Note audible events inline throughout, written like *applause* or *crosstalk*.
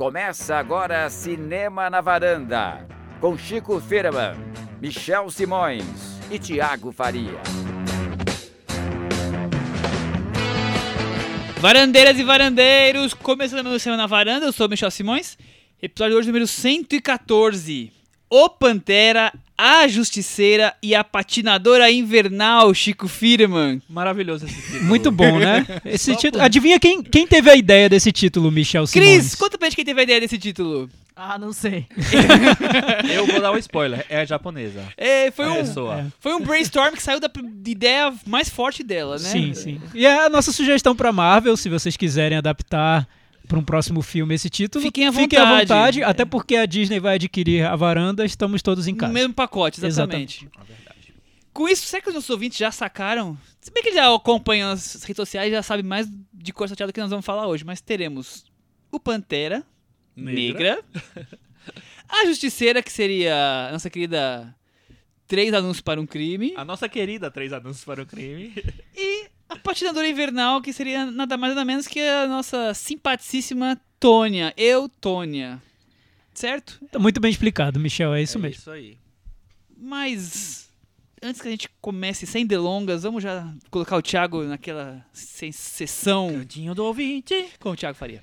Começa agora Cinema na Varanda, com Chico Firman, Michel Simões e Tiago Faria. Varandeiras e varandeiros, começando o Cinema na Varanda, eu sou Michel Simões, episódio de hoje número 114. O Pantera, a Justiceira e a Patinadora Invernal, Chico Firman. Maravilhoso esse título. Muito bom, né? *laughs* Esse título. Adivinha quem, quem teve a ideia desse título, Michel Simões? Cris, conta pra gente quem teve a ideia desse título. Ah, não sei. *laughs* Eu vou dar um spoiler. É japonesa. É, foi, A um, pessoa. foi um brainstorm que saiu da ideia mais forte dela, né? Sim, sim. E é a nossa sugestão pra Marvel, se vocês quiserem adaptar para um próximo filme esse título, Fiquem à Fiquem à vontade. vontade, até porque a Disney vai adquirir a varanda, estamos todos em No casa. mesmo pacote, exatamente. Com isso, será que os nossos ouvintes já sacaram? Se bem que eles já acompanham as redes sociais e já sabem mais de cor salteada do que nós vamos falar hoje, mas teremos o Pantera Negra, *laughs* a Justiceira, que seria a nossa querida Três Anúncios para um Crime, A nossa querida Três Anúncios para o Crime. e a Patinadora Invernal, que seria nada mais nada menos que a nossa simpaticíssima Tônia, eu, Tônia. Certo? Tá muito bem explicado, Michel, é isso é mesmo. isso aí. Mas antes que a gente comece sem delongas, vamos já colocar o Thiago naquela se- sessão Cantinho do ouvinte. com o Thiago Faria.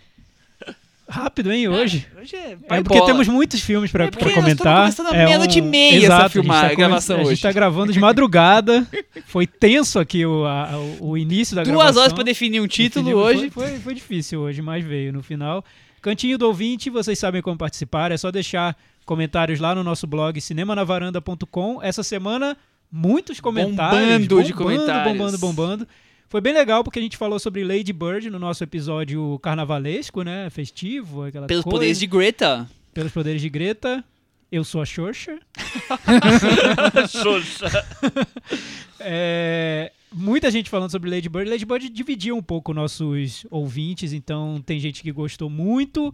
Rápido, hein, hoje? Hoje é, É porque bola. temos muitos filmes pra É pra comentar. É meia-noite e meia essa Exato, filmar- a gente tá gravação A hoje. gente tá gravando de madrugada. *laughs* Foi tenso aqui o, a- o, início da Duas gravação. horas pra definir um título Definimos- hoje. Foi, foi, foi difícil hoje, mas veio no final. Cantinho do ouvinte, vocês sabem como participar. É só deixar comentários lá no nosso blog cinemanavaranda.com. Essa semana, muitos comentários. Bombando de bombando, comentários. Bombando, bombando. Foi bem legal porque a gente falou sobre Lady Bird no nosso episódio carnavalesco, né? Festivo, aquela Pelos coisa. poderes de Greta. Pelos poderes de Greta. Eu sou a Xoxa. *laughs* Xoxa. *laughs* É, muita gente falando sobre Lady Bird. Lady Bird dividiu um pouco nossos ouvintes, então tem gente que gostou muito,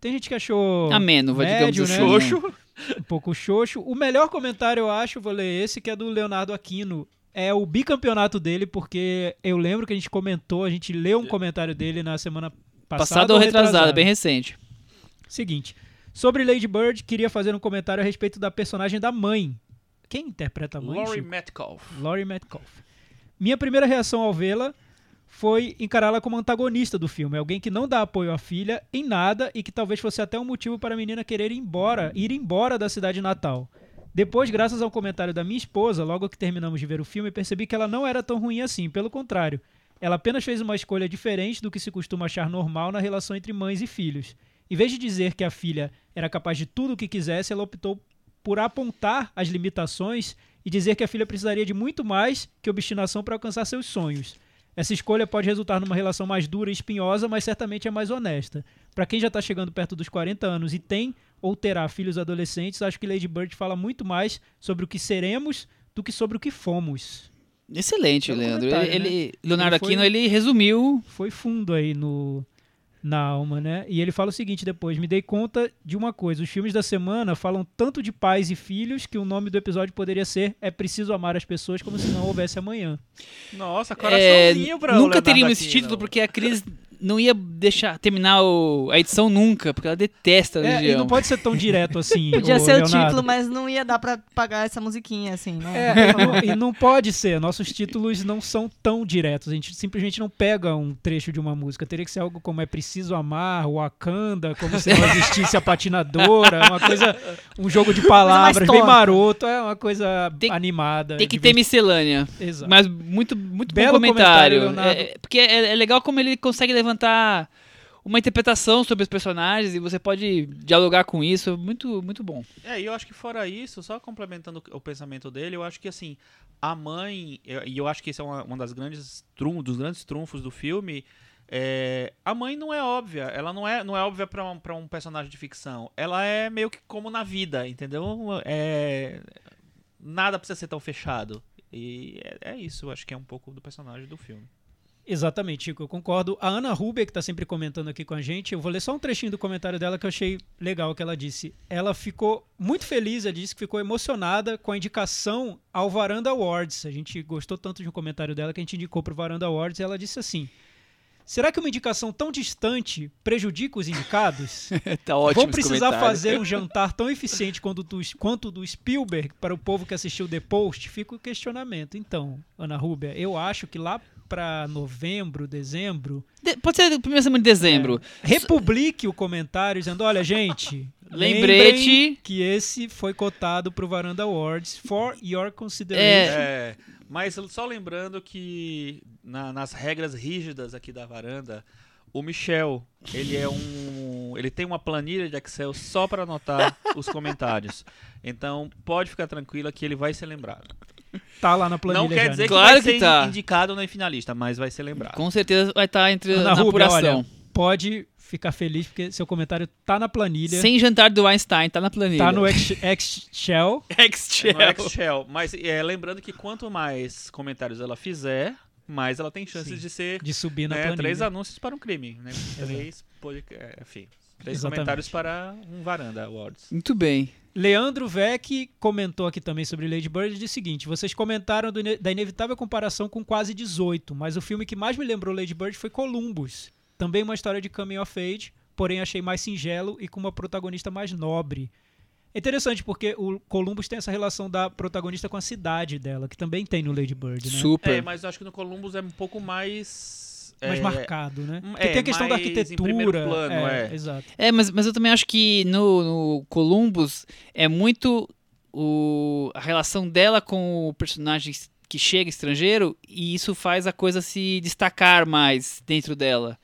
tem gente que achou Ameno, vai, médio, digamos né? assim. Xoxo. um pouco xoxo. O melhor comentário, eu acho, vou ler esse, que é do Leonardo Aquino. É o bicampeonato dele, porque eu lembro que a gente comentou, a gente leu um comentário dele na semana passada. Passado ou retrasado, bem recente. Seguinte, sobre Lady Bird, queria fazer um comentário a respeito da personagem da mãe. Quem interpreta a mãe? Laurie Chico? Metcalf. Laurie Metcalf. Minha primeira reação ao vê-la foi encará-la como antagonista do filme, alguém que não dá apoio à filha em nada e que talvez fosse até um motivo para a menina querer ir embora, ir embora da cidade natal. Depois, graças ao comentário da minha esposa, logo que terminamos de ver o filme, percebi que ela não era tão ruim assim, pelo contrário. Ela apenas fez uma escolha diferente do que se costuma achar normal na relação entre mães e filhos. Em vez de dizer que a filha era capaz de tudo o que quisesse, ela optou por apontar as limitações e dizer que a filha precisaria de muito mais que obstinação para alcançar seus sonhos. Essa escolha pode resultar numa relação mais dura e espinhosa, mas certamente é mais honesta. Para quem já está chegando perto dos 40 anos e tem ou terá filhos adolescentes, acho que Lady Bird fala muito mais sobre o que seremos do que sobre o que fomos. Excelente, Belo Leandro. comentário, Ele, né? ele- Leonardo Ele foi- Aquino, ele resumiu Foi fundo aí no na alma, né? E ele fala o seguinte depois: me dei conta de uma coisa. Os filmes da semana falam tanto de pais e filhos que o nome do episódio poderia ser É Preciso Amar as Pessoas como se não houvesse amanhã. Nossa, É, coraçãozinho pra o nunca Leonardo teríamos esse título porque a Cris não ia deixar terminar o- a edição nunca, porque ela detesta a É, e não pode ser tão direto assim. *laughs* Podia ser o Leonardo. título, mas não ia dar pra pagar essa musiquinha assim, né? É, e não, e não pode ser. Nossos títulos não são tão diretos. A gente simplesmente não pega um trecho de uma música. Teria que ser algo como É Preciso Amar, Wakanda, como se não existisse a patinadora, uma coisa, um jogo de palavras bem maroto, é uma coisa Tem- animada. Tem que ter miscelânea. Exato. Mas muito, muito Belo bom comentário. comentário. É, é, porque é, é legal como ele consegue levantar uma interpretação sobre os personagens e você pode dialogar com isso. Muito, muito bom. É, e eu acho que fora isso, só complementando o pensamento dele, eu acho que assim, a mãe, e eu acho que esse é uma, uma das grandes trum, dos grandes trunfos do filme, é, a mãe não é óbvia, ela não é, não é óbvia pra um, um personagem de ficção, ela é meio que como na vida, entendeu? É, nada precisa ser tão fechado. E é, é isso, acho que é um pouco do personagem do filme. Exatamente, Chico, eu concordo. A Ana Rubia, que está sempre comentando aqui com a gente, eu vou ler só um trechinho do comentário dela que eu achei legal que ela disse. Ela ficou muito feliz, ela disse que ficou emocionada com a indicação ao Varanda Awards. A gente gostou tanto de um comentário dela que a gente indicou para o Varanda Awards e ela disse assim: Será que uma indicação tão distante prejudica os indicados? *laughs* tá ótimo Vão precisar fazer um jantar tão eficiente quanto do, quanto do Spielberg para o povo que assistiu The Post? Fica o questionamento. Então, Ana Rúbia, eu acho que lá para novembro, dezembro, De- Pode ser primeira semana de dezembro. republique o comentário dizendo: olha, gente. *laughs* Lembrete. que esse foi cotado pro Varanda Awards for your consideration. É, mas só lembrando que na- nas regras rígidas aqui da varanda, o Michel, ele é um, ele tem uma planilha de Excel só para anotar os comentários. Então, pode ficar tranquila que ele vai ser lembrado. Tá lá na planilha Não quer já, dizer né? que Claro vai que ser tá. indicado na finalista, mas vai ser lembrado. Com certeza vai estar entre Ana na Rúbia, apuração. olha, pode ficar feliz porque seu comentário tá na planilha. Sem jantar do Einstein, tá na planilha. Tá no Ex- Excel. *laughs* Excel. Mas é, lembrando que quanto mais comentários ela fizer, mais ela tem chances Sim. de ser de subir na né, planilha. três anúncios para um crime, né? Três, podca- é, enfim, três Exatamente. comentários para um varanda awards. Muito bem. Leandro Vec comentou aqui também sobre Lady Bird e disse o seguinte: vocês comentaram ine- da inevitável comparação com quase 18, mas o filme que mais me lembrou Lady Bird foi Columbus. Também uma história de coming of age, porém achei mais singelo e com uma protagonista mais nobre. É interessante porque o Columbus tem essa relação da protagonista com a cidade dela, que também tem no Lady Bird, né? Super. É, mas eu acho que no Columbus é um pouco mais. Mais é, marcado, né? hum, Porque é, tem a questão da arquitetura. plano, é, é. Exato. É, mas, mas eu também acho que no, no Columbus é muito o, a relação dela com o personagem que chega estrangeiro e isso faz a coisa se destacar mais dentro dela.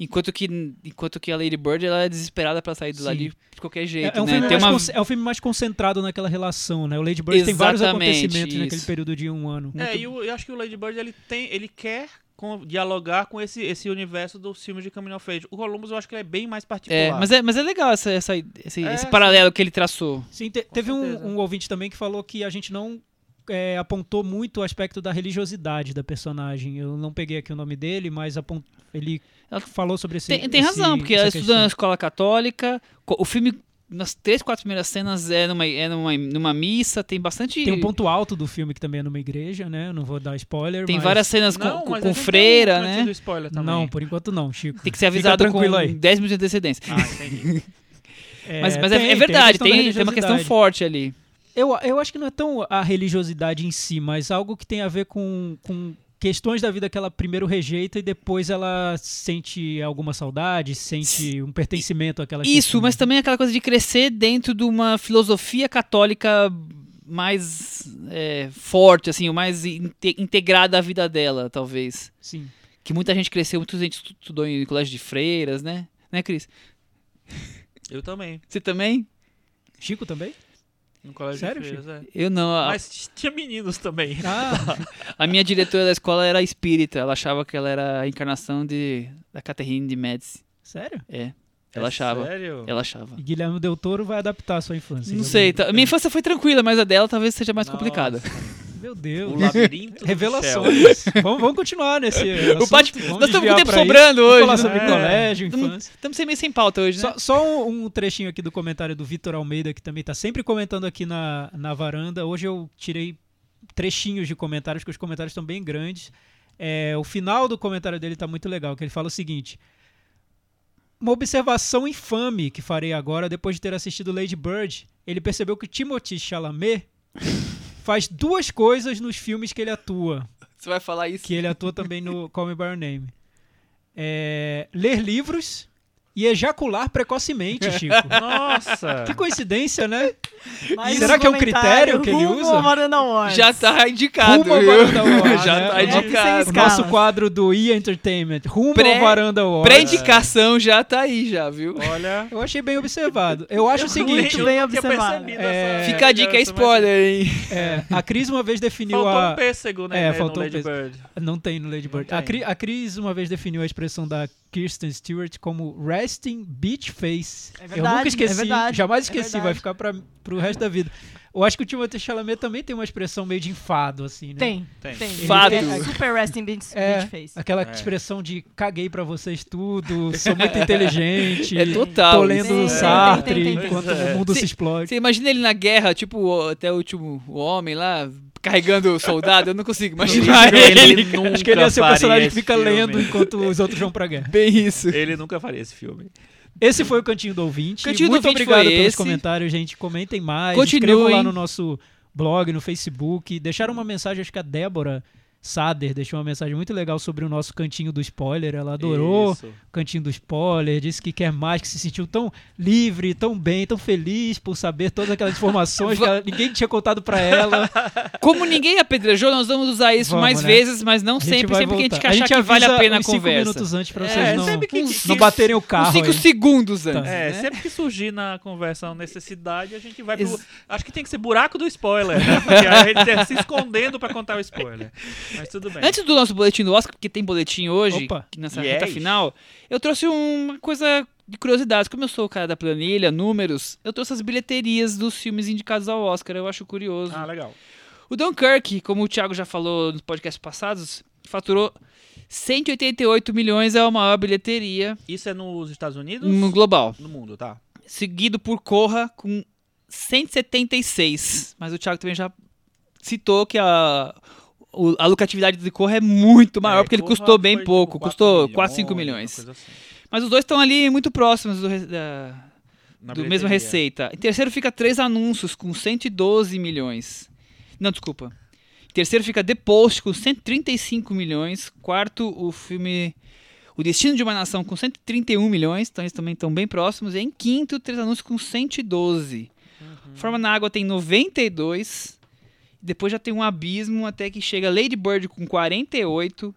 Enquanto que, enquanto que a Lady Bird ela é desesperada pra sair do dali de qualquer jeito, É, é um né? filme Tem mais uma... é um filme mais concentrado naquela relação, né? O Lady Bird tem vários Exatamente, acontecimentos naquele isso. período de um ano. É, e o- eu acho que o Lady Bird ele tem, ele quer com- dialogar com esse, esse universo dos filmes de Coming of Age. O Columbus eu acho que ele é bem mais particular. É, mas é, mas é legal essa, essa- esse, É, esse sim. paralelo que ele traçou. Sim, te- teve um, um ouvinte também que falou que a gente não é, apontou muito o aspecto da religiosidade da personagem. Eu não peguei aqui o nome dele, mas apont- ele Ela- falou sobre esse Tem, tem esse- razão, porque ela estuda na escola católica. O filme, nas três, quatro primeiras cenas é numa, é numa, numa missa, tem bastante. Tem um ponto alto do filme que também é numa igreja, né? Eu não vou dar spoiler, Tem mas... várias cenas com, Não, com, mas com a gente freira, né? antes do spoiler também. Não, por enquanto não, Chico. Tem que ser Fica avisado com tranquilo aí. 10 minutos de antecedência. Ah, entendi. *laughs* É, mas mas é, tem- é verdade, tem, tem, tem uma questão forte ali. Eu, eu acho que não é tão a religiosidade em si, mas algo que tem a ver com, com questões da vida que ela primeiro rejeita e depois ela sente alguma saudade, sente um pertencimento àquela Isso, questão. mas também aquela coisa de crescer dentro de uma filosofia católica mais é, forte, assim, o mais inte- integrada à vida dela, talvez. Sim. Que muita gente cresceu, muita gente estu- estudou em colégio de freiras, né? Né, Cris? Eu também. Você também? Chico também? No colégio Sério, de freiras, é. Eu não. A, Mas tinha meninos também. *laughs* Ah, *laughs* a minha diretora da escola era espírita. Ela achava que ela era a encarnação de, da Catherine de Médici. sério? É. Ela É achava. Sério? Ela achava. E Guilherme Del Toro vai adaptar a sua infância. Não sei. algum- tá- minha infância foi tranquila, mas a dela talvez seja mais Nossa. complicada. *laughs* Meu Deus. O labirinto Revelações. *laughs* vamos, vamos continuar nesse. O bate- vamos Nós estamos com tempo isso. sobrando Vamos hoje. falar né? sobre É. colégio, infância. Estamos meio sem pauta hoje, né? Só, só um, um trechinho aqui do comentário do Vitor Almeida, que também está sempre comentando aqui na, na varanda. Hoje eu tirei trechinhos de comentários, porque os comentários estão bem grandes. É, o final do comentário dele está muito legal, que ele fala o seguinte. Uma observação infame que farei agora, depois de ter assistido Lady Bird, ele percebeu que Timothy Chalamet faz duas coisas nos filmes que ele atua Você vai falar isso? que ele atua também no Call Me By Your Name. É, ler livros e ejacular precocemente, Chico. *laughs* Nossa! que coincidência, né? Mais Será que é um critério que ele usa? Já tá indicado. Rumo ao? Varanda *laughs* Awards, Já né? tá É, indicado. O nosso quadro do E! Entertainment, rumo Pré- ao Varanda Awards. Pré-indicação já tá aí, já, viu? Olha. Eu achei bem observado. Eu acho o seguinte, bem eu observado. É, essa Fica a dica, é mas- spoiler, hein? é, a Cris uma vez definiu Faltou a... um pêssego, né? É, faltou no um Lady pêssego. Bird. Não tem no Lady Bird. A. Cri- a Cris uma vez definiu a expressão da Kirsten Stewart como resting beach face. É Eu verdade, nunca esqueci, é verdade, jamais é esqueci, verdade. vai ficar para pro resto da vida. Eu acho que o Timothée Chalamet também tem uma expressão meio de enfado, assim, né? Tem, Tem. tem. Fado. É super resting bitch, É, face. Aquela É. expressão de caguei pra vocês tudo, sou muito *laughs* inteligente. É total. Tô lendo Tem, Sartre tem, tem, tem. enquanto é. o mundo se explode. Você imagina ele na guerra, tipo, o- até o último o homem lá, carregando o soldado, eu não consigo imaginar ele. Ele nunca Acho que ele ia ser o personagem que fica filme. lendo enquanto os outros vão pra guerra. Bem isso. Ele nunca faria esse filme. Esse foi o Cantinho do Ouvinte. Cantinho do Muito Ouvinte obrigado pelos esse. comentários, gente. Comentem mais. Continuem. Escrevam lá no nosso blog, no Facebook. Deixaram uma mensagem, acho que a Débora Sader deixou uma mensagem muito legal sobre o nosso Cantinho do Spoiler. Ela adorou Isso. o Cantinho do Spoiler, disse que quer mais, que se sentiu tão livre, tão bem, tão feliz por saber todas aquelas informações que ela- *laughs* ninguém tinha contado pra ela. Como ninguém apedrejou, nós vamos usar isso Vamos, mais né? vezes, mas não A gente sempre, sempre que a gente voltar. achar que vale a pena a conversa. minutos antes pra É, vocês não, sempre que- Uns que- cinco- não baterem o Uns carro. cinco aí. segundos antes. É, né? sempre que surgir na conversa uma necessidade, a gente vai pro. Acho que tem que ser buraco do spoiler, né? Porque a gente tá se escondendo pra contar o spoiler. *laughs* Mas tudo bem. Antes do nosso boletim do Oscar, porque tem boletim hoje, Opa. que nessa Yes. reta final, eu trouxe uma coisa de curiosidades. Como eu sou o cara da planilha, números, eu trouxe as bilheterias dos filmes indicados ao Oscar. Eu acho curioso. Ah, legal. O Dunkirk, como o Thiago já falou nos podcasts passados, faturou 188 milhões, é a maior bilheteria Isso é nos Estados Unidos? no global. No mundo, tá? Seguido por Corra com 176. Mas o Thiago também já citou que a, o- a lucratividade de Corra é muito maior, É, porque ele custou bem pouco. tipo, custou 4 4, 5 uma milhões. assim. Mas os dois estão ali muito próximos do, da, do mesma receita. Em terceiro fica Três Anúncios, com 112 milhões. Não, desculpa. Em terceiro fica The Post, com 135 milhões. Quarto, o filme O Destino de uma Nação, com 131 milhões. Então eles também estão bem próximos. E em quinto, Três Anúncios, com 112. Uhum. Forma na Água tem 92. Depois já tem um abismo até que chega Lady Bird com 48.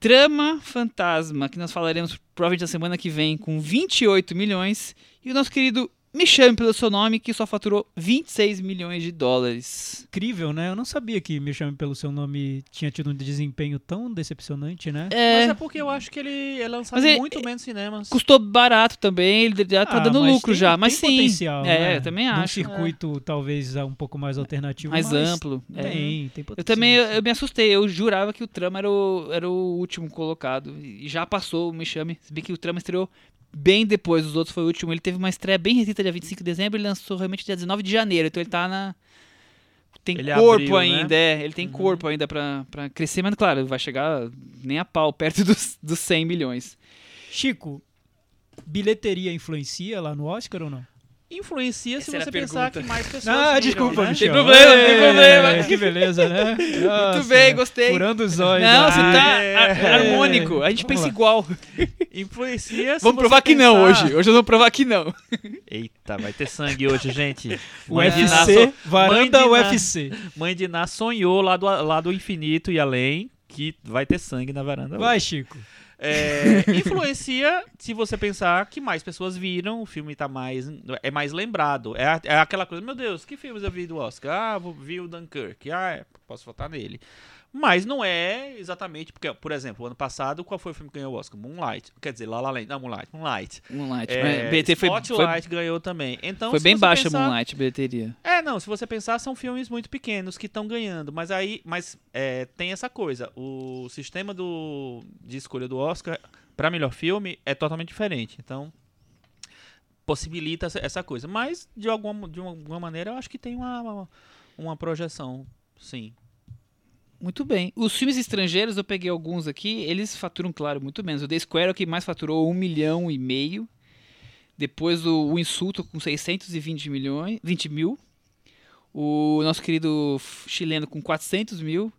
Trama Fantasma, que nós falaremos provavelmente na semana que vem, com 28 milhões. E o nosso querido Me Chame Pelo Seu Nome, que só faturou 26 milhões de dólares. Incrível, né? Eu não sabia que Me Chame Pelo Seu Nome tinha tido um desempenho tão decepcionante, né? É, Mas é porque eu acho que ele é lançado ele- muito menos cinemas. custou barato também, ele já tá Ah, dando lucro tem- já. Mas tem sim, potencial, é, né? eu também Num acho. circuito talvez ah, um pouco mais alternativo. mais mas amplo. é. Tem, tem potencial. Eu também eu, eu me assustei, eu jurava que o Trama era o, era o último colocado. E já passou o Me Chame. Se bem que o Trama estreou bem depois, os outros foi o último. Ele teve uma estreia bem recente dia 25 de dezembro, ele lançou realmente dia 19 de janeiro. Então ele tá na. Tem Ele corpo abriu, né? ainda, é. Ele tem Uhum. corpo ainda pra, pra crescer, mas claro, vai chegar nem a pau, perto *laughs* dos, dos 100 milhões. Chico, bilheteria influencia lá no Oscar ou não? Influencia se Essa era você pensar que mais pessoas Ah, viram, desculpa, né? Michel. problema, tem Ê, problema. Que beleza, né? Nossa, Muito bem, gostei. Furando os olhos. Não, você tá É. har- harmônico. A gente Vamos pensa lá. igual. Influencia se Vamos provar que não pensar- hoje. Hoje nós vamos provar que não. Eita, vai ter sangue hoje, gente. *laughs* UFC, so- varanda Mãe UFC. Mãe de Ná sonhou lá do, lá do infinito e além que vai ter sangue na varanda. hoje. Vai, Chico. É, influencia se você pensar que mais pessoas viram, o filme tá mais. é mais lembrado. É, é aquela coisa, meu Deus, que filmes eu vi do Oscar? Ah, vi o Dunkirk. Ah, é, posso votar nele. Mas não é exatamente, porque, por exemplo, ano passado, qual foi o filme que ganhou o Oscar? Moonlight. Quer dizer, La La Land. Não, Moonlight. Moonlight. Moonlight. É, BT foi, foi, Spotlight ganhou também. Então, foi bem baixa pensar- Moonlight, bilheteria. é, não, se você pensar, são filmes muito pequenos que estão ganhando, mas aí, mas é, tem essa coisa, o sistema do, de escolha do Oscar para melhor filme é totalmente diferente, então possibilita essa, essa coisa, mas de alguma, de alguma maneira eu acho que tem uma, uma, uma projeção, sim. Muito bem. Os filmes estrangeiros, eu peguei alguns aqui, eles faturam, claro, muito menos. O The Square é o que mais faturou, um milhão e meio. Depois o, o Insulto com 620 milhões, 20 mil. O nosso querido chileno com 400 mil.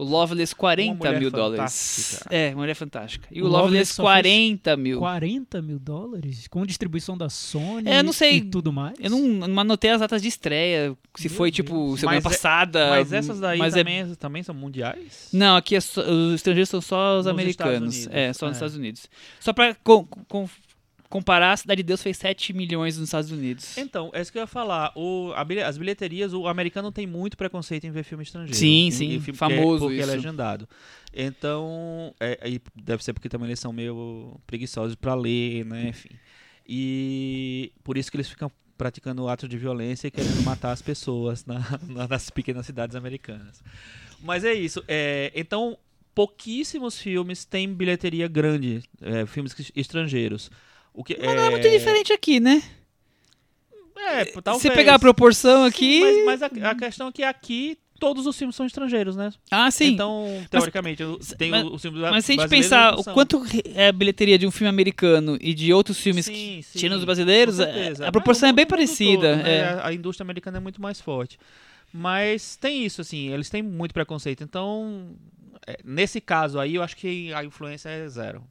O Loveless 40 Mulher mil dólares. É, Mulher Fantástica. E o, O Loveless, Loveless só 40 mil. 40 mil dólares? Com distribuição da Sony É, não sei. e tudo mais? Eu não, não anotei as datas de estreia, se Meu foi Deus. tipo semana Mas é- passada. Mas essas daí mas é- também, também são mundiais? Não, aqui é só- os estrangeiros são só os Nos americanos. É, só nos É. Estados Unidos. Só pra com- com- comparar, a Cidade de Deus fez 7 milhões nos Estados Unidos. Então, é isso que eu ia falar. O, bilhe- as bilheterias, o americano tem muito preconceito em ver filme estrangeiro. Sim, E- sim, e filme famoso Porque é isso. legendado. Então, é, deve ser porque também eles são meio preguiçosos pra ler, né? Enfim. E por isso que eles ficam praticando atos de violência e querendo matar as pessoas na- *laughs* na- nas pequenas cidades americanas. Mas é isso. é, então, pouquíssimos filmes têm bilheteria grande, é, filmes estrangeiros. O que, Mas não é muito diferente aqui, né? É, Se talvez. você pegar a proporção aqui. Sim, mas, mas a, a questão é que aqui todos os filmes são estrangeiros, né? Ah, sim. Então, teoricamente, eu- tem mas- os filmes mas se a gente pensar o quanto é a bilheteria de um filme americano e de outros filmes Sim, sim, tirando os brasileiros, é- a proporção é Mas bem parecida. todo, né? é. A- A indústria americana é muito mais forte. Mas tem isso, assim, eles têm muito preconceito. Então, é, nesse caso aí, eu acho que a influência é zero.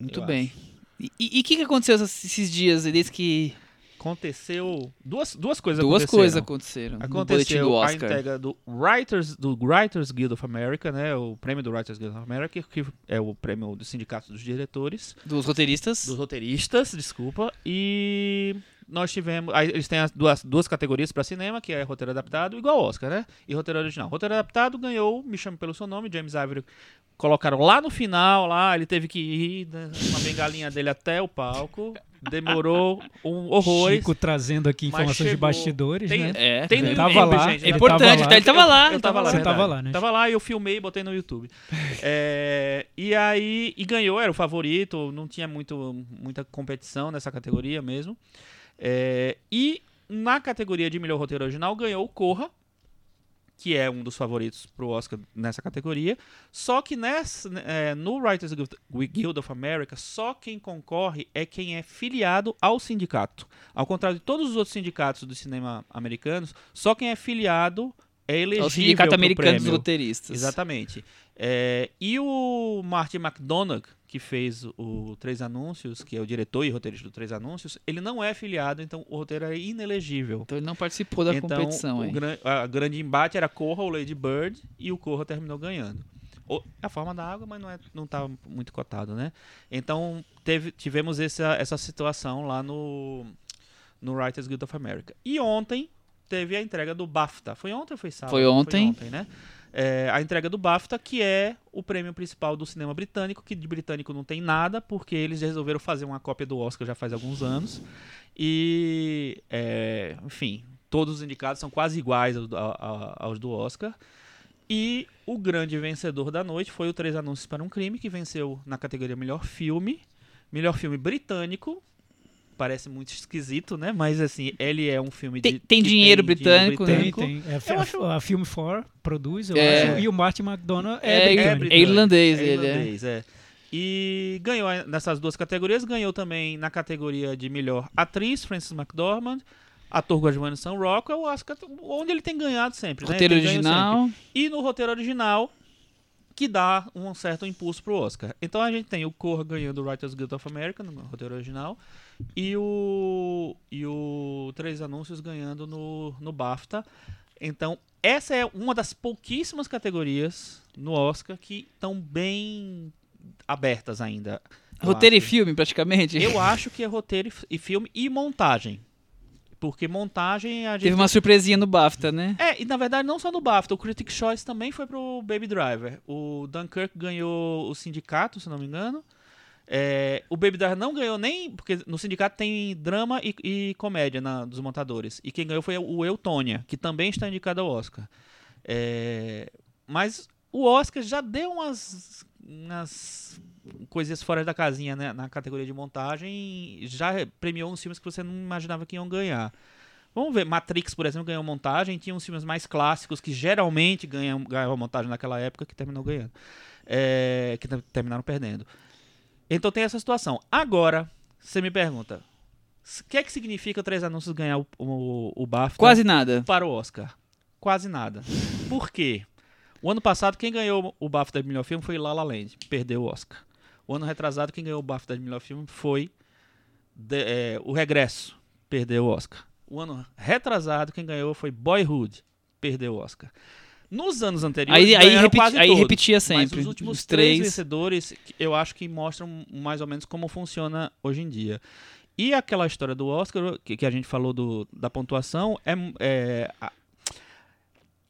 Muito eu bem. E o que, que aconteceu esses- dias, desde que Aconteceu duas, duas coisas duas aconteceram. coisas aconteceram Aconteceu do a Oscar? entrega do Writers, do Writers Guild of America, né? O prêmio do Writers Guild of America, que é o prêmio do Sindicato dos Diretores. Dos roteiristas. Dos roteiristas, desculpa. E nós tivemos. Aí eles têm as duas, duas categorias para cinema, que é roteiro adaptado, igual Oscar, né? E roteiro original. Roteiro adaptado ganhou Me Chame Pelo Seu Nome, James Ivory. Colocaram lá no final, lá, ele teve que ir, né, uma bengalinha dele até o palco. Demorou um horror. Chico trazendo aqui informações de chegou. bastidores, Tem- né? É, Tem Ele é. Tava lá, gente. É ele importante, tava lá. tá? Ele tava lá. Eu tava lá, Você tava lá, né? Tava lá e eu filmei e botei no YouTube. *laughs* É, e aí, e ganhou, era o favorito, não tinha muito, muita competição nessa categoria mesmo. É, e na categoria de melhor roteiro original ganhou o Corra, que é um dos favoritos pro Oscar nessa categoria. Só que nessa, é, no Writers Guild- of America, só quem concorre é quem é filiado ao sindicato. Ao contrário de todos os outros sindicatos do cinema americanos, só quem é filiado é É elegível o Sindicato Americano dos. Roteiristas. Exatamente. É, e o Martin McDonagh, que fez o Três Anúncios, que é o diretor e roteirista do Três Anúncios, ele não é filiado, então o roteiro é inelegível. Então ele não participou da então, competição, o gran- a grande embate era Corra ou Lady Bird, e o Corra terminou ganhando. O- a forma da água, mas não é, não tá muito cotado, né? Então teve, tivemos essa, essa situação lá no, no Writers Guild of America. E ontem teve a entrega do BAFTA. Foi ontem ou foi sábado? Foi ontem. Foi ontem, né? É, a entrega do BAFTA, que é o prêmio principal do cinema britânico, que de britânico não tem nada, porque eles resolveram fazer uma cópia do Oscar já faz alguns anos. E, é, enfim, todos os indicados são quase iguais aos, do- Oscar. E o grande vencedor da noite foi o Três Anúncios para um Crime, que venceu na categoria Melhor Filme. Melhor filme britânico. Parece muito esquisito, né? Mas assim, ele é um filme Tem- de. tem dinheiro britânico, né? Tem, tem. É, Eu a, acho- a Film 4 produz, eu É. acho, e o Martin McDonough É, é, é britânico. é irlandês, É ele é. irlandês, é. E ganhou nessas duas categorias, ganhou também na categoria de melhor atriz, Frances McDormand, ator coadjuvante Sam Rockwell, o Oscar, onde ele tem ganhado sempre, né? Roteiro Tem ganho sempre. original. E no roteiro original, que dá um certo impulso pro Oscar. Então a gente tem o Corra ganhando o Writers Guild of America no roteiro original e o e o Três Anúncios ganhando no, no BAFTA. Então essa é uma das pouquíssimas categorias no Oscar que estão bem abertas ainda. Roteiro e acho. filme, praticamente. Eu acho que é roteiro e e filme e montagem. Porque montagem a gente Teve uma surpresinha no BAFTA, né? é, e na verdade não só no BAFTA, o Critics' Choice também foi pro Baby Driver. O Dunkirk ganhou o sindicato, se não me engano. É, o Baby Driver não ganhou nem. Porque no sindicato tem drama e, e comédia na- dos montadores. E quem ganhou foi o Eutônia, que também está indicado ao Oscar. É, mas o Oscar já deu umas, umas coisas fora da casinha né, na categoria de montagem. Já premiou uns filmes que você não imaginava que iam ganhar. Vamos ver, Matrix, por exemplo, ganhou montagem. Tinha uns filmes mais clássicos que geralmente ganham, ganhavam montagem naquela época que terminou ganhando. É, que ter- terminaram perdendo. Então tem essa situação. Agora, você me pergunta: o que é que significa Três Anúncios ganhar o, o, o BAFTA Quase nada. para o Oscar? Quase nada. Por quê? O ano passado, quem ganhou o BAFTA de melhor filme foi La La Land, perdeu o Oscar. O ano retrasado, quem ganhou o BAFTA de melhor filme foi de- é, O Regresso, perdeu o Oscar. O ano retrasado, quem ganhou foi Boyhood, perdeu o Oscar. Nos anos anteriores, Aí, aí, repeti- quase aí todos. repetia Mas sempre. os últimos os três três. vencedores, eu acho que mostram mais ou menos como funciona hoje em dia. E aquela história do Oscar, que, que a gente falou do, da pontuação, é, é a,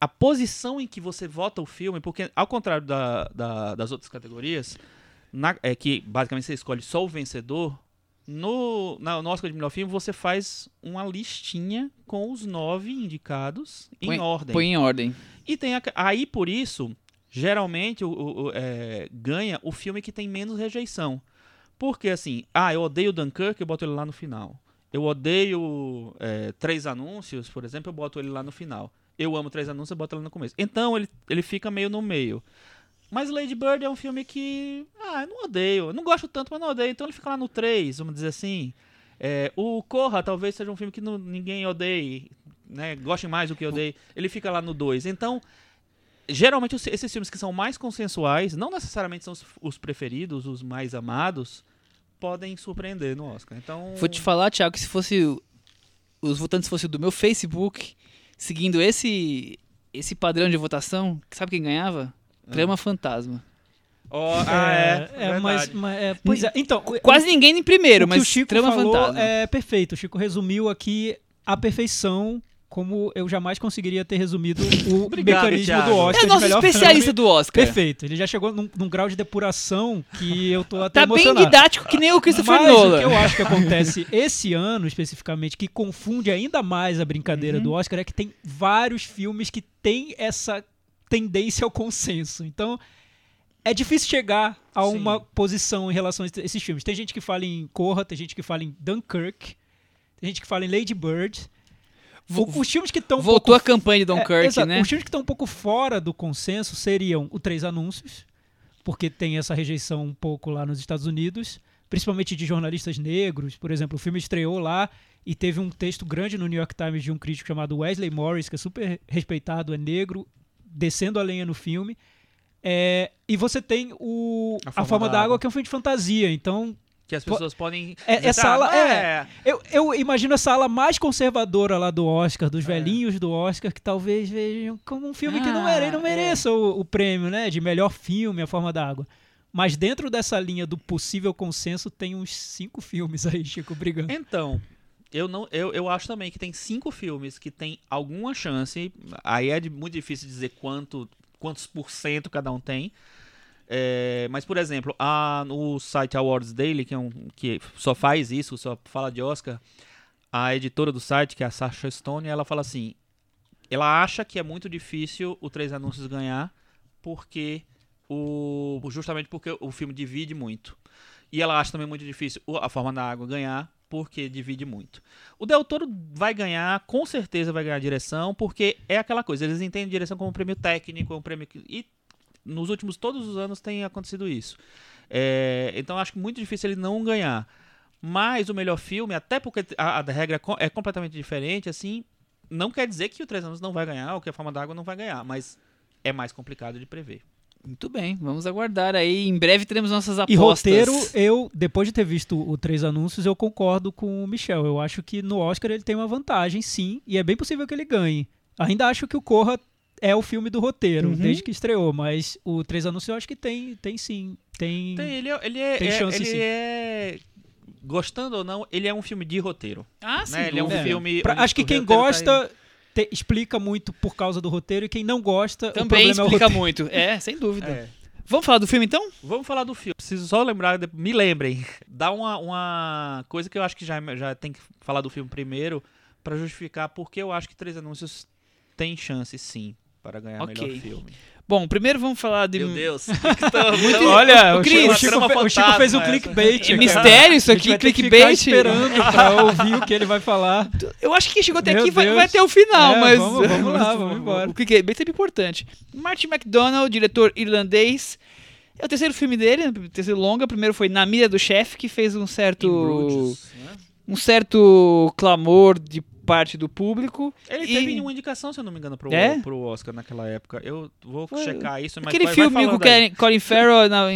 a posição em que você vota o filme, porque ao contrário da- da- das outras categorias, na- é que basicamente você escolhe só o vencedor, No, na, no Oscar de melhor filme, você faz uma listinha com os nove indicados em Põe- ordem. Põe em ordem. E tem a- aí, por isso, geralmente o, o- o- é, ganha o filme que tem menos rejeição. Porque assim, ah, eu odeio Dunkirk, eu boto ele lá no final. Eu odeio é, Três Anúncios, por exemplo, eu boto ele lá no final. Eu amo Três Anúncios, eu boto ele no começo. Então ele, ele fica meio no meio. Mas Lady Bird é um filme que. Ah, eu não odeio. Eu não gosto tanto, mas não odeio. Então ele fica lá no 3, vamos dizer assim. É, o Corra talvez seja um filme que não- ninguém odeie, né? Goste mais do que odeie. Ele fica lá no 2. Então, geralmente esses filmes que são mais consensuais, não necessariamente são os, os preferidos, os mais amados, podem surpreender no Oscar. Então. Vou te falar, Thiago, que se fosse. Os votantes fossem do meu Facebook, seguindo esse esse padrão de votação, sabe quem ganhava? Trama Fantasma. Ó, ah, é. é, mas, verdade. mas- é, pois é, então, o- Quase ninguém em primeiro, o que mas o Chico Trama falou Fantasma. é perfeito. O Chico resumiu aqui a perfeição como eu jamais conseguiria ter resumido o *laughs* Obrigado, mecanismo Thiago. do Oscar É de nosso especialista filme. do Oscar. Perfeito. Ele já chegou num, num grau de depuração que eu tô até Tá bem emocionado. didático que nem o Christopher Mas Nolan. o que eu acho que acontece esse ano, especificamente, que confunde ainda mais a brincadeira Uhum. do Oscar, é que tem vários filmes que têm essa tendência ao consenso. Então, é difícil chegar a Sim. uma posição em relação a esses filmes. Tem gente que fala em Corra, tem gente que fala em Dunkirk, tem gente que fala em Lady Bird. O- os filmes que estão um Voltou pouco a campanha de é, Dunkirk, exato. né? Os filmes que estão um pouco fora do consenso seriam o Três Anúncios, porque tem essa rejeição um pouco lá nos Estados Unidos, principalmente de jornalistas negros. Por exemplo, o filme estreou lá e teve um texto grande no New York Times de um crítico chamado Wesley Morris, que é super respeitado, é negro, descendo a lenha no filme. É, e você tem o A A Forma Forma da da Água, Água. que é um filme de fantasia. Então, Que as pessoas podem. É- essa "Ah, ala- não é. eu, eu imagino essa ala mais conservadora lá do Oscar, dos velhinhos do Oscar, que talvez vejam como um filme que não, Ah, mere, não mereça o, o prêmio, né? De melhor filme, A Forma da Água. Mas dentro dessa linha do possível consenso, tem uns cinco filmes aí, Chico, brigando. Então, eu não, eu, eu acho também que tem cinco filmes que tem alguma chance. Aí é de- muito difícil dizer quanto, quantos por cento cada um tem. É, mas, por exemplo, a, no site Awards Daily, que, é um, que só faz isso, só fala de Oscar, a editora do site, que é a Sasha Stone, ela fala assim: ela acha que é muito difícil o Três Anúncios ganhar, porque o, justamente porque o filme divide muito. E ela acha também muito difícil o- a Forma da Água ganhar, porque divide muito. O Del Toro vai ganhar, com certeza vai ganhar direção, porque é aquela coisa, eles entendem direção como um prêmio técnico, um prêmio que, e nos últimos todos os anos tem acontecido isso. É, então acho muito difícil ele não ganhar. Mas o melhor filme, até porque a, a regra co- é completamente diferente, assim, não quer dizer que o Três Anos não vai ganhar ou que a Forma da Água não vai ganhar, mas é mais complicado de prever. Muito bem, vamos aguardar aí. Em breve teremos nossas E apostas. roteiro, eu, depois de ter visto o Três Anúncios, eu concordo com o Michel. Eu acho que no Oscar ele tem uma vantagem, sim, e é bem possível que ele ganhe. Ainda acho que o Corra é o filme do roteiro, Uhum. desde que estreou, mas o Três Anúncios eu acho que tem, tem sim. Tem, Tem, ele é, ele é, Tem é- chance, ele sim. é gostando ou não, ele é um filme de roteiro. Ah, sim. né? Ele é um dúvida. filme. Pra- acho que quem roteiro tá gosta te- explica muito por causa do roteiro e quem não gosta, o Também problema é o explica roteiro. muito. É, sem dúvida. É. Vamos falar do filme então? Vamos falar do filme. Preciso só lembrar, de- me lembrem. *laughs* Dá uma, uma coisa que eu acho que já, já tem que falar do filme primeiro, pra justificar porque eu acho que Três Anúncios tem chance, sim, para ganhar Ok. melhor filme. Bom, primeiro vamos falar de Meu Deus. *laughs* Muito- Olha, O Chico, o Chico fe- o Chico fez um clickbait. É cara. mistério isso A gente aqui, vai ter que ficar clickbait. esperando pra *laughs* ouvir o que ele vai falar. Eu acho que quem chegou até Meu aqui vai, vai até o final, É, mas. vamos- vamos lá, *laughs* vamos embora. O que é bem sempre importante. Martin McDonald, diretor irlandês. É o terceiro filme dele, o terceiro longa. O primeiro foi Na Mira do Chefe, que fez um certo. Bruges, né? um certo clamor de parte do público. Ele E- teve uma indicação, se eu não me engano, pro, É? pro Oscar naquele época. Eu vou Foi- checar isso, mas Aquele vai, vai filme com falando o aí. Colin- Farrell na,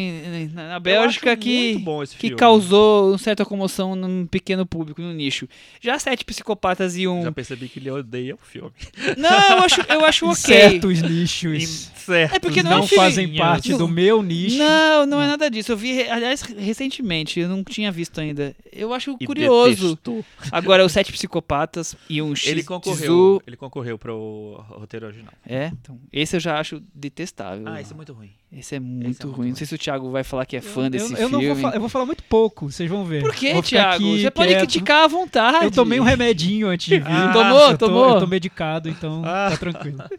na, na Bélgica que. que causou uma certa comoção num pequeno público, no nicho. Já Sete Psicopatas e um. Já percebi que ele odeia o filme. Não, eu acho, eu acho *laughs* ok. certos nichos Certo. É porque não, não é um filme- fazem parte Não. do meu nicho. Não, não é nada disso. Eu vi, aliás, recentemente, eu não tinha visto ainda. Eu acho E curioso. detestou. Agora, os Sete Psicopatas, e um X Ele concorreu, ele concorreu pro roteiro original. É, então, esse eu já acho detestável. Ah, isso é muito ruim. Esse é muito muito ruim. ruim. Não sei se o Thiago vai falar que é fã desse eu, eu filme. não vou, eu vou falar muito pouco, vocês vão ver. Por que, Vou Thiago? aqui Você pode criticar à vontade. Eu tomei um remedinho antes de vir. *laughs* Ah, tomou? eu tô, Tomou? Eu tô medicado, então Ah. tá tranquilo. *laughs*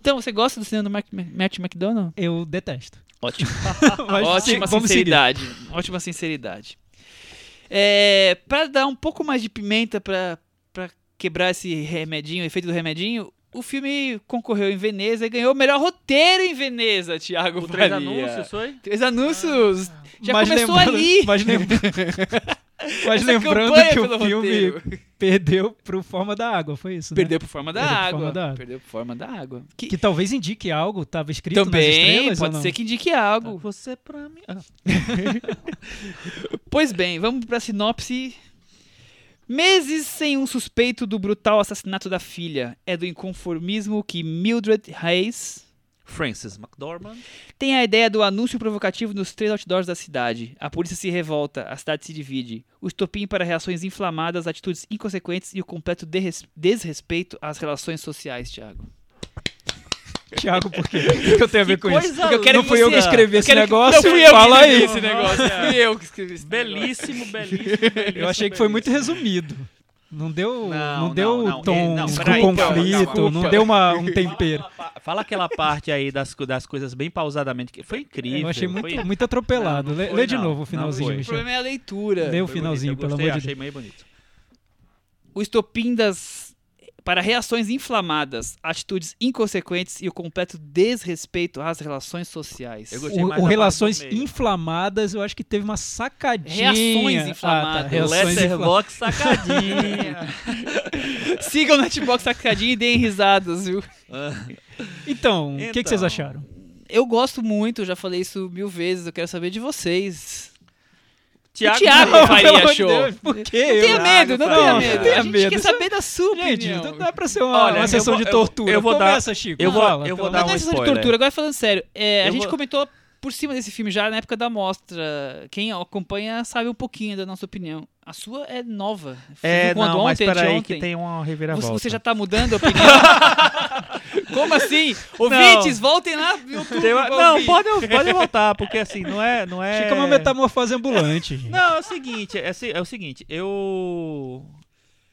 Então, você gosta do cinema do Mark- Matt McDonald? Eu detesto. Ótimo. *laughs* Mas Ótima seguir. sinceridade. Ótima sinceridade. É, para dar um pouco mais de pimenta pra quebrar esse remedinho, o efeito do remedinho, o filme concorreu em Veneza e ganhou o melhor roteiro em Veneza, Thiago O três anúncios foi? Três anúncios. Já Mas começou lembrando- ali. *laughs* Mas, lem- *laughs* mas lembrando que o filme roteiro. perdeu pro Forma da Água, foi isso, né? Perdeu por forma da água. forma da água. Perdeu por forma da água. Que, Que talvez indique algo, tava escrito nas também estrelas ou pode ser que indique algo. Você pra mim. Ah. *laughs* Pois bem, vamos pra sinopse. Meses sem um suspeito do brutal assassinato da filha. É do inconformismo que Mildred Hayes Francis McDormand. tem a ideia do anúncio provocativo nos três outdoors da cidade. A polícia se revolta, a cidade se divide. O estopim para reações inflamadas, atitudes inconsequentes e o completo desrespeito às relações sociais, Thiago. Thiago, por quê? O que eu tenho a ver com isso? coisa Porque eu quero Não que fui eu que escrevi esse negócio, Não fui eu fala que aí. escrevi esse negócio. Fui eu que escrevi esse negócio. Belíssimo, belíssimo, *laughs* belíssimo. Eu achei que foi muito resumido. Não deu, não, Não, deu não, não, tom não, do peraí, calma, conflito, calma. não deu uma, um tempero. Fala aquela parte aí das, das coisas bem pausadamente. que Foi incrível. Eu achei muito, foi... muito atropelado. Não, não lê, foi, lê de não. novo o Não finalzinho, foi. O problema é a leitura. Lê o Foi finalzinho, bonito, pelo gostei, amor de achei Deus. meio bonito. O estopim das para reações inflamadas, atitudes inconsequentes e o completo desrespeito às relações sociais. Eu gostei mais O, o relações inflamadas, eu acho que teve uma sacadinha. Reações Ah, inflamadas. tá, reações inflamadas. *laughs* Letterbox sacadinha. Sigam o Netbox Sacadinho e deem risadas, viu? *laughs* Então, o que, que Então. vocês acharam? Eu gosto muito, já falei isso mil vezes, eu quero saber de vocês. Thiago, o Thiago Maia. Faria. Deus, por quê? Não tenha Eu- medo, não Não, tenha não medo. tenha A gente medo. quer saber da sua Gente, opinião. não é pra ser uma, Olha, uma eu sessão vou- de eu- tortura. eu vou dar- Começa, Chico. eu vou- fala, eu vou dar um não é sessão de tortura, agora falando sério. é, a Eu gente vou- comentou por cima desse filme já na época da mostra. Quem acompanha sabe um pouquinho da nossa opinião. A sua é nova. É, quando não, mas ontem, peraí anteontem. que tem uma Você, reviravolta. você já tá mudando a opinião? *laughs* Como assim? Ouvintes, voltem lá no YouTube. Uma- Não, pode, pode voltar, porque assim, não é... Não é... Chico é uma metamorfose ambulante, gente. Não, é o seguinte, é, é o seguinte, eu...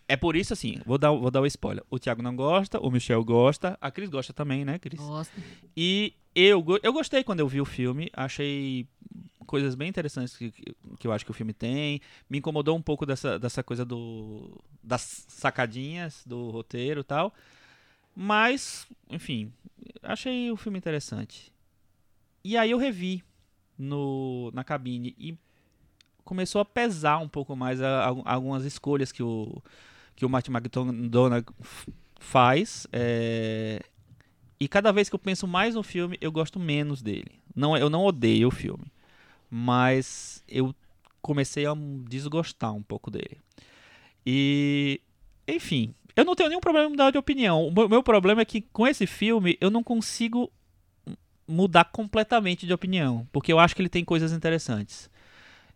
É por isso, assim, vou dar, vou dar o spoiler. O Thiago não gosta, o Michel gosta, a Cris gosta também, né, Cris? Gosto. E eu, eu gostei quando eu vi o filme, achei coisas bem interessantes que, que eu acho que o filme tem. Me incomodou um pouco dessa, dessa coisa do das sacadinhas do roteiro e tal. Mas, enfim, achei o filme interessante. E aí eu revi no, na cabine e começou a pesar um pouco mais a- a- algumas escolhas que o, que o Martin McDonagh faz. é, e cada vez que eu penso mais no filme, eu gosto menos dele. Não, eu não odeio o filme, mas eu comecei a desgostar um pouco dele. E, enfim, eu não tenho nenhum problema em mudar de opinião. O meu- problema é que com esse filme eu não consigo mudar completamente de opinião, porque eu acho que ele tem coisas interessantes.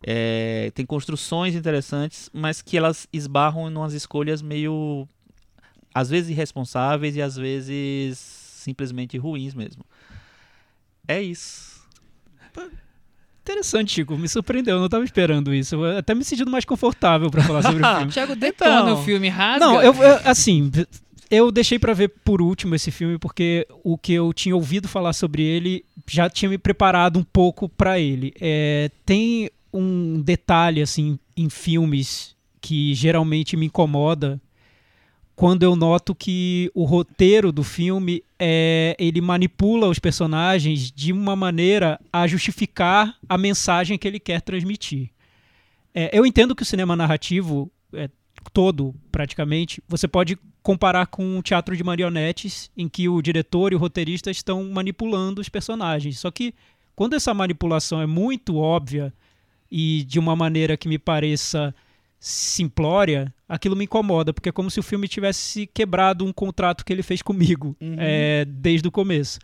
É, tem construções interessantes, mas que elas esbarram em umas escolhas meio às vezes irresponsáveis e às vezes simplesmente ruins mesmo. É isso. Interessante, Chico. Me surpreendeu. Eu não tava esperando isso. Eu até me sentindo mais confortável pra falar sobre o *laughs* filme. Thiago detona Então, o filme, rasga. Não, eu, eu- assim, eu deixei pra ver por último esse filme porque o que eu tinha ouvido falar sobre ele já tinha me preparado um pouco pra ele. É, tem um detalhe assim em filmes que geralmente me incomoda quando eu noto que o roteiro do filme é ele manipula os personagens de uma maneira a justificar a mensagem que ele quer transmitir. É, eu entendo que o cinema narrativo é, todo, praticamente, você pode comparar com um teatro de marionetes em que o diretor e o roteirista estão manipulando os personagens. Só que quando essa manipulação é muito óbvia e de uma maneira que me pareça simplória, aquilo me incomoda, porque é como se o filme tivesse quebrado um contrato que ele fez comigo Uhum. é, desde o começo.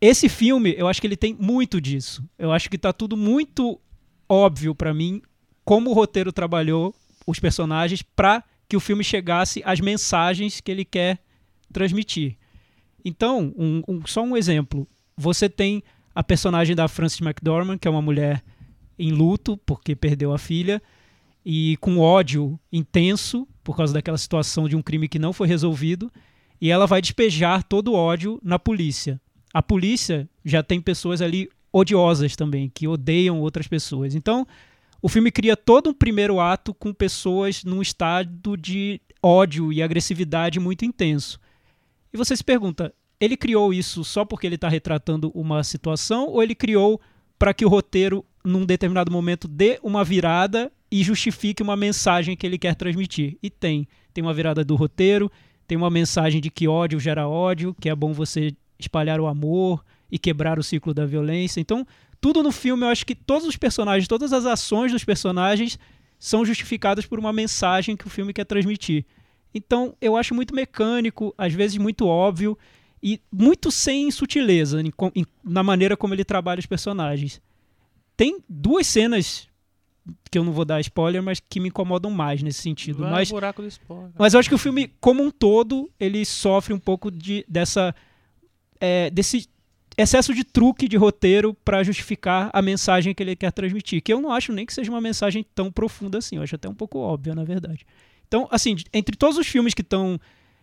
Esse filme, eu acho que ele tem muito disso. Eu acho que tá tudo muito óbvio pra mim como o roteiro trabalhou os personagens pra que o filme chegasse às mensagens que ele quer transmitir. Então, um- um- só um exemplo. Você tem a personagem da Frances McDormand, que é uma mulher em luto porque perdeu a filha e com ódio intenso por causa daquela situação de um crime que não foi resolvido, e ela vai despejar todo o ódio na polícia. A polícia já tem pessoas ali odiosas também, que odeiam outras pessoas. Então, o filme cria todo um primeiro ato com pessoas num estado de ódio e agressividade muito intenso. E você se pergunta, ele criou isso só porque ele está retratando uma situação ou ele criou para que o roteiro, num determinado momento, dê uma virada e justifique uma mensagem que ele quer transmitir? E tem. Tem uma virada do roteiro, tem uma mensagem de que ódio gera ódio, que é bom você espalhar o amor e quebrar o ciclo da violência. Então, tudo no filme, eu acho que todos os personagens, todas as ações dos personagens são justificadas por uma mensagem que o filme quer transmitir. Então, eu acho muito mecânico, às vezes muito óbvio e muito sem sutileza na maneira como ele trabalha os personagens. Tem duas cenas que eu não vou dar spoiler, mas que me incomodam mais nesse sentido. Vai Mas buraco do spoiler. mas eu acho que o filme, como um todo, ele sofre um pouco de, dessa, é, desse excesso de truque de roteiro para justificar a mensagem que ele quer transmitir. Que eu não acho nem que seja uma mensagem tão profunda assim. Eu acho até um pouco óbvia, na verdade. Então, assim, entre todos os filmes que estão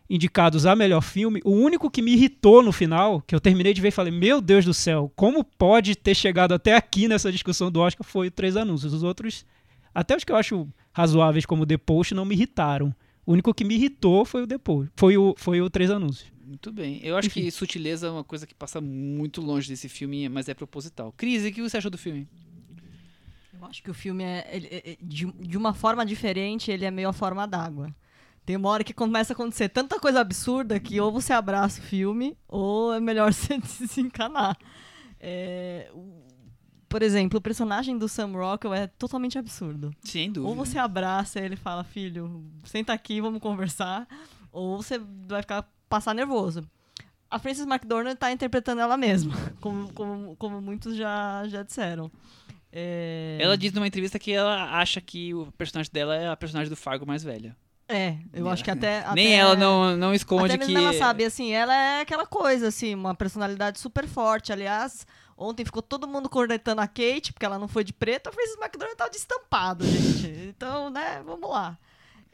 indicados a melhor filme, o único que me irritou no final, que eu terminei de ver e falei, meu Deus do céu, como pode ter chegado até aqui nessa discussão do Oscar foi o Três Anúncios. Os outros, até os que eu acho razoáveis como The Post, não me irritaram. O único que me irritou foi o The Post, foi o, foi o Três Anúncios. Muito bem. Eu acho Enfim. que sutileza é uma coisa que passa muito longe desse filme, mas é proposital. Cris, o que você achou do filme? Eu acho que o filme é, ele- é- é- de, de uma forma diferente, ele é meio a forma d'água. Tem uma hora que começa a acontecer tanta coisa absurda que ou você abraça o filme, ou é melhor *laughs* você desencanar. É, por exemplo, o personagem do Sam Rockwell é totalmente absurdo. Sem dúvida. Ou você abraça ele e fala, filho, senta aqui, vamos conversar. Ou você vai ficar passar nervoso. A Frances McDormand tá interpretando ela mesma, *laughs* como, como, como muitos já, já disseram. É... Ela diz numa entrevista que ela acha que o personagem dela é a personagem do Fargo mais velha. É, eu acho que até. *laughs* Nem até- ela não, não esconde Até que. ela sabe, assim, ela é aquela coisa, assim, uma personalidade super forte. Aliás, ontem ficou todo mundo cornetando a Kate, porque ela não foi de preto, a Frances McDormand tava de estampado, gente. Então, né, vamos lá.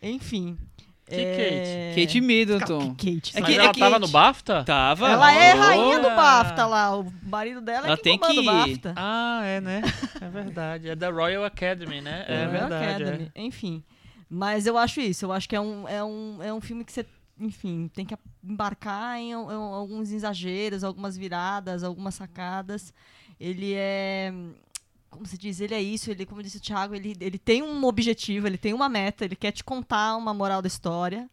Enfim. Que é... Kate Middleton. Que Kate? É Mas que- ela que- tava no BAFTA? Tava. Ela é rainha do BAFTA lá. O marido dela Ela é quem tem comanda o que- BAFTA. Ah, é, né? É verdade. É da Royal Academy, né? É, Royal verdade. Academy. Enfim. Mas eu acho isso. Eu acho que é um, é um, é um filme que você, enfim, tem que embarcar em, al- em alguns exageros, algumas viradas, algumas sacadas. Ele é. Como se diz? Ele é isso. Ele, como disse o Thiago, ele, ele tem um objetivo, ele tem uma meta, ele quer te contar uma moral da história.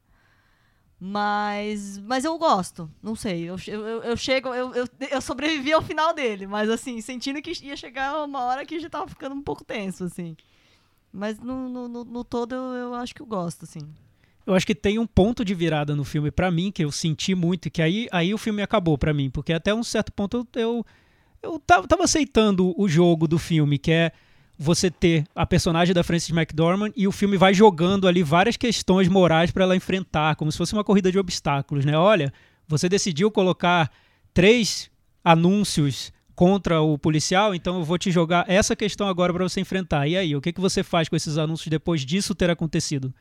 Mas, mas eu gosto, não sei. Eu, eu, eu- eu chego, eu, eu, eu sobrevivi ao final dele, mas assim, sentindo que ia chegar uma hora que já tava ficando um pouco tenso, assim. Mas no, no, no- no todo eu, eu acho que eu gosto, assim. Eu acho que tem um ponto de virada no filme pra mim que eu senti muito e que aí, aí o filme acabou pra mim, porque até um certo ponto eu eu, eu tava, tava aceitando o jogo do filme, que é você ter a personagem da Frances McDormand e o filme vai jogando ali várias questões morais pra ela enfrentar, como se fosse uma corrida de obstáculos, né? Olha, você decidiu colocar três anúncios contra o policial, então eu vou te jogar essa questão agora pra você enfrentar. E aí, o que, que você faz com esses anúncios depois disso ter acontecido?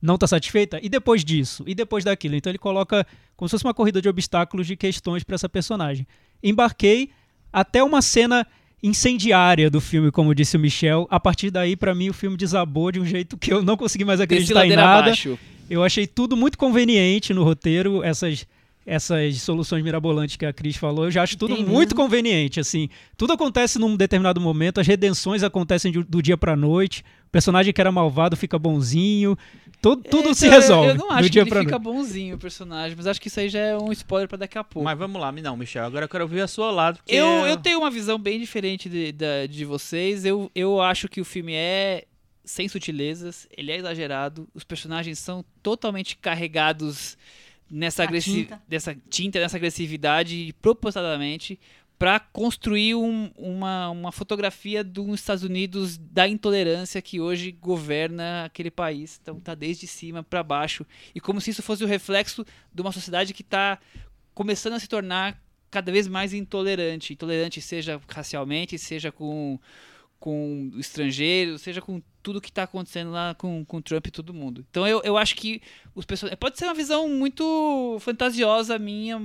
não está satisfeita? E depois disso? E depois daquilo? Então ele coloca como se fosse uma corrida de obstáculos de questões para essa personagem. Embarquei até uma cena incendiária do filme, como disse o Michel. A partir daí, para mim, o filme desabou de um jeito que eu não consegui mais acreditar em nada. abaixo. Eu achei tudo muito conveniente no roteiro, essas essas soluções mirabolantes que a Cris falou, eu já acho tudo muito conveniente, assim. Tudo acontece num determinado momento, as redenções acontecem de- do dia pra noite, o personagem que era malvado fica bonzinho, tudo, tudo se Então, eu- resolve Eu não acho do que dia ele fica noite. bonzinho o personagem, mas acho que isso aí já é um spoiler pra daqui a pouco. Mas vamos lá, não, Michel. Agora eu quero ouvir a sua lado. Eu, eu tenho uma visão bem diferente de, da- de vocês. Eu, eu acho que o filme é sem sutilezas, ele é exagerado, os personagens são totalmente carregados nessa, A agressi tinta. dessa tinta, nessa agressividade, propositadamente. para construir um- uma, uma fotografia dos Estados Unidos da intolerância que hoje governa aquele país. Então tá desde cima para baixo e como se isso fosse o reflexo de uma sociedade que está começando a se tornar cada vez mais intolerante, intolerante seja racialmente, seja com com estrangeiros, seja com tudo que está acontecendo lá com, com Trump e todo mundo. Então eu, eu acho que os pessoas pode ser uma visão muito fantasiosa minha,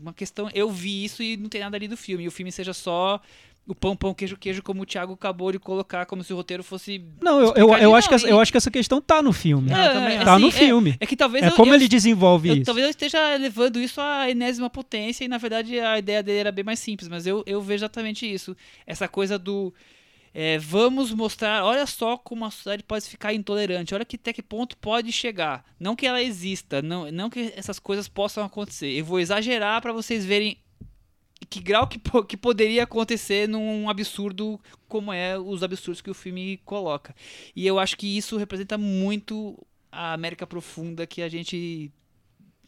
uma questão, eu vi isso e não tem nada ali do filme, e o filme seja só o pão, pão, queijo, queijo, como o Thiago acabou de colocar, como se o roteiro fosse Não, eu, eu, eu, acho que não, e- eu acho que essa questão tá no filme. É, também é, tá assim, no é- filme. É, que talvez É eu- como eu- ele desenvolve Eu- isso. talvez eu esteja levando isso à enésima potência e na verdade a ideia dele era bem mais simples, mas eu, eu vejo exatamente isso. Essa coisa do é, vamos mostrar, olha só como a sociedade pode ficar intolerante, olha que até que ponto pode chegar. Não que ela exista, não, não que essas coisas possam acontecer. Eu vou exagerar para vocês verem que grau que, que poderia acontecer num absurdo como é os absurdos que o filme coloca. E eu acho que isso representa muito a América profunda que a gente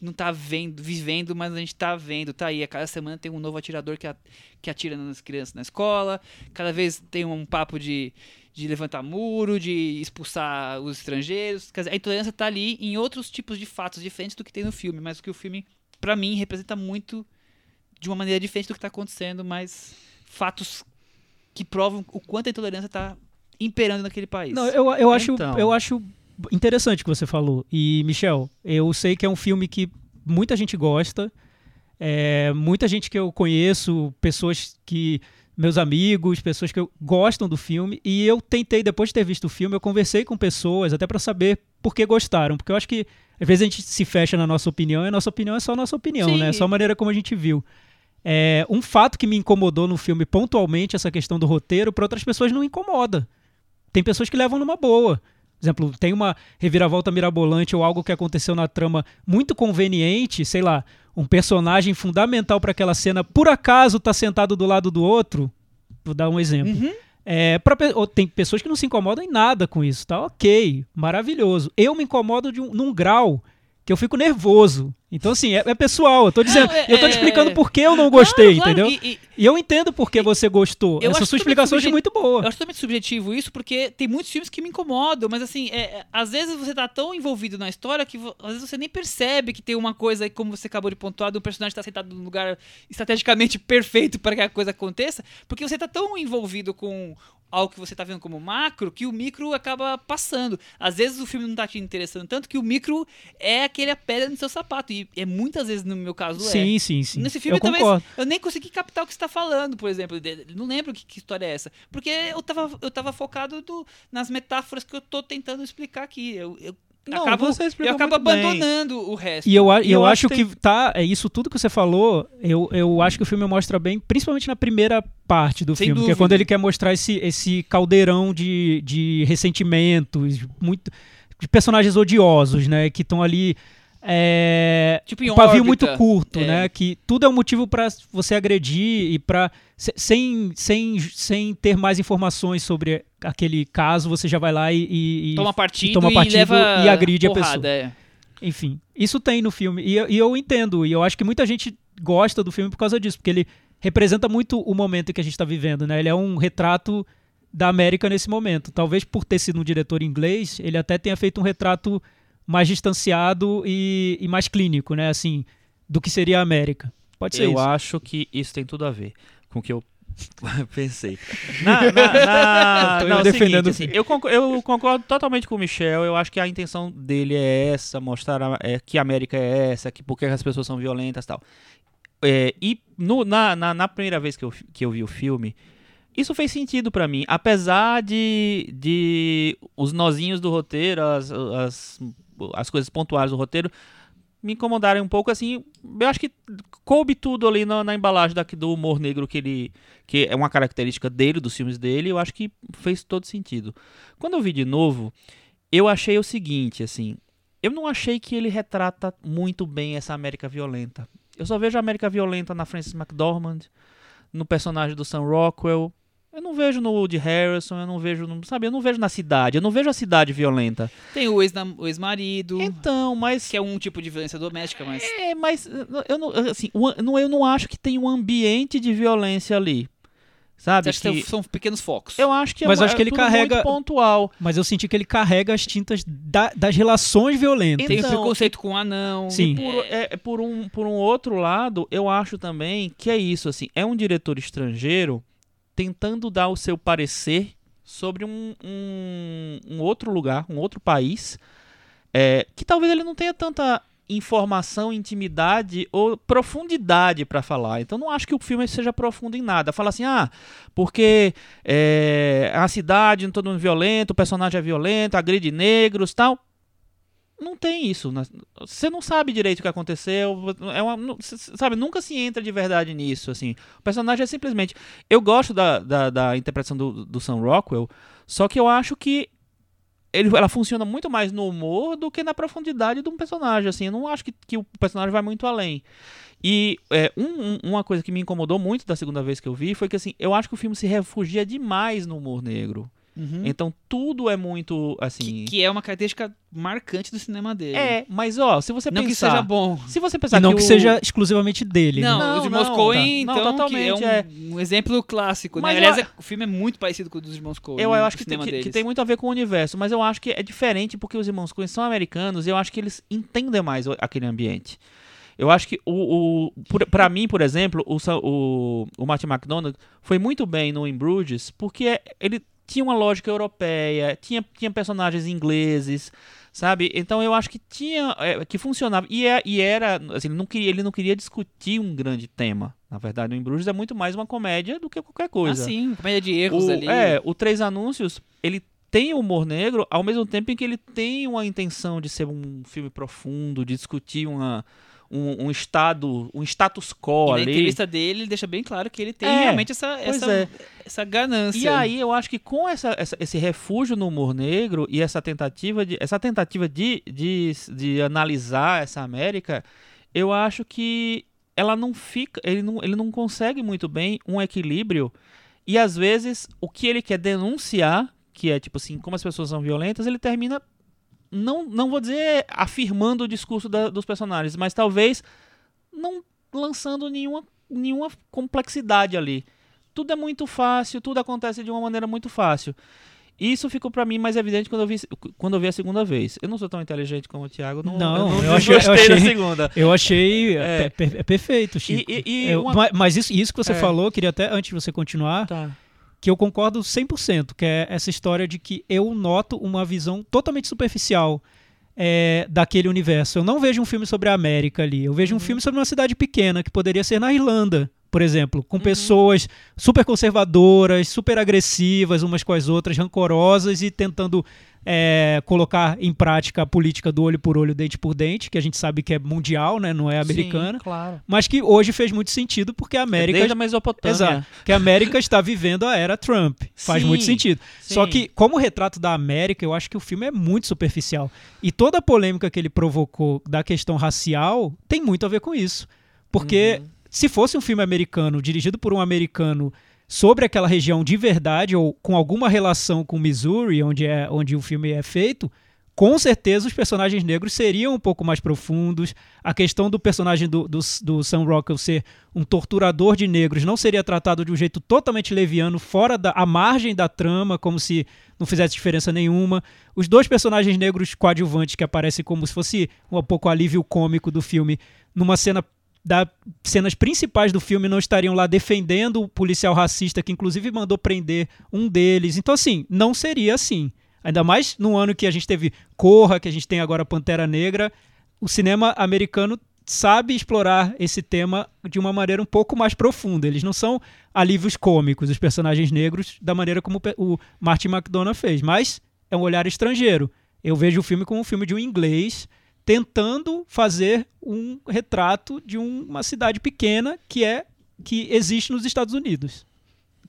não tá vendo, vivendo, mas a gente tá vendo, tá aí. A cada semana tem um novo atirador que, a- que atira nas crianças na escola. Cada vez tem um papo de, de levantar muro, de expulsar os estrangeiros. Quer dizer, a intolerância tá ali em outros tipos de fatos diferentes do que tem no filme, mas o que o filme, pra mim, representa muito de uma maneira diferente do que tá acontecendo, mas fatos que provam o quanto a intolerância tá imperando naquele país. Não, eu, eu, acho, Então. eu acho interessante o que você falou. E, Michel, eu sei que é um filme que muita gente gosta. é, muita gente que eu conheço, pessoas que. Meus amigos, pessoas que eu, gostam do filme. E eu tentei, depois de ter visto o filme, eu conversei com pessoas, até pra saber por que gostaram. Porque eu acho que, às vezes, a gente se fecha na nossa opinião e a nossa opinião é só a nossa opinião, Sim. né? É só a maneira como a gente viu. É, um fato que me incomodou no filme pontualmente, essa questão do roteiro, para outras pessoas não incomoda. Tem pessoas que levam numa boa. Por exemplo, tem uma reviravolta mirabolante ou algo que aconteceu na trama muito conveniente, sei lá, um personagem fundamental para aquela cena, por acaso tá sentado do lado do outro. Vou dar um exemplo. Uhum. É, pra tem pessoas que não se incomodam em nada com isso, tá? Ok, maravilhoso. Eu me incomodo de um- num grau que eu fico nervoso. Então, assim, é, é pessoal. Eu tô dizendo, é- eu tô te é- explicando por que eu não gostei, Claro, claro, entendeu? E- e- E eu entendo por que você gostou. Essa sua explicação subje- muito boa. Eu acho totalmente subjetivo isso, porque tem muitos filmes que me incomodam, mas assim, é, é, às vezes você tá tão envolvido na história que às vezes você nem percebe que tem uma coisa aí, como você acabou de pontuar, do personagem estar sentado num lugar estrategicamente *laughs* perfeito para que a coisa aconteça, porque você tá tão envolvido com algo que você tá vendo como macro, que o micro acaba passando. Às vezes o filme não tá te interessando tanto que o micro é aquele a pedra no seu sapato, e é muitas vezes no meu caso é. Sim, sim, sim. Nesse filme, eu talvez, concordo. eu nem consegui captar o que você tá falando, por exemplo. Não lembro que, que história é essa. Porque eu tava, eu tava focado do- nas metáforas que eu tô tentando explicar aqui. Eu, eu Não, acabo, você eu acabo muito bem. abandonando o resto. E eu, a- e eu, eu acho acho que tá. É isso tudo que você falou, eu, eu acho que o filme mostra bem, principalmente na primeira parte do Sem filme, que é dúvida. quando ele quer mostrar esse, esse caldeirão de, de ressentimentos, muito, de personagens odiosos, né? Que estão ali. É, Tipo em um pavio órbita. muito curto, É. né? Que tudo é um motivo pra você agredir e para sem, sem, sem ter mais informações sobre aquele caso, você já vai lá e, e- e toma partido, toma e partido leva e agride a porrada, pessoa. é. enfim, isso tem no filme. E, eu- e eu entendo. E eu acho que muita gente gosta do filme por causa disso. Porque ele representa muito o momento que a gente está vivendo, né? Ele é um retrato da América nesse momento. Talvez por ter sido um diretor inglês, ele até tenha feito um retrato mais distanciado e, e mais clínico, né? Assim, do que seria a América. Pode ser Eu isso. acho que isso tem tudo a ver com o que eu *laughs* pensei. Na, na, na, *laughs* Eu não, é defendendo seguinte, assim, eu, concordo, eu concordo totalmente com o Michel. Eu acho que a intenção dele é essa, mostrar a- é, que a América é essa, que por que as pessoas são violentas e tal. É, e no- na, na, na primeira vez que eu, que eu vi o filme, isso fez sentido pra mim. Apesar de, de os nozinhos do roteiro, as, as, as coisas pontuais do roteiro, me incomodarem um pouco, assim, eu acho que coube tudo ali na, na embalagem daqui do humor negro que ele que é uma característica dele, dos filmes dele, eu acho que fez todo sentido. Quando eu vi de novo, eu achei o seguinte, assim, eu não achei que ele retrata muito bem essa América violenta. Eu só vejo a América violenta na Frances McDormand, no personagem do Sam Rockwell. Eu não vejo no Woody Harrison, eu não vejo, no, sabe, eu não vejo na cidade, eu não vejo a cidade violenta. Tem o ex-marido, Então, mas que é um tipo de violência doméstica, mas. é, mas eu não, assim, an- não, eu não acho que tem um ambiente de violência ali. Sabe? Você acha que que- são pequenos focos? eu acho que é Mas uma- acho que ele tudo carrega- muito pontual. Mas eu senti que ele carrega as tintas da- das relações violentas. Tem o Então, preconceito com o anão. Sim. Por, é, por, um, por um outro lado, eu acho também que é isso, assim, é um diretor estrangeiro tentando dar o seu parecer sobre um, um, um outro lugar, um outro país, é, que talvez ele não tenha tanta informação, intimidade ou profundidade para falar. Então não acho que o filme seja profundo em nada. Fala assim, ah, porque é, a cidade, todo mundo violento, o personagem é violento, agride negros, tal. Não tem isso. né? Você não sabe direito o que aconteceu. É uma, sabe, nunca se entra de verdade nisso. Assim. O personagem é simplesmente. Eu gosto da, da, da interpretação do, do Sam Rockwell, só que eu acho que ele, ela funciona muito mais no humor do que na profundidade de um personagem. Assim, eu não acho que, que o personagem vai muito além. E é, um- uma coisa que me incomodou muito da segunda vez que eu vi foi que assim, eu acho que o filme se refugia demais no humor negro. Uhum. Então tudo é muito assim. Que, que é uma característica marcante do cinema dele. É, mas ó, se você Não que pensar, seja bom. se você pensar E não que, o- seja exclusivamente dele. Não, né? Não, o de não, Moscoen, tá. então, Não, que totalmente, é é. um, um exemplo clássico. Né? Mas Aliás, eu- é- o filme é muito parecido com o dos irmãos Coen. Eu, eu acho que tem, que, que tem muito a ver com o universo, mas eu acho que é diferente porque os irmãos Coen são americanos e eu acho que eles entendem mais aquele ambiente. Eu acho que o, o por- pra mim, por exemplo, o, o, o Martin McDonagh foi muito bem no In Bruges porque é- ele tinha uma lógica europeia, tinha, tinha personagens ingleses, sabe? Então eu acho que tinha é, que funcionava e, é- e era assim, ele não queria ele não queria discutir um grande tema. Na verdade, o In Bruges é muito mais uma comédia do que qualquer Ah, coisa. sim, comédia de erros O, ali. é, o Três Anúncios, ele tem humor negro, ao mesmo tempo em que ele tem uma intenção de ser um filme profundo, de discutir uma, um, um estado, um status E quo na ali. entrevista dele, ele deixa bem claro que ele tem É, realmente essa, essa, é. essa ganância. E aí eu acho que com essa, essa- esse refúgio no humor negro e essa tentativa de, essa tentativa de, de, de analisar essa América, eu acho que ela não fica, ele não, ele não consegue muito bem um equilíbrio e às vezes o que ele quer denunciar, que é tipo assim, como as pessoas são violentas, ele termina não, não vou dizer afirmando o discurso da- dos personagens, mas talvez não lançando nenhuma, nenhuma complexidade ali. Tudo é muito fácil, tudo acontece de uma maneira muito fácil. Isso ficou pra mim mais evidente quando eu vi, quando eu vi a segunda vez. Eu não sou tão inteligente como o Thiago, não, Não, eu eu não achei- eu gostei da achei- segunda. Eu achei *laughs* É. é. per- per- perfeito, Chico. E- e- e Eu- uma- ma- Mas isso, isso que você É. falou, queria até, antes de você continuar, Tá. Que eu concordo 100%, que é essa história de que eu noto uma visão totalmente superficial é, daquele universo. Eu não vejo um filme sobre a América ali, eu vejo um filme sobre uma cidade pequena, que poderia ser na Irlanda, por exemplo, com pessoas super conservadoras, super agressivas umas com as outras, rancorosas e tentando é, colocar em prática a política do olho por olho, dente por dente, que a gente sabe que é mundial, né, não é americana, Sim, claro. mas que hoje fez muito sentido porque a América Desde a Mesopotâmia. Exato. Que a América está vivendo a era Trump. Faz Sim, muito sentido. Só sim. que, como retrato da América, eu acho que o filme é muito superficial. E toda a polêmica que ele provocou da questão racial tem muito a ver com isso. Porque Uhum. Se fosse um filme americano, dirigido por um americano sobre aquela região de verdade, ou com alguma relação com Missouri, onde, é, onde o filme é feito, com certeza os personagens negros seriam um pouco mais profundos. A questão do personagem do, do, do Sam Rockwell ser um torturador de negros não seria tratado de um jeito totalmente leviano, fora da margem da trama, como se não fizesse diferença nenhuma. Os dois personagens negros coadjuvantes que aparecem como se fosse um pouco alívio cômico do filme, numa cena das cenas principais do filme não estariam lá defendendo o policial racista que inclusive mandou prender um deles. Então assim, não seria assim. Ainda mais no ano que a gente teve Corra, que a gente tem agora Pantera Negra, o cinema americano sabe explorar esse tema de uma maneira um pouco mais profunda. Eles não são alívios cômicos, os personagens negros, da maneira como o Martin McDonagh fez, mas é um olhar estrangeiro. Eu vejo o filme como um filme de um inglês tentando fazer um retrato de um- uma cidade pequena que é que existe nos Estados Unidos.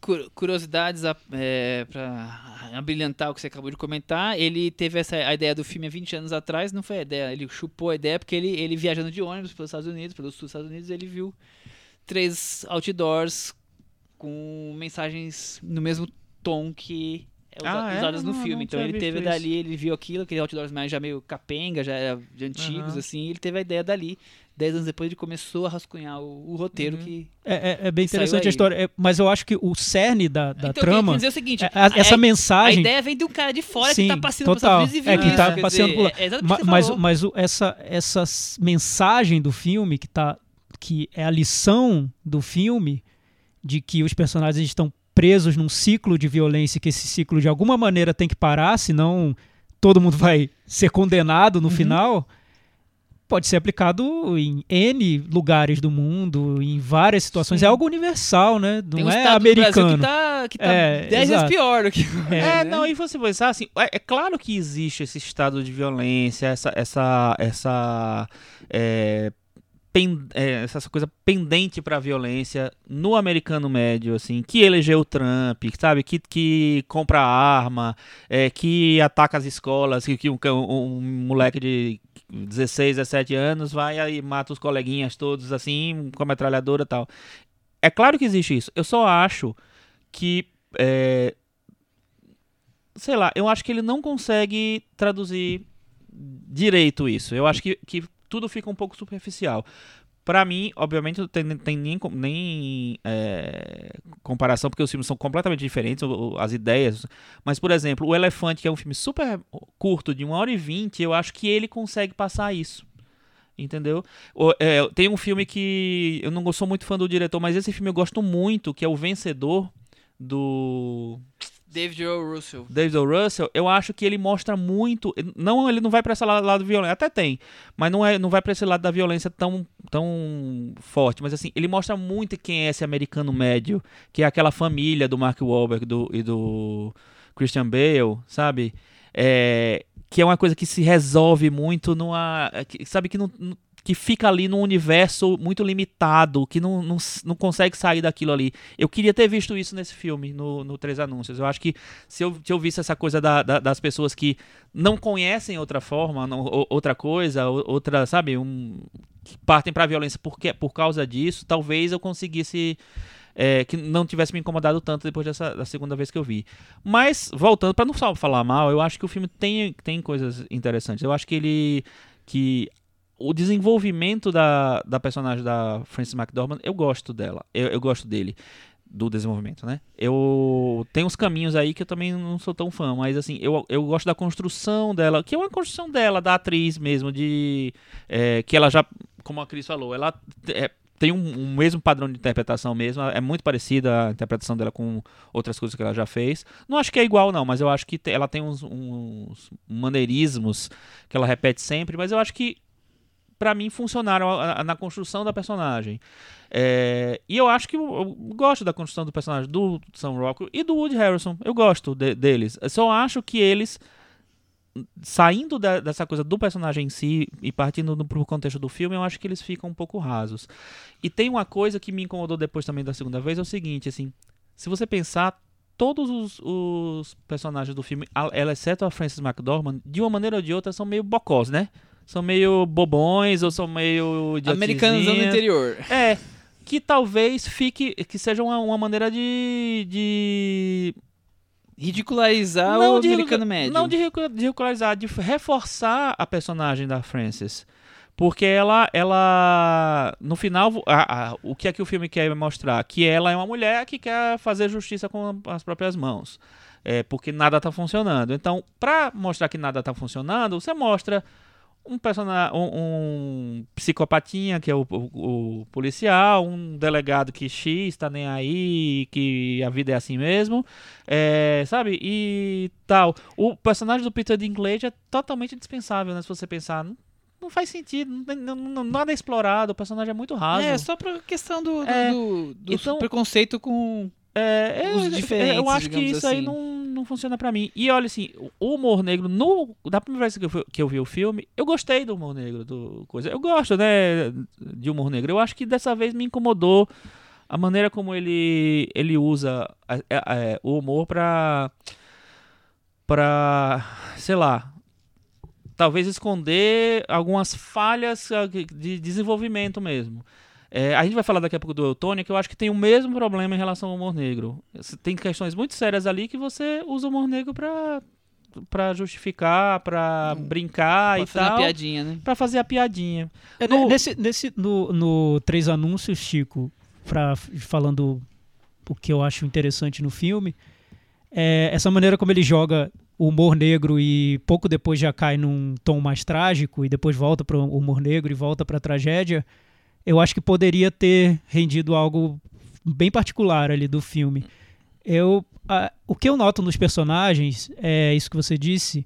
Cu- Curiosidades é, pra abrilhantar o que você acabou de comentar. Ele teve essa a ideia do filme há 20 anos atrás, não foi a ideia, ele chupou a ideia porque ele, ele viajando de ônibus pelos Estados Unidos, pelos sul dos Estados Unidos, ele viu três outdoors com mensagens no mesmo tom que é usa- Ah, é? usadas no Não, filme. não Então ele teve isso. dali, ele viu aquilo, aquele outdoors mais já meio capenga, já era de antigos, Aham. assim, ele teve a ideia dali. Dez anos depois ele começou a rascunhar o, o roteiro Uhum. que. É, é- é bem interessante a história, é, mas eu acho que o cerne da, da então, eu trama, queria dizer o seguinte: é- a- essa a, a mensagem, ideia vem de um cara de fora Sim, que tá passeando total. Unidos e É, viu que isso. tá quer passeando dizer, por lá. É que mas, falou. mas o- essa, essa mensagem do filme que tá que é a lição do filme de que os personagens estão presos num ciclo de violência que esse ciclo de alguma maneira tem que parar, senão todo mundo vai ser condenado Uhum. no final. Pode ser aplicado em N lugares do mundo, em várias situações. Sim. É algo universal, né? Não um é americano. que tá, que tá É, dez vezes exato. pior do que. É, *laughs* né? não, e você pensar assim, é, é claro que existe esse estado de violência, essa essa essa é, é, essa coisa pendente pra violência no americano médio, assim, que elegeu o Trump, sabe, que, que compra arma, é, que ataca as escolas, que, que um, um moleque de 16, 17 anos vai e mata os coleguinhas todos assim, com a metralhadora e tal. É claro que existe isso. Eu só acho que é, sei lá, eu acho que ele não consegue traduzir direito isso. Eu acho que, que tudo fica um pouco superficial. Pra mim, obviamente, não tem, tem nem, nem é, comparação, porque os filmes são completamente diferentes, as ideias. Mas, por exemplo, O Elefante, que é um filme super curto, de 1 hora e 20, eu acho que ele consegue passar isso. Entendeu? É, tem um filme que eu não sou muito fã do diretor, mas esse filme eu gosto muito, que é O Vencedor, do David O. Russell. David O. Russell, eu acho que ele mostra muito. Não, ele não vai pra esse lado, lado violento. Até tem, mas não, é, não vai pra esse lado da violência tão, tão forte. Mas assim, ele mostra muito quem é esse americano médio, que é aquela família do Mark Wahlberg do, e do Christian Bale, sabe? É, que é uma coisa que se resolve muito numa. que- Sabe que não. Que fica ali num universo muito limitado, que não, não, não consegue sair daquilo ali. Eu queria ter visto isso nesse filme, no, no Três Anúncios. Eu acho que se eu, se eu visse essa coisa da- da- das pessoas que não conhecem outra forma, não- ou- outra coisa, ou- outra, sabe, um, que partem pra violência porque, por causa disso, talvez eu conseguisse. é, que não tivesse me incomodado tanto depois dessa da segunda vez que eu vi. Mas, voltando, pra não só falar mal, eu acho que o filme tem, tem coisas interessantes. Eu acho que ele. que o desenvolvimento da, da personagem da Frances McDormand, eu gosto dela. Eu, eu gosto dele. Do desenvolvimento, né? Eu. Tem uns caminhos aí que eu também não sou tão fã, mas assim, eu, eu gosto da construção dela, que é uma construção dela, da atriz mesmo, de. é, que ela já. Como a Cris falou, ela é, tem um, um mesmo padrão de interpretação mesmo. É muito parecida a interpretação dela com outras coisas que ela já fez. Não acho que é igual, não, mas eu acho que te- ela tem uns, uns maneirismos que ela repete sempre, mas eu acho que pra mim funcionaram na construção da personagem. É, e eu acho que eu, gosto da construção do personagem do Sam Rockwell e do Woody Harrison. Eu gosto de- deles. Eu só acho que eles saindo da- dessa coisa do personagem em si e partindo do, pro contexto do filme, eu acho que eles ficam um pouco rasos. E tem uma coisa que me incomodou depois também da segunda vez, é o seguinte, assim, se você pensar, todos os, os personagens do filme, ela, exceto a Frances McDormand, de uma maneira ou de outra, são meio bocós, né? São meio bobões ou são meio Americanos no idiotezinhas. interior. É, que talvez fique, que seja uma, uma maneira de, de Ridicularizar o de americano médio. Não de ridicu- de ridicularizar, de reforçar a personagem da Frances. Porque ela, ela no final, a- a- o que é que o filme quer mostrar? Que ela é uma mulher que quer fazer justiça com as próprias mãos. É, porque nada tá funcionando. Então, pra mostrar que nada tá funcionando, você mostra um personagem, um, um psicopatinha, que é o, o- o policial, um delegado que X tá nem aí, que a vida é assim mesmo, é, sabe? E tal. O personagem do Peter Dinklage é totalmente dispensável, né? Se você pensar, não, não faz sentido, não, não- não- nada é explorado, o personagem é muito raso. É, só pra questão do, do, É, do- do então- preconceito com. É, é, os é, diferentes, eu acho que isso aí assim. não, não funciona pra mim. E olha assim, o humor negro, no, da primeira vez que eu, que eu vi o filme, eu gostei do humor negro, do coisa. Eu gosto, né, de humor negro. Eu acho que dessa vez me incomodou a maneira como ele, ele usa o humor pra, pra, sei lá, talvez esconder algumas falhas ah, de desenvolvimento mesmo. É, a gente vai falar daqui a pouco do Eutônia, que eu acho que tem o mesmo problema em relação ao humor negro. Tem questões muito sérias ali que você usa o humor negro pra, pra justificar, pra brincar Pode e fazer tal. piadinha, né? Pra fazer a piadinha. É, No- Nesse, nesse no, no Três Anúncios, Chico, pra, falando o que eu acho interessante no filme, é essa maneira como ele joga o humor negro e pouco depois já cai num tom mais trágico e depois volta para o humor negro e volta para a tragédia, eu acho que poderia ter rendido algo bem particular ali do filme. Eu, a- o que eu noto nos personagens, é isso que você disse,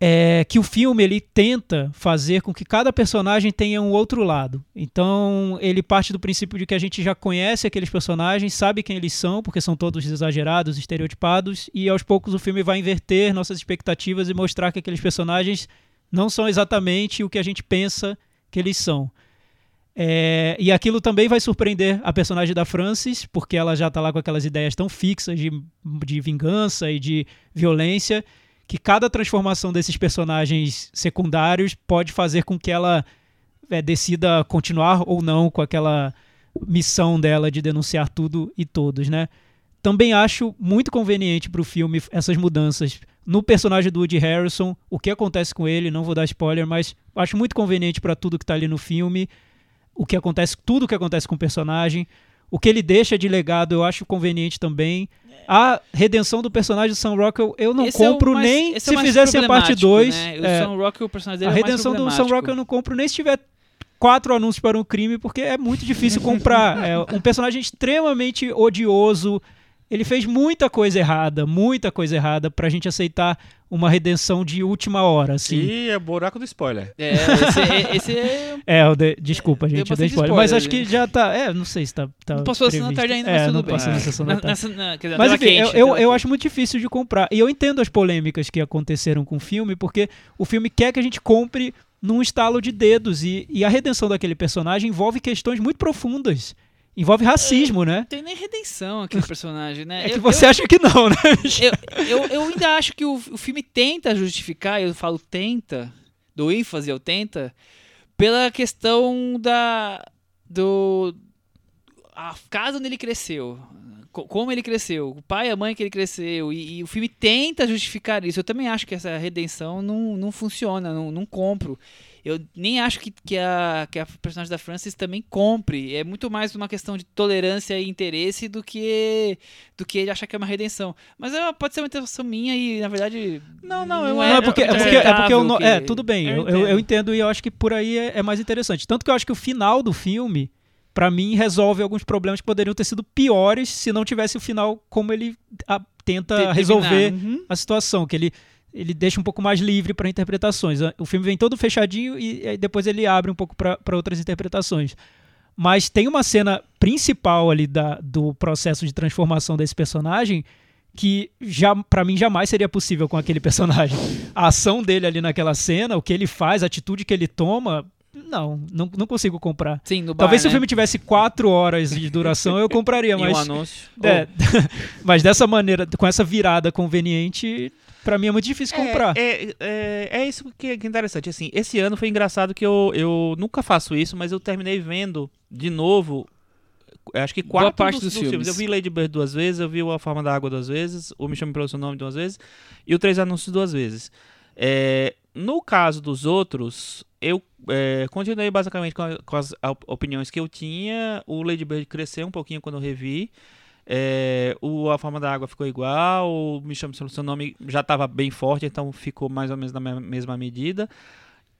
é que o filme ele tenta fazer com que cada personagem tenha um outro lado. Então ele parte do princípio de que a gente já conhece aqueles personagens, sabe quem eles são, porque são todos exagerados, estereotipados, e aos poucos o filme vai inverter nossas expectativas e mostrar que aqueles personagens não são exatamente o que a gente pensa que eles são. É, e aquilo também vai surpreender a personagem da Frances, porque ela já tá lá com aquelas ideias tão fixas de, de vingança e de violência, que cada transformação desses personagens secundários pode fazer com que ela é, decida continuar ou não com aquela missão dela de denunciar tudo e todos, né? Também acho muito conveniente para o filme essas mudanças no personagem do Woody Harrison, o que acontece com ele, não vou dar spoiler, mas acho muito conveniente para tudo que tá ali no filme, o que acontece, tudo que acontece com o personagem, o que ele deixa de legado, eu acho conveniente também. A redenção do personagem do Sam Rockwell, eu não Esse é o compro mais- nem é o se mais fizessem a parte problemático, 2. Né? O Sam Rockwell, o personagem dele a é o redenção do Sam. Rockwell eu não compro nem se tiver quatro anúncios para um crime, porque é muito difícil comprar. *laughs* é um personagem extremamente odioso. Ele fez muita coisa errada, muita coisa errada pra gente aceitar uma redenção de última hora, assim. E é buraco do spoiler. É, esse, é- esse é... *laughs* É, eu dei- desculpa, Deu gente, eu dei spoiler. Mas spoiler, acho que já tá. É, não sei se tá. tá Não passou a sessão da previsto. tarde ainda, é, mas tudo não bem. passou na sessão da Na- tarde. nessa- na- dizer, Mas enfim, quente, eu, eu, eu acho muito difícil de comprar. E eu entendo as polêmicas que aconteceram com o filme, porque o filme quer que a gente compre num estalo de dedos. E, e a redenção daquele personagem envolve questões muito profundas. Envolve racismo, né? Não tem nem redenção aquele personagem, né? *laughs* É que Eu- você eu- acha que não, né? eu, eu, ainda acho que o, o filme tenta justificar, eu falo tenta, do ênfase ao tenta, pela questão da. do. a casa onde ele cresceu. co- Como ele cresceu, o pai e a mãe que ele cresceu, e, e o filme tenta justificar isso. Eu também acho que essa redenção não, não funciona, não, não compro. Eu nem acho que, que, a, que a personagem da Frances também compre. É muito mais uma questão de tolerância e interesse do que do que ele achar que é uma redenção. Mas é, pode ser uma interpretação minha e, na verdade. Não, não, eu- Não, é porque, é porque, é porque eu não- é, tudo bem, Eu eu, eu, eu entendo. entendo e eu acho que por aí é, é mais interessante. Tanto que eu acho que o final do filme, pra mim, resolve alguns problemas que poderiam ter sido piores se não tivesse o final como ele a- tenta terminar. resolver Uhum. a situação, que ele, ele deixa um pouco mais livre para interpretações. O filme vem todo fechadinho e, depois ele abre um pouco para outras interpretações. Mas tem uma cena principal ali da, do processo de transformação desse personagem que já para mim jamais seria possível com aquele personagem. A ação dele ali naquela cena, o que ele faz, a atitude que ele toma, não, não, não consigo comprar. Sim, bar, Talvez se o né? filme tivesse quatro horas de duração, eu compraria, *laughs* E um mas anúncio. é, *laughs* mas dessa maneira, com essa virada conveniente, pra mim é muito difícil comprar. É, é, é isso que, que é interessante. Assim, esse ano foi engraçado que eu, eu nunca faço isso, mas eu terminei vendo de novo. eu Acho que Boa quatro parte dos, dos dos filmes. filmes. Eu vi Lady Bird duas vezes, eu vi o A Forma da Água duas vezes, o Me Chame Pelo Seu Nome duas vezes, e o Três Anúncios duas vezes. É, no caso dos outros, eu é, continuei basicamente com, a- com as op- opiniões que eu tinha. O Lady Bird cresceu um pouquinho quando eu revi. É, o A Forma da Água ficou igual, o Me Chame Pelo Seu Nome já estava bem forte, então ficou mais ou menos na me- mesma medida.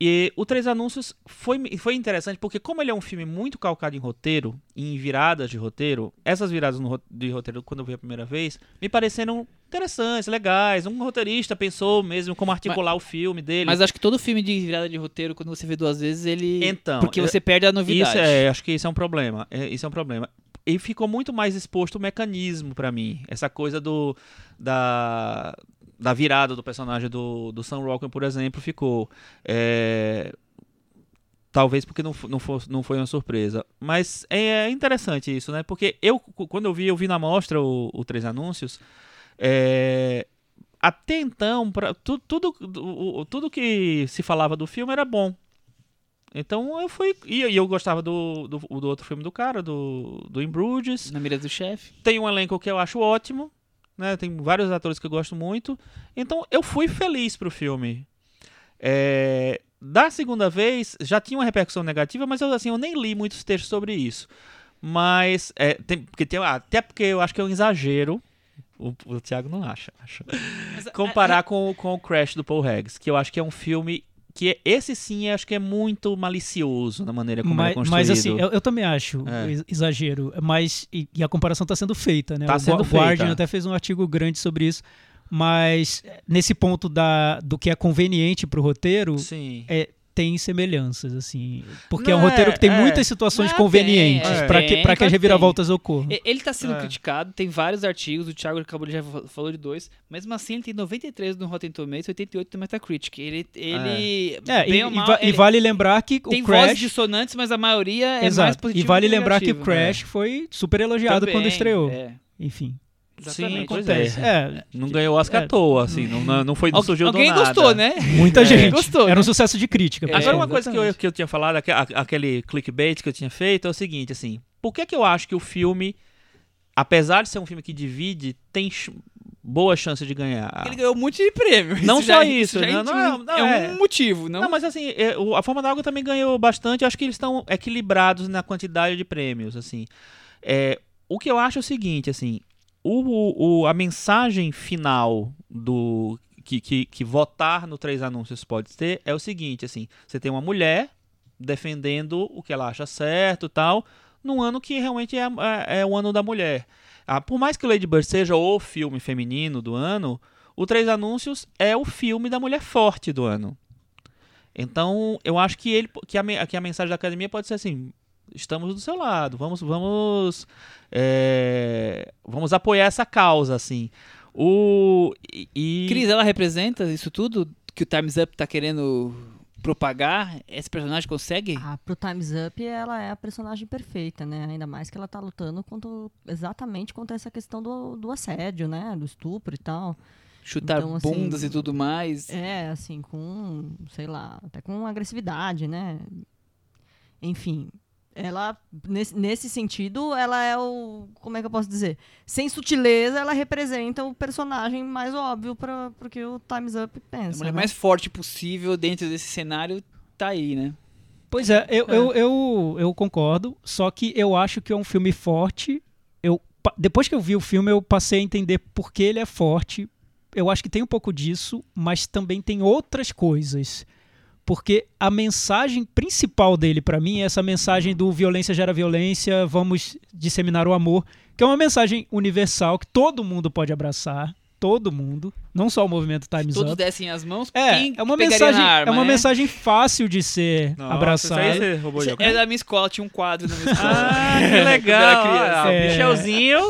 E o Três Anúncios foi, foi interessante porque, como ele é um filme muito calcado em roteiro, em viradas de roteiro, essas viradas no de roteiro, quando eu vi a primeira vez, me pareceram interessantes, legais. Um roteirista pensou mesmo como articular o filme dele. Mas acho que todo filme de virada de roteiro, quando você vê duas vezes, ele. Então, Porque eu- você perde a novidade. Isso é, acho que isso é um problema. É, isso é um problema. E ficou muito mais exposto o mecanismo pra mim. Essa coisa do da, da virada do personagem do, do Sam Rockwell, por exemplo, ficou. É, talvez porque não, não, fosse, não foi uma surpresa. Mas é interessante isso, né? Porque eu, quando eu vi, eu vi na mostra o, o Três Anúncios. é, até então, pra, tu- tudo, tudo que se falava do filme era bom. Então eu fui. E, eu gostava do, do, do outro filme do cara, do, do In Bruges. Na mira do chefe. Tem um elenco que eu acho ótimo. Né? Tem vários atores que eu gosto muito. Então eu fui feliz pro filme. É, da segunda vez, já tinha uma repercussão negativa, mas eu, assim, eu nem li muitos textos sobre isso. Mas, é, tem, porque tem, até porque eu acho que é um exagero. O, o Thiago não acha. Mas, Comparar com, com o Crash do Paul Haggis, que eu acho que é um filme que esse sim acho que é muito malicioso na maneira como mas, é construído. mas assim, eu, eu também acho É. ex- exagero. Mas, e, e a comparação está sendo feita, né? Tá o sendo Gua- Guardian feita. até fez um artigo grande sobre isso. Mas eh, nesse ponto da, do que é conveniente pro roteiro, Sim. é, tem semelhanças, assim. Porque é um Não, roteiro que tem é, muitas situações Não, convenientes tem, é, para tem, que, pra que claro as que reviravoltas ocorram. E- Ele tá sendo É. criticado, tem vários artigos, o Thiago acabou de já fa- falou de dois, mesmo assim ele tem 93 no Rotten Tomatoes, 88 no Metacritic. Ele, ele É, e, bem ou e mal, va- e ele vale lembrar que tem o vozes Crash... dissonantes, mas a maioria é mais Exato. positiva E vale lembrar que o negativo. Crash foi super elogiado Também, quando estreou. é, Enfim, exatamente. pois acontece. É, Não ganhou Oscar É. à toa, assim. Não, não- foi, não surgiu do Alguém nada. gostou, né? muita É. gente. Gostou, Era né? um sucesso de crítica. É, Agora, uma coisa que eu, que eu tinha falado, aquele clickbait que eu tinha feito, é o seguinte, assim. Por que que eu acho que o filme, apesar de ser um filme que divide, tem boa chance de ganhar? Ele ganhou um monte de prêmio. Não Isso só já- isso, já não, não é- é, não é é. um motivo, não? Não, mas assim, é, o- a Forma da Água também ganhou bastante. Eu acho que eles estão equilibrados na quantidade de prêmios, assim. É, o que eu acho é o seguinte, assim, o, o- a mensagem final do que, que, que votar no Três Anúncios pode ter é o seguinte, assim, você tem uma mulher defendendo o que ela acha certo tal, num ano que realmente é, é, é o ano da mulher. Ah, por mais que Lady Bird seja o filme feminino do ano, o Três Anúncios é o filme da mulher forte do ano. Então, eu acho que ele que a, que a mensagem da academia pode ser assim: estamos do seu lado, vamos vamos é, vamos apoiar essa causa assim. O e, e- Cris, ela representa isso tudo que o Time's Up tá querendo propagar? Esse personagem consegue? Ah, pro Time's Up, ela é a personagem perfeita, né? Ainda mais que ela tá lutando contra, exatamente contra essa questão do, do assédio, né? Do estupro e tal. Chutar então, assim, bundas e tudo mais. É, assim, com, sei lá, até com agressividade, né? Enfim, ela, nesse, nesse sentido, ela é o. Como é que eu posso dizer? Sem sutileza, ela representa o personagem mais óbvio para o que o Time's Up A pensa. mulher né? mais forte possível dentro desse cenário tá aí, né? Pois é, eu, Eu, eu, eu concordo, só que eu acho que é um filme forte. Eu, depois que eu vi o filme, eu passei a entender por que ele é forte. Eu acho que tem um pouco disso, mas também tem outras coisas. Porque a mensagem principal dele, pra mim, é essa mensagem do violência gera violência, vamos disseminar o amor, que é uma mensagem universal que todo mundo pode abraçar, todo mundo, não só o movimento Time's Todos Up. dessem as mãos, É, quem é uma mensagem, na arma, é uma né? mensagem fácil de ser Nossa, abraçada. É da minha escola, tinha um quadro na minha *laughs* escola. Ah, que *laughs* legal. É. Michelzinho.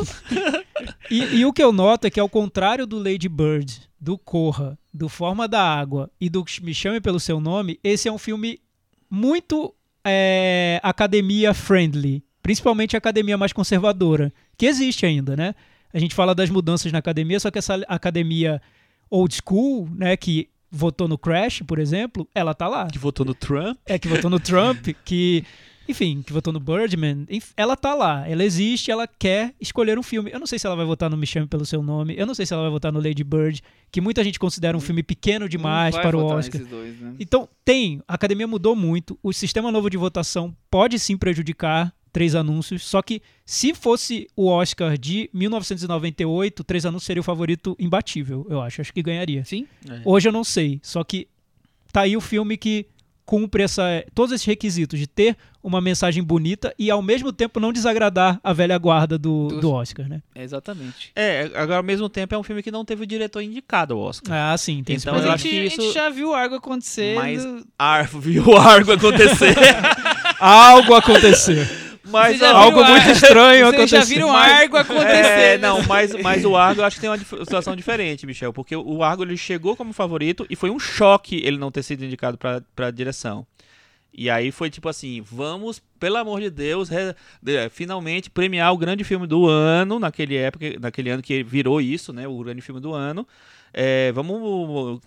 E, e o que eu noto é que, ao contrário do Lady Bird, do Corra, do Forma da Água e do Me Chame Pelo Seu Nome, esse é um filme muito é, academia friendly. Principalmente a academia mais conservadora, que existe ainda, né? A gente fala das mudanças na academia, só que essa academia old school, né, que votou no Crash, por exemplo, ela tá lá. Que votou no Trump. É, que votou no *laughs* Trump, que. Enfim, que votou no Birdman. Ela tá lá, ela existe, ela quer escolher um filme. Eu não sei se ela vai votar no Me Chame Pelo Seu Nome, eu não sei se ela vai votar no Lady Bird, que muita gente considera um filme pequeno demais para o Oscar. dois, né? Então, tem. A academia mudou muito. O sistema novo de votação pode sim prejudicar três anúncios. Só que se fosse o Oscar de 1998, três anúncios seria o favorito imbatível, eu acho. Acho que ganharia. Sim. Hoje eu não sei. Só que tá aí o filme que cumpre essa, todos esses requisitos de ter uma mensagem bonita e ao mesmo tempo não desagradar a velha guarda do, Dos- do Oscar, né? Exatamente. É, agora ao mesmo tempo é um filme que não teve o diretor indicado ao Oscar. Ah, sim, tem Então, Mas eu a acho gente, que a gente isso- já viu algo acontecer. Mas- Ar, *laughs* viu o Argo acontecer. Algo acontecer. *laughs* mas já ó, Algo a- muito estranho Vocês já acontecer. viram Mas- Argo acontecer. É, não, mas, mas o Argo eu acho que tem uma situação diferente, Michel, porque o Argo ele chegou como favorito e foi um choque ele não ter sido indicado pra, pra direção. E aí foi tipo assim, vamos, pelo amor de Deus, de- finalmente premiar o grande filme do ano, naquele época, naquele ano que virou isso, né, o grande filme do ano. É, vamos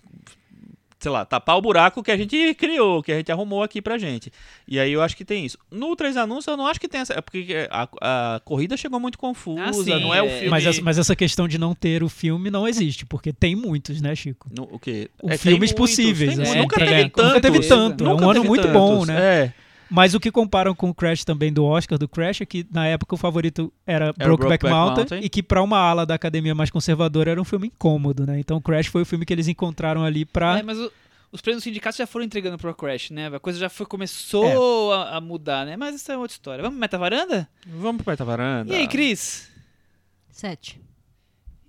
sei lá, tapar o buraco que a gente criou, que a gente arrumou aqui pra gente. E aí eu acho que tem isso. No Três Anúncios eu não acho que tem essa. É porque a, a corrida chegou muito confusa, Ah, sim, não é, o é. filme. Mas essa, mas essa questão de não ter o filme não existe, porque tem muitos, né, Chico? No- o quê? O tem filmes muitos, possíveis, tem assim, muitos. nunca tem- teve tanto. nunca teve tanto, é um ano teve muito bom, né? É. Mas o que comparam com o Crash também do Oscar do Crash é que na época o favorito era, Brokeback Brokeback Mountain, Mountain. e que pra uma ala da academia mais conservadora era um filme incômodo, né? Então Crash foi o filme que eles encontraram ali pra É, mas o- os prêmios sindicatos já foram entregando pro Crash, né? A coisa já foi, começou a, a mudar, né? Mas isso é outra história. Vamos pro Meta Varanda? Vamos pro Meta Varanda. E aí, Cris? Sete.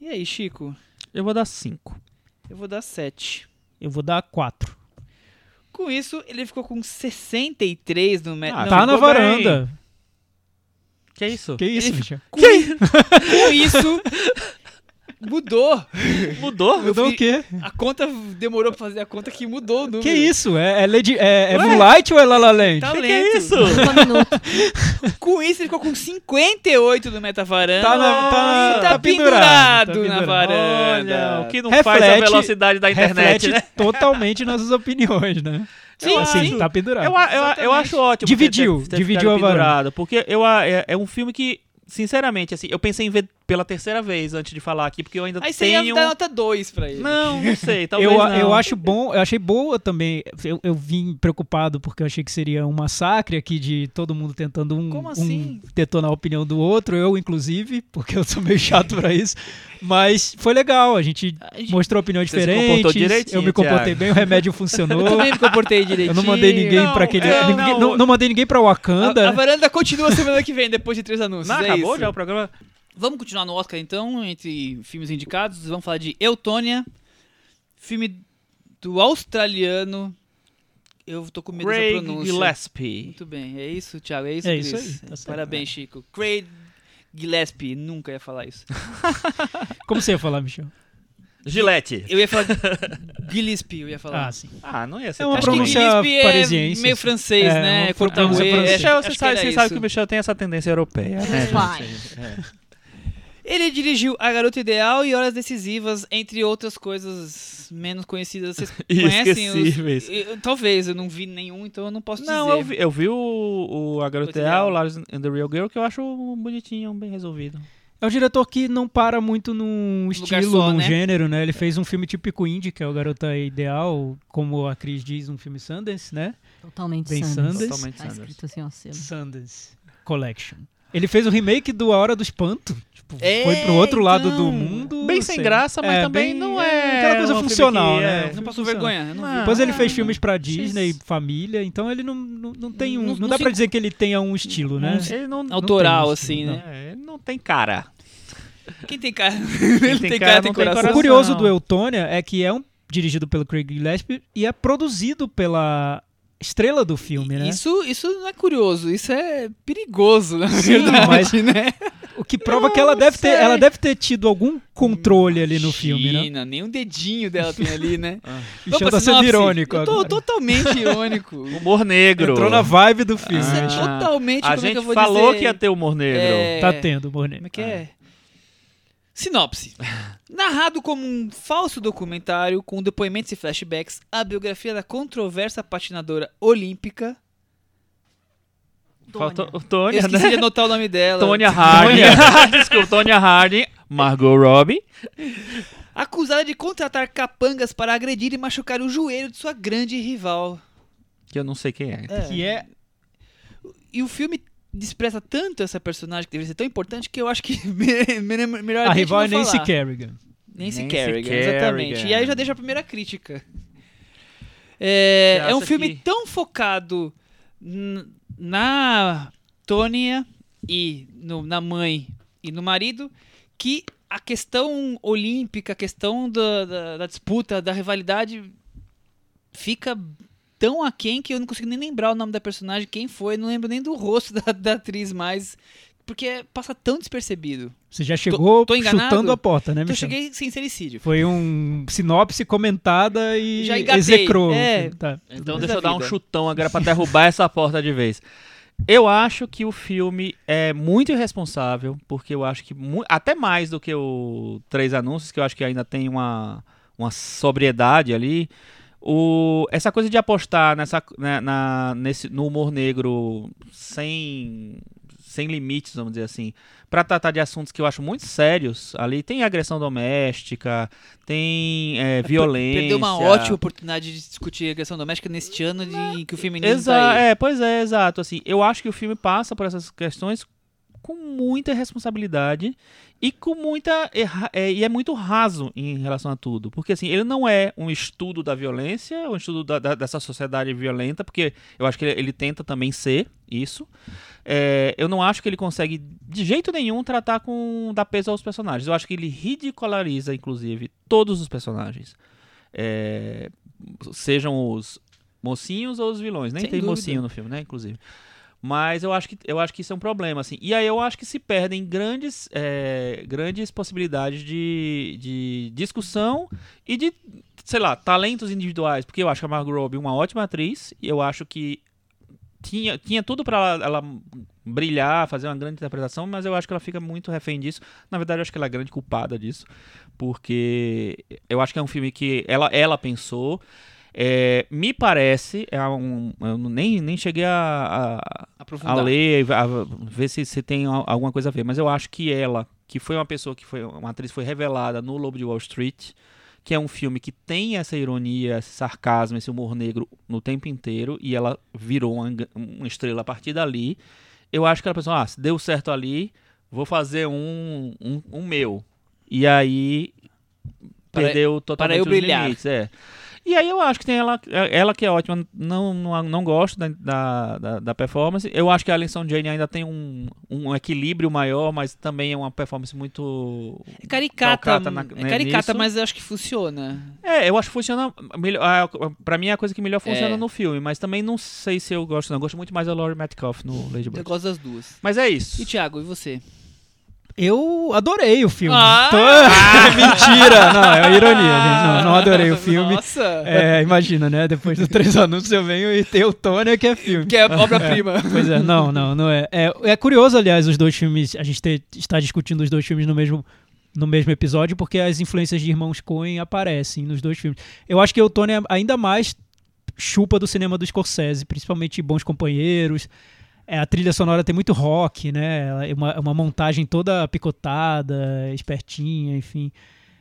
E aí, Chico? Eu vou dar cinco. Eu vou dar 7. eu vou dar quatro. Com isso, ele ficou com 63 no Meta. Ah, não, tá na ficou bem. varanda. Que é isso? Que isso, Ele- Michel? Com, com isso, *laughs* mudou. *laughs* Mudou? Mudou o quê? A conta demorou pra fazer a conta que mudou o número. Que isso? É, é, Lady, é, é Moonlight ou é La La Land? Tá Que lento. é isso? *laughs* Com isso, ele ficou com 58 no Meta Varanda. Tá na- tá- tá, tá pendurado, pendurado, tá na varanda. Olha, o que não faz a Reflete- velocidade da internet, Reflete né? *laughs* totalmente nossas opiniões, né? Sim, assim, sim. tá pendurado. Eu, eu, eu acho ótimo. Dividiu, ter- ter dividiu a varanda. Porque eu, é, é um filme que, sinceramente, assim, eu pensei em ver pela terceira vez antes de falar aqui, porque eu ainda Aí você ia tenho... dar nota 2 pra ele. Não, não sei, *laughs* talvez eu, não. eu acho bom, eu achei boa também. Eu, eu vim preocupado porque eu achei que seria um massacre aqui de todo mundo tentando um, Como um assim? detonar a opinião do outro, eu inclusive, porque eu sou meio chato pra isso. Mas foi legal, a gente A gente- mostrou opiniões Você se comportou diferentes. Eu me comportei Thiago. bem, o remédio *laughs* Eu funcionou. também me comportei direitinho. Eu não mandei ninguém Não, pra aquele. é, ninguém- não. não, não mandei ninguém pra Wakanda. A, a varanda continua semana que vem, depois de três anúncios. Não, é acabou isso. já o programa? Vamos continuar no Oscar então, entre filmes indicados. Vamos falar de Eutônia, filme do australiano. Eu tô com medo Craig dessa pronúncia. Gillespie. Muito bem, é isso, Thiago? É isso, É isso aí, tá certo. Parabéns, Chico. Craig Gillespie, nunca ia falar isso. *laughs* Como você ia falar, Michel? Gillette. Eu ia falar Gillespie, eu ia falar. Ah, sim. Ah, não ia ser É uma pronúncia Gillespie é parisiense, meio assim. francês, É, né? uma Cortar pronúncia acho- Michel, você sabe, você sabe que o Michel tem essa tendência europeia, né? É. Ele dirigiu A Garota Ideal e Horas Decisivas, entre outras coisas menos conhecidas. Vocês *laughs* conhecem os... Eu- Talvez, eu não vi nenhum, então eu não posso Não, dizer. eu vi, eu vi o, o A Garota Ideal. Lars and the Real Girl, que eu acho bonitinho, bem resolvido. É um diretor que não para muito num estilo, só, num né? gênero, né? Ele fez um filme típico indie, que é o Garota Ideal, como a Cris diz, um filme Sundance, né? Totalmente Bem Sanders. Sanders. Totalmente Tá Sanders. escrito assim, ó, selo. Sundance Collection. Ele fez o remake do A Hora do Espanto. Tipo, É, foi pro outro lado do então. mundo. Bem sem sei. graça, mas É, também bem- não é Aquela coisa um funcional, que né? é- Um Não passou funcional. vergonha. eu Não Ah. Depois ele fez filmes pra. Disney, família, então ele não, não, não tem um. Não- Não, não dá se- pra dizer que ele tenha um estilo, né? Ele não, Não Autoral, tem assim, estilo, né? é, ele não tem cara. Quem tem cara? Quem ele tem tem cara cara, tem tem coração. O coração. curioso do Eutônia é que é um dirigido pelo Craig Gillespie e é produzido pela estrela do filme, né? Isso, isso não é curioso, isso é perigoso, na Sim, verdade, mas- né? O que prova que ela deve, ter, ela deve ter tido algum controle ali no filme, né? Nem um dedinho dela tem ali, né? Michel *laughs* Vamos tá sendo irônico Eu tô agora. totalmente *laughs* irônico. Humor negro. Entrou na vibe do filme. Isso é Ah. totalmente A como é que eu gente vou falou dizer? que ia ter humor negro. É, Tá tendo, Borne. Como é que é? Sinopse. *laughs* Narrado como um falso documentário com depoimentos e flashbacks, a biografia da controversa patinadora olímpica. Faltou o Eu Tônia, esqueci né? de anotar o nome dela. Tônia *laughs* *laughs* Harding. Desculpa, Tônia Harding. Margot Robbie. Acusada de contratar capangas para agredir e machucar o joelho de sua grande rival. Que eu não sei quem é. Que é E o filme despreza tanto essa personagem que deveria ser tão importante que eu acho que *laughs* me- me- melhor a gente rival é Nancy falar. Kerrigan. Nancy, Nancy Kerrigan, Kerrigan. exatamente. E aí já deixa a primeira crítica. É, é um filme que- tão focado na Tônia e no- na mãe e no marido que a questão olímpica, a questão da, da- da disputa, da rivalidade fica tão aquém que eu não consigo nem lembrar o nome da personagem, quem foi, não lembro nem do rosto *laughs* da, da atriz mais, porque passa tão despercebido. Você já chegou tô enganado? chutando a porta, né, Então eu Michel? cheguei sem sericídio. Foi um sinopse comentada e Já engatei. execrou. É. Tá. Então deixa a eu dar um chutão agora pra *laughs* derrubar essa porta de vez. Eu acho que o filme é muito irresponsável, porque eu acho que até mais do que o Três Anúncios, que eu acho que ainda tem uma, uma sobriedade ali. O, essa coisa de apostar nessa, né, na, nesse, no humor negro sem, sem limites, vamos dizer assim, para tratar de assuntos que eu acho muito sérios. Ali tem agressão doméstica, tem é, violência. Perdeu uma ótima oportunidade de discutir agressão doméstica neste ano de que o feminismo Exa tá aí. É, pois é, exato. Assim, eu acho que o filme passa por essas questões com muita responsabilidade e com muita é, e é muito raso em relação a tudo, porque assim ele não é um estudo da violência, um estudo da- da- dessa sociedade violenta, porque eu acho que ele, ele tenta também ser isso. É, eu não acho que ele consegue de jeito nenhum tratar com dar peso aos personagens. Eu acho que ele ridiculariza, inclusive, todos os personagens, É, sejam os mocinhos ou os vilões. Nem Sem tem dúvida. mocinho no filme, né? Inclusive. Mas eu acho que, eu acho que isso é um problema, assim. E aí eu acho que se perdem grandes, é, grandes possibilidades de, de discussão e de, sei lá, talentos individuais. Porque eu acho a Margot Robbie uma ótima atriz e eu acho que tinha, tinha tudo pra ela, ela brilhar, fazer uma grande interpretação, mas eu acho que ela fica muito refém disso. Na verdade, eu acho que ela é a grande culpada disso, porque eu acho que é um filme que ela, ela pensou. É, me parece, é um, eu nem, nem cheguei a, a, a ler, a ver se, se tem al- alguma coisa a ver, mas eu acho que ela, que foi uma pessoa que foi uma atriz, foi revelada no Lobo de Wall Street, que é um filme que tem essa ironia, esse sarcasmo, esse humor negro no tempo inteiro, e ela virou uma, uma estrela a partir dali. Eu acho que ela pensou, ah, se deu certo ali, vou fazer um, um, um meu. E aí Para- perdeu totalmente eu os brilhar. limites, é. E aí eu acho que tem ela, ela que é ótima, não, não, não gosto da, da, da- da performance. Eu acho que a Alison Jane ainda tem um, um equilíbrio maior, mas também é uma performance muito. É caricata, na- é né, caricata, nisso. mas eu acho que funciona. É, eu acho que funciona melhor. Pra mim é a coisa que melhor funciona É. no filme, mas também não sei se eu gosto, não. Eu gosto muito mais da Laurie Metcalf no Lady Eu Bird. gosto das duas. Mas é isso. E Thiago, e você? Eu adorei o filme. Ah! *laughs* Mentira! Não, é ironia, gente. Não, não adorei o *laughs* filme. Nossa! É, imagina, né? Depois dos três anúncios eu venho e tem o Tony que é filme. Que é obra-prima. *laughs* Pois é, não, não, não é. é. é curioso, aliás, os dois filmes, a gente ter- está discutindo os dois filmes no mesmo, no mesmo episódio, porque as influências de Irmãos Coen aparecem nos dois filmes. Eu acho que o Tony é ainda mais chupa do cinema do Scorsese, principalmente Bons Companheiros. É, a trilha sonora tem muito rock, né? É uma, é uma montagem toda picotada, espertinha, enfim.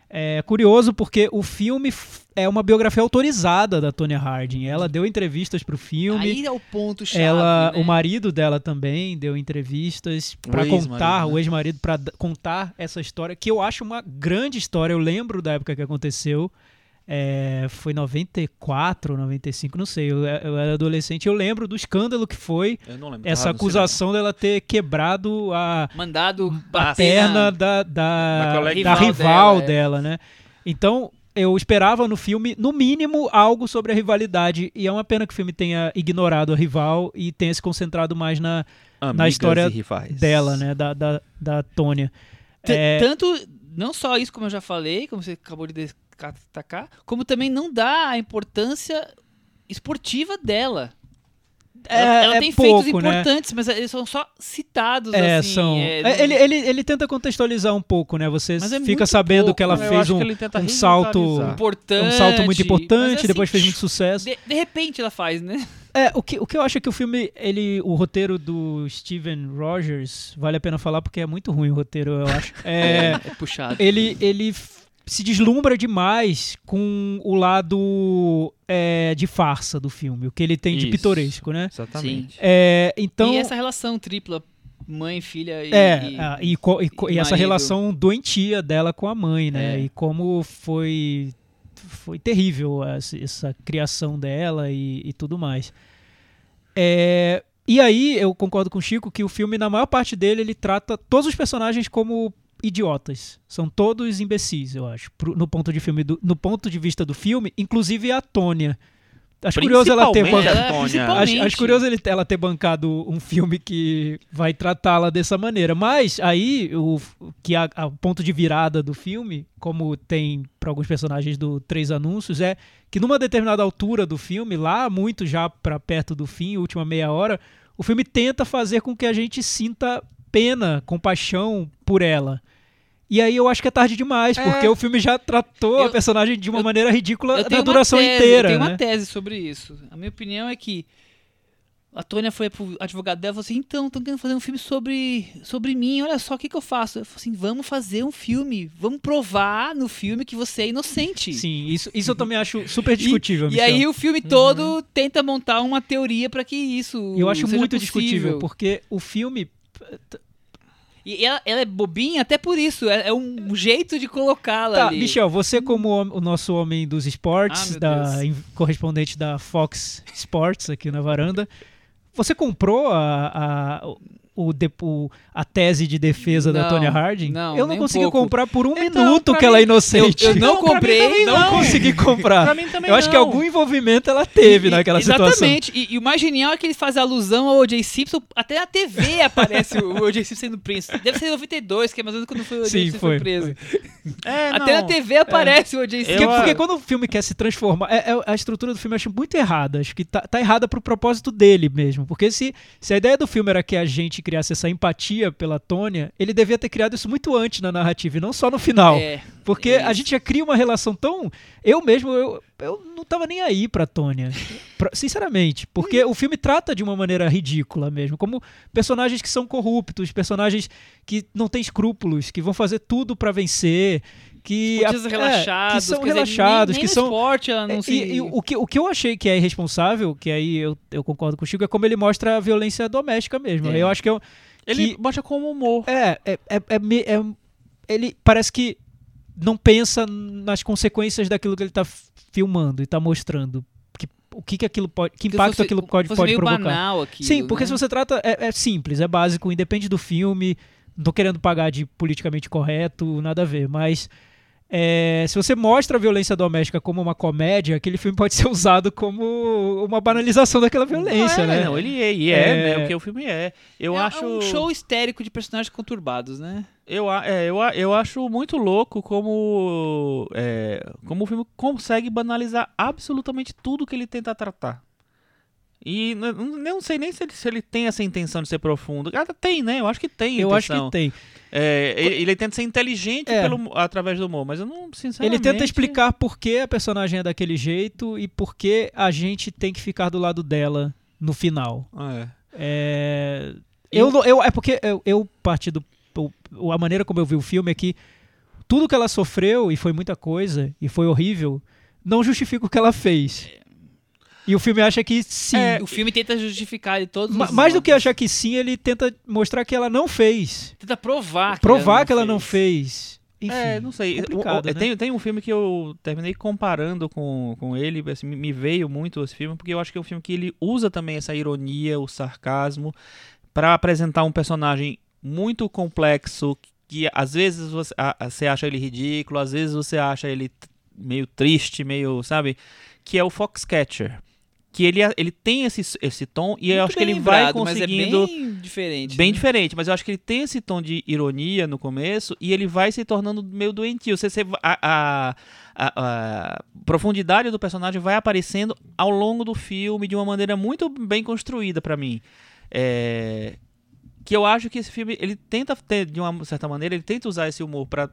É curioso porque o filme é uma biografia autorizada da Tonya Harding. Ela deu entrevistas pro filme. Aí é o ponto chave, Ela, né? o marido dela também deu entrevistas ex-marido, contar, né? o ex-marido pra d- contar essa história que eu acho uma grande história. Eu lembro da época que aconteceu. É, foi 94, 95, não sei. Eu, eu era adolescente. Eu lembro do escândalo que foi essa acusação dela ter quebrado a, Mandado a perna na- da, da, Da colega- da rival rival dela, é. dela, né? Então, eu esperava no filme, no mínimo, algo sobre a rivalidade. E é uma pena que o filme tenha ignorado a rival e tenha se concentrado mais na Amigas história dela, né? Da, da, da Tônia. T- É, Tanto, não só isso, como eu já falei, como você acabou de destacar, como também não dá a importância esportiva dela. É, ela ela é tem pouco, feitos né? importantes, mas eles são só citados, É, assim. são. é, é, ele, ele, ele tenta contextualizar um pouco, né? Você é fica sabendo pouco, que ela Eu fez um, um salto. importante. um salto muito importante, assim, depois fez muito sucesso. De, de repente ela faz, né? É, o que, o que eu acho é que o filme, ele, o roteiro do Steven Rogers, vale a pena falar porque é muito ruim o roteiro, eu acho. É, *laughs* É puxado. ele, ele se deslumbra demais com o lado é, de farsa do filme, o que ele tem de Isso. pitoresco, né? Exatamente. É, então, e essa relação tripla, mãe, filha e. é, e- ah, e, e e e essa relação doentia dela com a mãe, né? É. E como foi foi terrível essa, essa criação dela e, e tudo mais. É, e aí eu concordo com o Chico que o filme, na maior parte dele, ele trata todos os personagens como idiotas. São todos imbecis, eu acho, no ponto de filme do- no ponto de vista do filme, inclusive a Tônia. Acho curioso ela ter bancado-. *laughs* Acho, acho curioso ela ter bancado um filme que vai tratá-la dessa maneira. Mas aí, o que a, a ponto de virada do filme, como tem para alguns personagens do Três Anúncios, é que numa determinada altura do filme, lá muito já para perto do fim, última meia hora, o filme tenta fazer com que a gente sinta pena, compaixão por ela. E aí eu acho que é tarde demais, É. porque o filme já tratou a Eu- personagem de uma eu- maneira ridícula na duração tese, inteira. Eu tenho né? uma tese sobre isso. A minha opinião é que a Tônia foi pro advogado dela e falou assim: então, estão querendo fazer um filme sobre, sobre mim, olha só, o que, que eu faço? Eu falei assim: vamos fazer um filme, vamos provar no filme que você é inocente. Sim, isso, isso eu também acho super discutível, E Michel. aí o filme todo tenta montar uma teoria pra que isso Eu acho muito possível. discutível, porque o filme. E ela, ela é bobinha até por isso, é, é um jeito de colocá-la Tá, ali. Michel, você como hom- o nosso homem dos Ah, esportes, meu da em- correspondente da Fox Sports aqui na varanda, você comprou a, a, o, o- a tese de defesa da Não, Tonya Harding? não, Eu não consegui pouco. comprar por um Então, minuto que ela é mim- inocente. eu não Não, mim comprei, não não. consegui *laughs* comprar. Pra mim também Eu acho que não. algum envolvimento ela teve E- naquela situação. Exatamente. E, e o mais genial é que ele faz alusão ao O.J. Simpson. Até na TV aparece o O.J. Simpson sendo preso. Deve ser em 92, que é mais ou menos quando foi o O.J. Sim, Simpson foi, preso. É, Até não. na TV aparece o O.J. Eu- Porque, Simpson. porque quando o filme quer se transformar, é- é- a estrutura do filme eu acho muito errada. Acho que tá, tá errada pro propósito dele mesmo. Porque se, se a ideia do filme era que a gente criasse essa empatia pela Tônia, ele devia ter criado isso muito antes na narrativa e não só no final. É, Porque é a gente já cria uma relação tão. Eu mesmo, eu, eu não tava nem aí pra Tônia. Pra- sinceramente. Porque o filme trata de uma maneira ridícula mesmo. Como personagens que são corruptos, personagens que não têm escrúpulos, que vão fazer tudo pra vencer. Que, é, relaxados. que são quer dizer, relaxados, nem, nem que são. esporte ela não E- se... e o, que, o que eu achei que é irresponsável, que aí eu, eu concordo com o Chico, é como ele mostra a violência doméstica mesmo. É. Eu acho que eu, Ele que- mostra como humor. é, é, é, é é- ele parece que não pensa nas consequências daquilo que ele tá f- filmando e tá mostrando. Que, o que, que aquilo pode. Que impacto fosse- aquilo pode, pode meio provocar. banal aqui. Sim, porque se você trata. É, é simples, é básico, independe do filme. Não tô querendo pagar de politicamente correto, nada a ver, mas. É, se você mostra a violência doméstica como uma comédia, aquele filme pode ser *laughs* usado como uma banalização daquela violência, não, é, né? Não, ele é, e é, É. né? O que o filme é. Eu é, acho. é um show histérico de personagens conturbados, né? Eu, é, eu, eu acho muito louco como, é, como o filme consegue banalizar absolutamente tudo que ele tenta tratar. E n- n- eu não sei nem se ele, se ele tem essa intenção de ser profundo. Ah, tem, né? Eu acho que tem. Eu acho que tem. É, ele, ele tenta ser inteligente É. pelo, através do humor, mas eu não, sinceramente... Ele tenta explicar por que a personagem é daquele jeito e por que a gente tem que ficar do lado dela no final. É. É, eu, não- eu, é porque eu, eu parti do. A maneira como eu vi o filme é que tudo que ela sofreu, e foi muita coisa, e foi horrível, não justifica o que ela fez. E o filme acha que sim. É, O filme tenta justificar de todos Ma- os mais do que achar que sim, ele tenta mostrar que ela não fez. Tenta provar. provar que ela não fez. Enfim, é, não sei. complicado, O- o- né? tem, tem um filme que eu terminei comparando com, com ele, assim, me- veio muito esse filme, porque eu acho que é um filme que ele usa também essa ironia, o sarcasmo, pra apresentar um personagem muito complexo, que às vezes você, você acha ele ridículo, às vezes você acha ele meio triste, meio, sabe? Que é o Foxcatcher. Que ele, ele tem esse, esse tom e eu Muito acho que ele vai lembrado, mas é conseguindo bem diferente. bem né? diferente, mas eu acho que ele tem esse tom de ironia no começo e ele vai se tornando meio doentio. Você, você- a, a- a- a profundidade do personagem vai aparecendo ao longo do filme de uma maneira muito bem construída pra mim. É, que eu acho que esse filme ele tenta ter de uma certa maneira ele tenta usar esse humor pra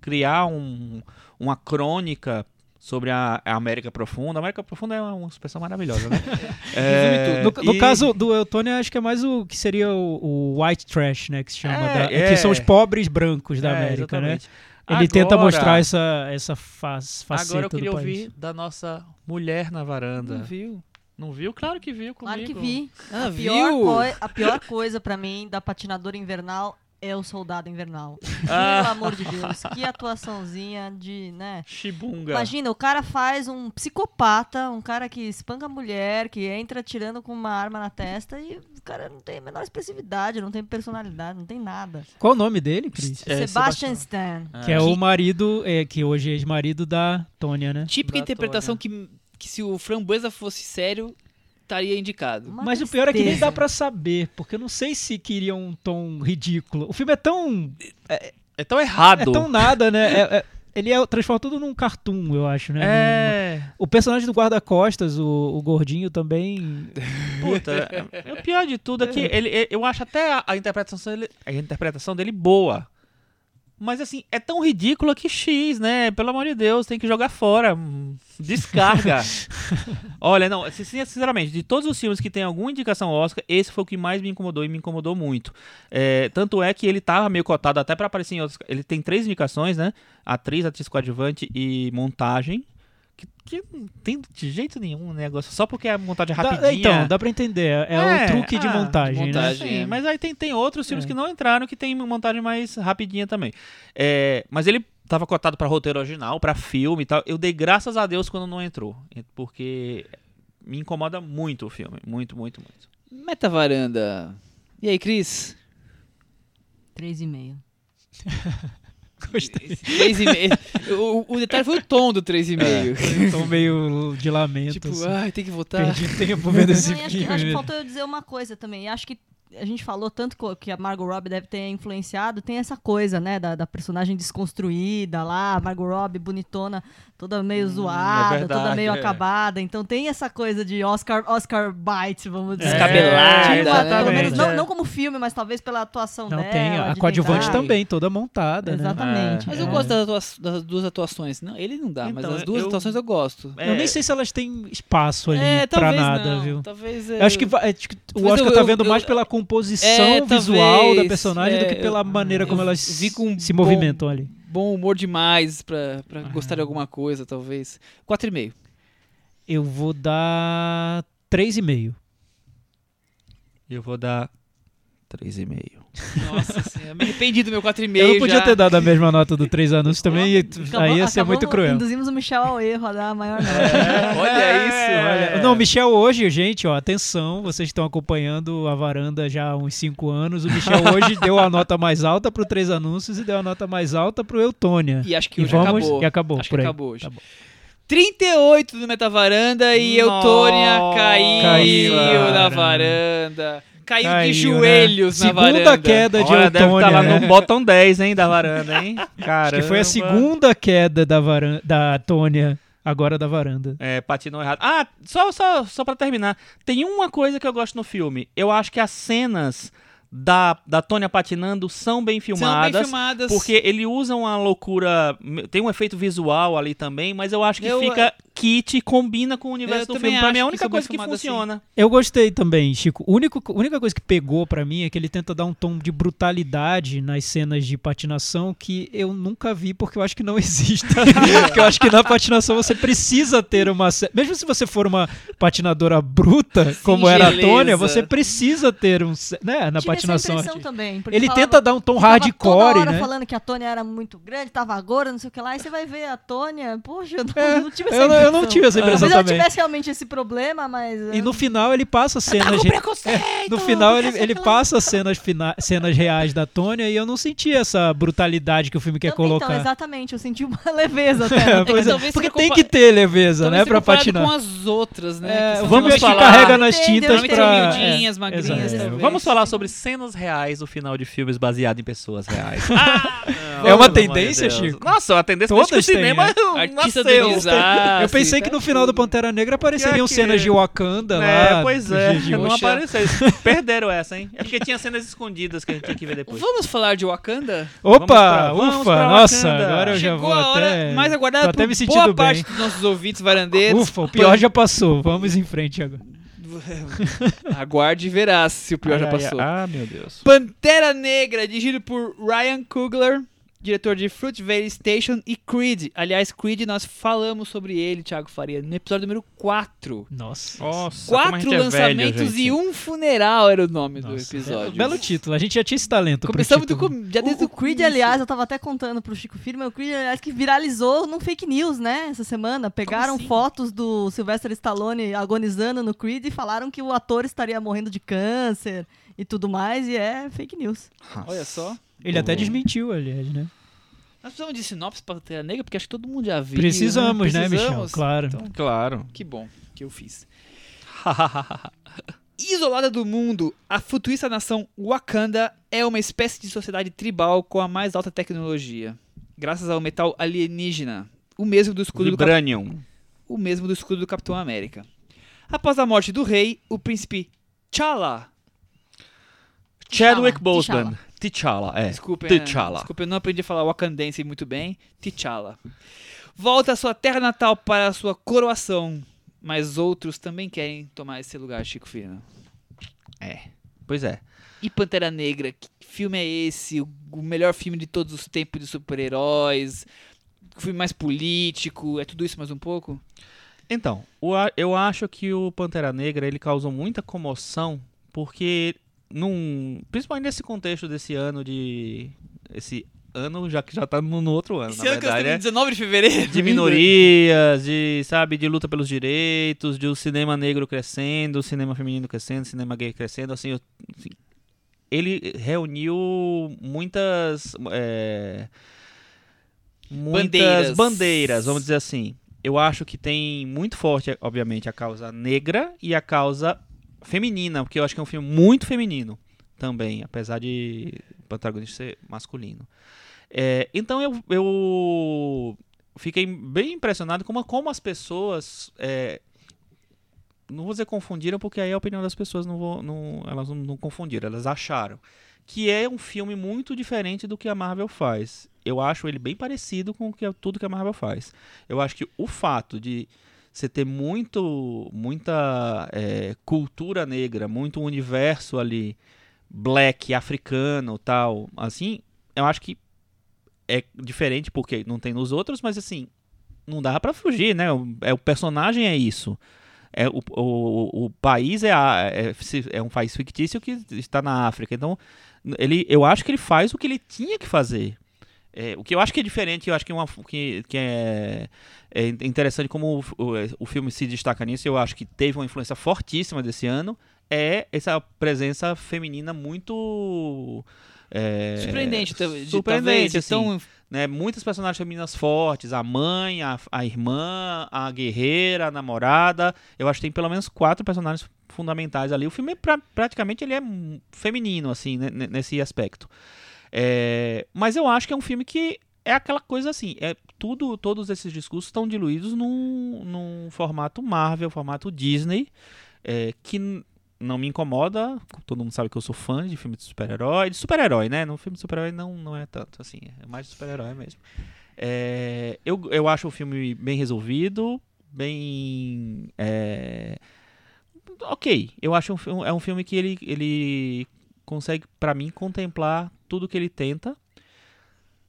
criar um- uma crônica sobre a, América Profunda. A América Profunda é uma expressão maravilhosa, né? *laughs* É, No, no e- caso do Eutônia, acho que é mais o que seria o, o white trash, né? Que se chama. É, da- é. que são os pobres brancos da É, América, né? exatamente. Ele tenta Agora- mostrar essa, essa faz, faceta Agora eu queria ouvir da nossa mulher na varanda. Não viu? Não viu? Claro que viu comigo. Claro que vi. Ah, a, pior a pior coisa pra mim da patinadora invernal é o soldado invernal. Ah. *laughs* Pelo amor de Deus, que atuaçãozinha de, né? Chibunga. Imagina, o cara faz um psicopata, um cara que espanca a mulher, que entra tirando com uma arma na testa e o cara não tem a menor expressividade, não tem personalidade, não tem nada. Qual o nome dele, Cris? É, Sebastian Stan. Que é o marido, é, que hoje é ex-marido da Tônia, né? Típica Da interpretação que, que se o Framboesa fosse sério, estaria indicado. Uma Mas o pior é que nem tristeza. dá pra saber, porque eu não sei se queria um tom ridículo. O filme é tão. É tão errado. É tão nada, né? É- é- ele é, transforma tudo num cartoon, eu acho, né? Num- É. O personagem do guarda-costas, o, o gordinho também. Puta, é, o pior de tudo é que ele, é- eu acho até a, a interpretação dele, a interpretação dele boa. Mas assim, é tão ridícula que X, né? Pelo amor de Deus, tem que jogar fora. Descarga. *laughs* Olha, não, sin- sinceramente, de todos os filmes que tem alguma indicação Oscar, esse foi o que mais me incomodou e me incomodou muito. É, tanto é que ele tava meio cotado até pra aparecer em outros. Ele tem três indicações, né? Atriz, atriz coadjuvante e montagem. Que, que não tem de jeito nenhum um negócio. Só porque a montagem é Dá- rapidinha. então, dá pra entender. É, é É, o truque de ah, de montagem, né? montagem. Sim, é. mas aí tem, tem outros filmes É. que não entraram que tem montagem mais rapidinha também. É, mas ele tava cotado pra roteiro original, pra filme e tal. Eu dei graças a Deus quando não entrou, porque me incomoda muito o filme, muito, muito, muito. Meta varanda. E aí, Cris? 3,5. *laughs* Gostei. 3,5. o, o detalhe foi o tom do 3,5. Tô meio de lamento. Tipo, assim. ai, tem que votar. Perdi tempo vendo esse Não, e acho, que, filme. acho que faltou eu dizer uma coisa também. Acho que a gente falou tanto que a Margot Robbie deve ter influenciado, tem essa coisa, né, da, da personagem desconstruída lá, Margot Robbie bonitona, toda meio zoada, toda verdade, meio é. acabada. Então tem essa coisa de Oscar, Oscar bite, vamos dizer. Descabelada, Tipo, né? pelo menos, não, É. não como filme, mas talvez pela atuação Não, dela. tem a coadjuvante tentar- também, toda montada, né? Exatamente. Mas É. eu gosto das, atua- das duas atuações. Não, ele não dá, mas Então, as duas eu- atuações eu gosto. É, Eu nem sei se elas têm espaço ali é, pra talvez nada, não. viu? Talvez Eu acho que, vai- acho que o Mas Oscar eu- tá eu- vendo eu- mais pela composição É, visual da talvez, personagem do é, que pela maneira como eu elas se bom- movimentam ali. bom humor demais pra, pra gostar de alguma coisa, talvez. 4,5. Eu vou dar 3,5. Eu vou dar 3,5. Nossa *laughs* senhora, me arrependi do meu 4,5 Eu não podia já. ter dado a mesma nota do Três Anúncios também, e Acabou- aí ia ser muito cruel. Induzimos o Michel ao erro, a dar a maior nota. Olha isso. É. Olha, Não, Michel hoje, gente, ó, atenção, vocês estão acompanhando a varanda já há uns 5 anos. O Michel hoje deu a nota mais alta pro Três Anúncios e deu a nota mais alta pro Eutônia. E acho que E hoje vamos- acabou. e acabou, Acho por que aí. acabou hoje. Tá bom. 38 do Metavaranda e Eutônia caiu, Caiu, na varanda. Caiu, Caiu, de joelhos né? na varanda. Segunda queda de Olha, deve Eutônia, estar lá né? no bottom 10, hein, da varanda, hein? *laughs* Acho que foi a segunda queda da, varanda, da Tônia, agora da varanda. É, patinou errado. Ah, só, só, só pra terminar. Tem uma coisa que eu gosto no filme. Eu acho que as cenas da, da Tônia patinando são bem São filmadas. bem filmadas. Porque ele usa uma loucura. Tem um efeito visual ali também, mas eu acho que Eu- fica kit e combina com o universo Eu do também filme. Pra mim é a que única bem coisa que filmadas assim. funciona. Eu gostei também, Chico. A único- a única coisa que pegou pra mim é que ele tenta dar um tom de brutalidade nas cenas de patinação que eu nunca vi porque eu acho que não *laughs* existe. porque eu acho que na patinação você precisa ter uma. Mesmo se você for uma patinadora bruta, como era a Singeleza. Tônia, você precisa ter um. Né, na Tive patinação. essa impressão também. porque Ele falava- tenta dar um tom hardcore, toda hora né? falando que a Tônia era muito grande, tava gorda, não sei o que lá, e você vai ver a Tônia, poxa, eu *laughs* não, É, não tive essa eu, eu não tive essa impressão Talvez eu também. tivesse realmente esse problema, mas... E eu- no final ele passa cenas. re- É, *laughs* no final ele, ele passa cenas, fina- cenas reais da Tônia e eu não senti essa brutalidade que o filme quer Também, colocar. Então, exatamente, eu senti uma *laughs* leveza até. *laughs* É, texto. é, porque tem compa- que ter leveza, Talvez né, pra patinar. com as outras, né? É, vamos falar. carrega nas tintas pra... são miudinhas, é, magrinhas, talvez. Vamos falar sobre cenas reais do final de filmes baseado em pessoas reais. É uma Pelo amor de tendência. Chico? Nossa, a tendência Todas que o cinema né? Artista nasceu. Eu pensei que tá no final do Pantera Negra apareceriam Que- cenas de Wakanda É, lá. pois é, de não apareceu. *laughs* Perderam essa, hein? É porque tinha cenas escondidas que a gente tinha que ver depois. Vamos falar de Wakanda? Opa, Vamos pra- vamos ufa, pra nossa, Wakanda. agora eu já Chegou vou a hora até... mais aguardada até por me boa sentindo parte bem. dos nossos ouvintes varandeiros. Ufa, o pior já passou. Vamos em frente agora. *laughs* Aguarde e verá se o pior já Ai, ai, passou. Ah, meu Deus. Pantera Negra, dirigido por Ryan Coogler, diretor de Fruit Valley Station e Creed. Aliás, Creed, nós falamos sobre ele, Thiago Faria, no episódio número 4. Nossa. Nossa, Quatro gente é lançamentos velho, e um funeral era o nome do Nossa, episódio. é um Belo título. A gente já tinha esse talento Começamos do, já desde O, o Creed, aliás, eu tava até contando pro Chico Firma, o Creed, aliás, que viralizou num fake news, né, essa semana. Pegaram assim? fotos do Sylvester Stallone agonizando no Creed e falaram que o ator estaria morrendo de câncer e tudo mais, e é fake news. Olha só. Ele até desmentiu, aliás, né? Nós precisamos de sinopse para Pantera Negra, porque acho que todo mundo já viu. Precisamos, né, Michel? Precisamos. Claro. Então, Claro. que bom que eu fiz. *laughs* Isolada do mundo, a futurista nação Wakanda é uma espécie de sociedade tribal com a mais alta tecnologia, graças ao metal alienígena, o mesmo do escudo do Cap- Vibranium. o mesmo do escudo do Capitão América. Após a morte do rei, o príncipe T'Challa, Chadwick Boseman. T'Challa, é. Desculpa, T'Challa. desculpa, eu não aprendi a falar wakandense muito bem. T'Challa. Volta à sua terra natal para a sua coroação. Mas outros também querem tomar esse lugar, Chico Firno. É. Pois é. E Pantera Negra, que filme é esse? O, melhor filme de todos os tempos de super-heróis? Filme mais político? É tudo isso mais um pouco? Então, eu acho que o Pantera Negra ele causou muita comoção porque num, principalmente nesse contexto desse ano de esse ano já que já tá no, no outro ano, Esse na ano que nós verdade, temos né? 19 de fevereiro. de minorias, de sabe, de luta pelos direitos, de o cinema negro crescendo, o cinema feminino crescendo, o cinema gay crescendo, assim, eu- assim, ele reuniu muitas é, muitas Bandeiras. bandeiras, vamos dizer assim. Eu acho que tem muito forte, obviamente, a causa negra e a causa feminina, porque eu acho que é um filme muito feminino também, apesar de o protagonista ser masculino. É, então eu, eu fiquei bem impressionado como, como as pessoas. é, não vou dizer confundiram, porque aí a opinião das pessoas não, vou, não elas não, não confundiram, elas acharam. Que é um filme muito diferente do que a Marvel faz. Eu acho ele bem parecido com que, tudo que a Marvel faz. Eu acho que o fato de você ter muito, muita é, cultura negra, muito universo ali, black, africano tal, assim, eu acho que é diferente porque não tem nos outros, mas assim, não dá pra fugir, né? O, é, o personagem é isso. É, o, o, o país é, a- é, é um país fictício que está na África. Então, ele, eu acho que ele faz o que ele tinha que fazer. É, o que eu acho que é diferente, eu acho que, uma, que, que é, é interessante como o, o, o filme se destaca nisso, eu acho que teve uma influência fortíssima desse ano, é essa presença feminina muito... é, Surpreendente, de- surpreendente, assim né, muitas personagens femininas fortes, a mãe, a, a irmã, a guerreira, a namorada. Eu acho que tem pelo menos quatro personagens fundamentais ali. O filme pra- praticamente ele é feminino assim, né, ne- nesse aspecto. É, mas eu acho que é um filme que é aquela coisa assim, é tudo, todos esses discursos estão diluídos num, num formato Marvel, formato Disney, é, que não me incomoda. Todo mundo sabe que eu sou fã de filme de super-herói, de super-herói, né? No filme de super-herói não, não é tanto assim, é mais de super-herói mesmo. É, eu, eu acho o filme bem resolvido, bem. é, ok, eu acho um, é um filme que ele, ele consegue, pra mim, contemplar tudo que ele tenta.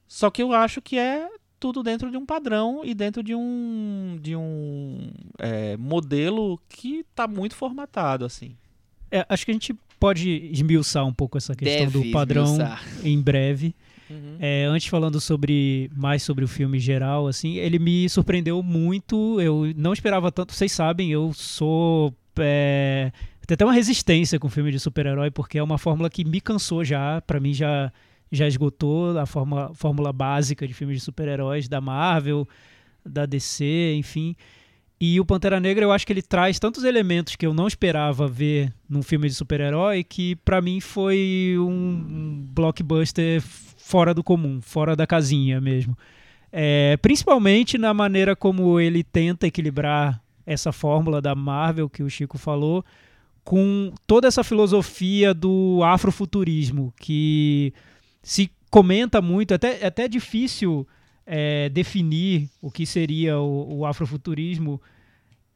Só que eu acho que é tudo dentro de um padrão e dentro de um de um é, modelo que tá muito formatado assim. É, acho que a gente pode esmiuçar um pouco essa questão deve do padrão esmiuçar. em breve. É, antes falando sobre mais sobre o filme geral, assim, ele me surpreendeu muito. Eu não esperava tanto. Vocês sabem, eu sou é, tem até uma resistência com filme de super-herói porque é uma fórmula que me cansou já. Pra mim já já esgotou a forma, fórmula básica de filmes de super-heróis da Marvel, da DC, enfim. E o Pantera Negra, eu acho que ele traz tantos elementos que eu não esperava ver num filme de super-herói que pra mim foi um blockbuster fora do comum, fora da casinha mesmo. É, principalmente na maneira como ele tenta equilibrar essa fórmula da Marvel que o Chico falou com toda essa filosofia do afrofuturismo que se comenta muito, até, até difícil é, definir o que seria o, o afrofuturismo.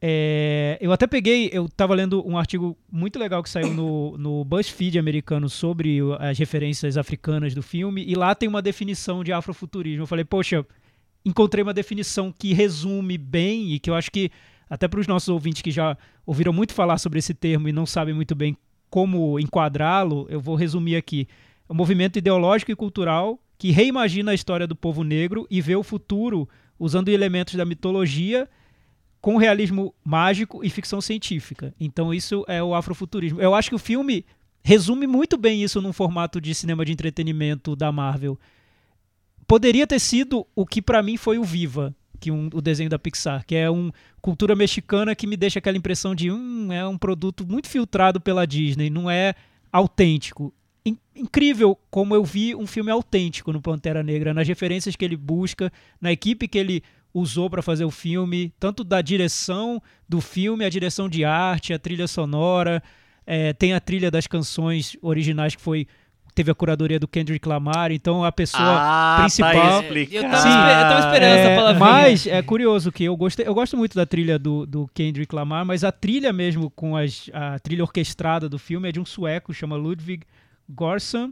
É, eu até peguei, eu estava lendo um artigo muito legal que saiu no, no BuzzFeed americano sobre as referências africanas do filme, e lá tem uma definição de afrofuturismo. Eu falei, poxa, encontrei uma definição que resume bem e que eu acho que, até para os nossos ouvintes que já ouviram muito falar sobre esse termo e não sabem muito bem como enquadrá-lo, eu vou resumir aqui. É um movimento ideológico e cultural que reimagina a história do povo negro e vê o futuro usando elementos da mitologia com realismo mágico e ficção científica. Então isso é o afrofuturismo. Eu acho que o filme resume muito bem isso num formato de cinema de entretenimento da Marvel. Poderia ter sido o que pra mim foi o Viva, que um, o desenho da Pixar, que é uma cultura mexicana que me deixa aquela impressão de hum, é um produto muito filtrado pela Disney, não é autêntico. In- incrível como eu vi um filme autêntico no Pantera Negra, nas referências que ele busca, na equipe que ele usou para fazer o filme, tanto da direção do filme, a direção de arte, a trilha sonora, é, tem a trilha das canções originais que foi teve a curadoria do Kendrick Lamar, então a pessoa Ah, principal- Tá Eu tava, Sim. eu tava esperando essa É, palavrinha. mas é curioso que eu gostei, eu gosto muito da trilha do, do Kendrick Lamar, mas a trilha mesmo com as, a trilha orquestrada do filme é de um sueco chama Ludwig Göransson,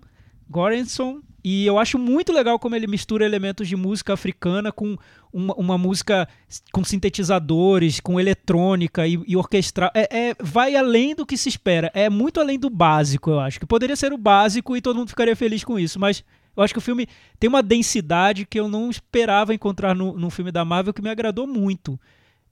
Göransson e eu acho muito legal como ele mistura elementos de música africana com uma, uma música com sintetizadores, com eletrônica e, e orquestral. É, é- vai além do que se espera. É muito além do básico, eu acho. Que poderia ser o básico e todo mundo ficaria feliz com isso. Mas eu acho que o filme tem uma densidade que eu não esperava encontrar num filme da Marvel que me agradou muito.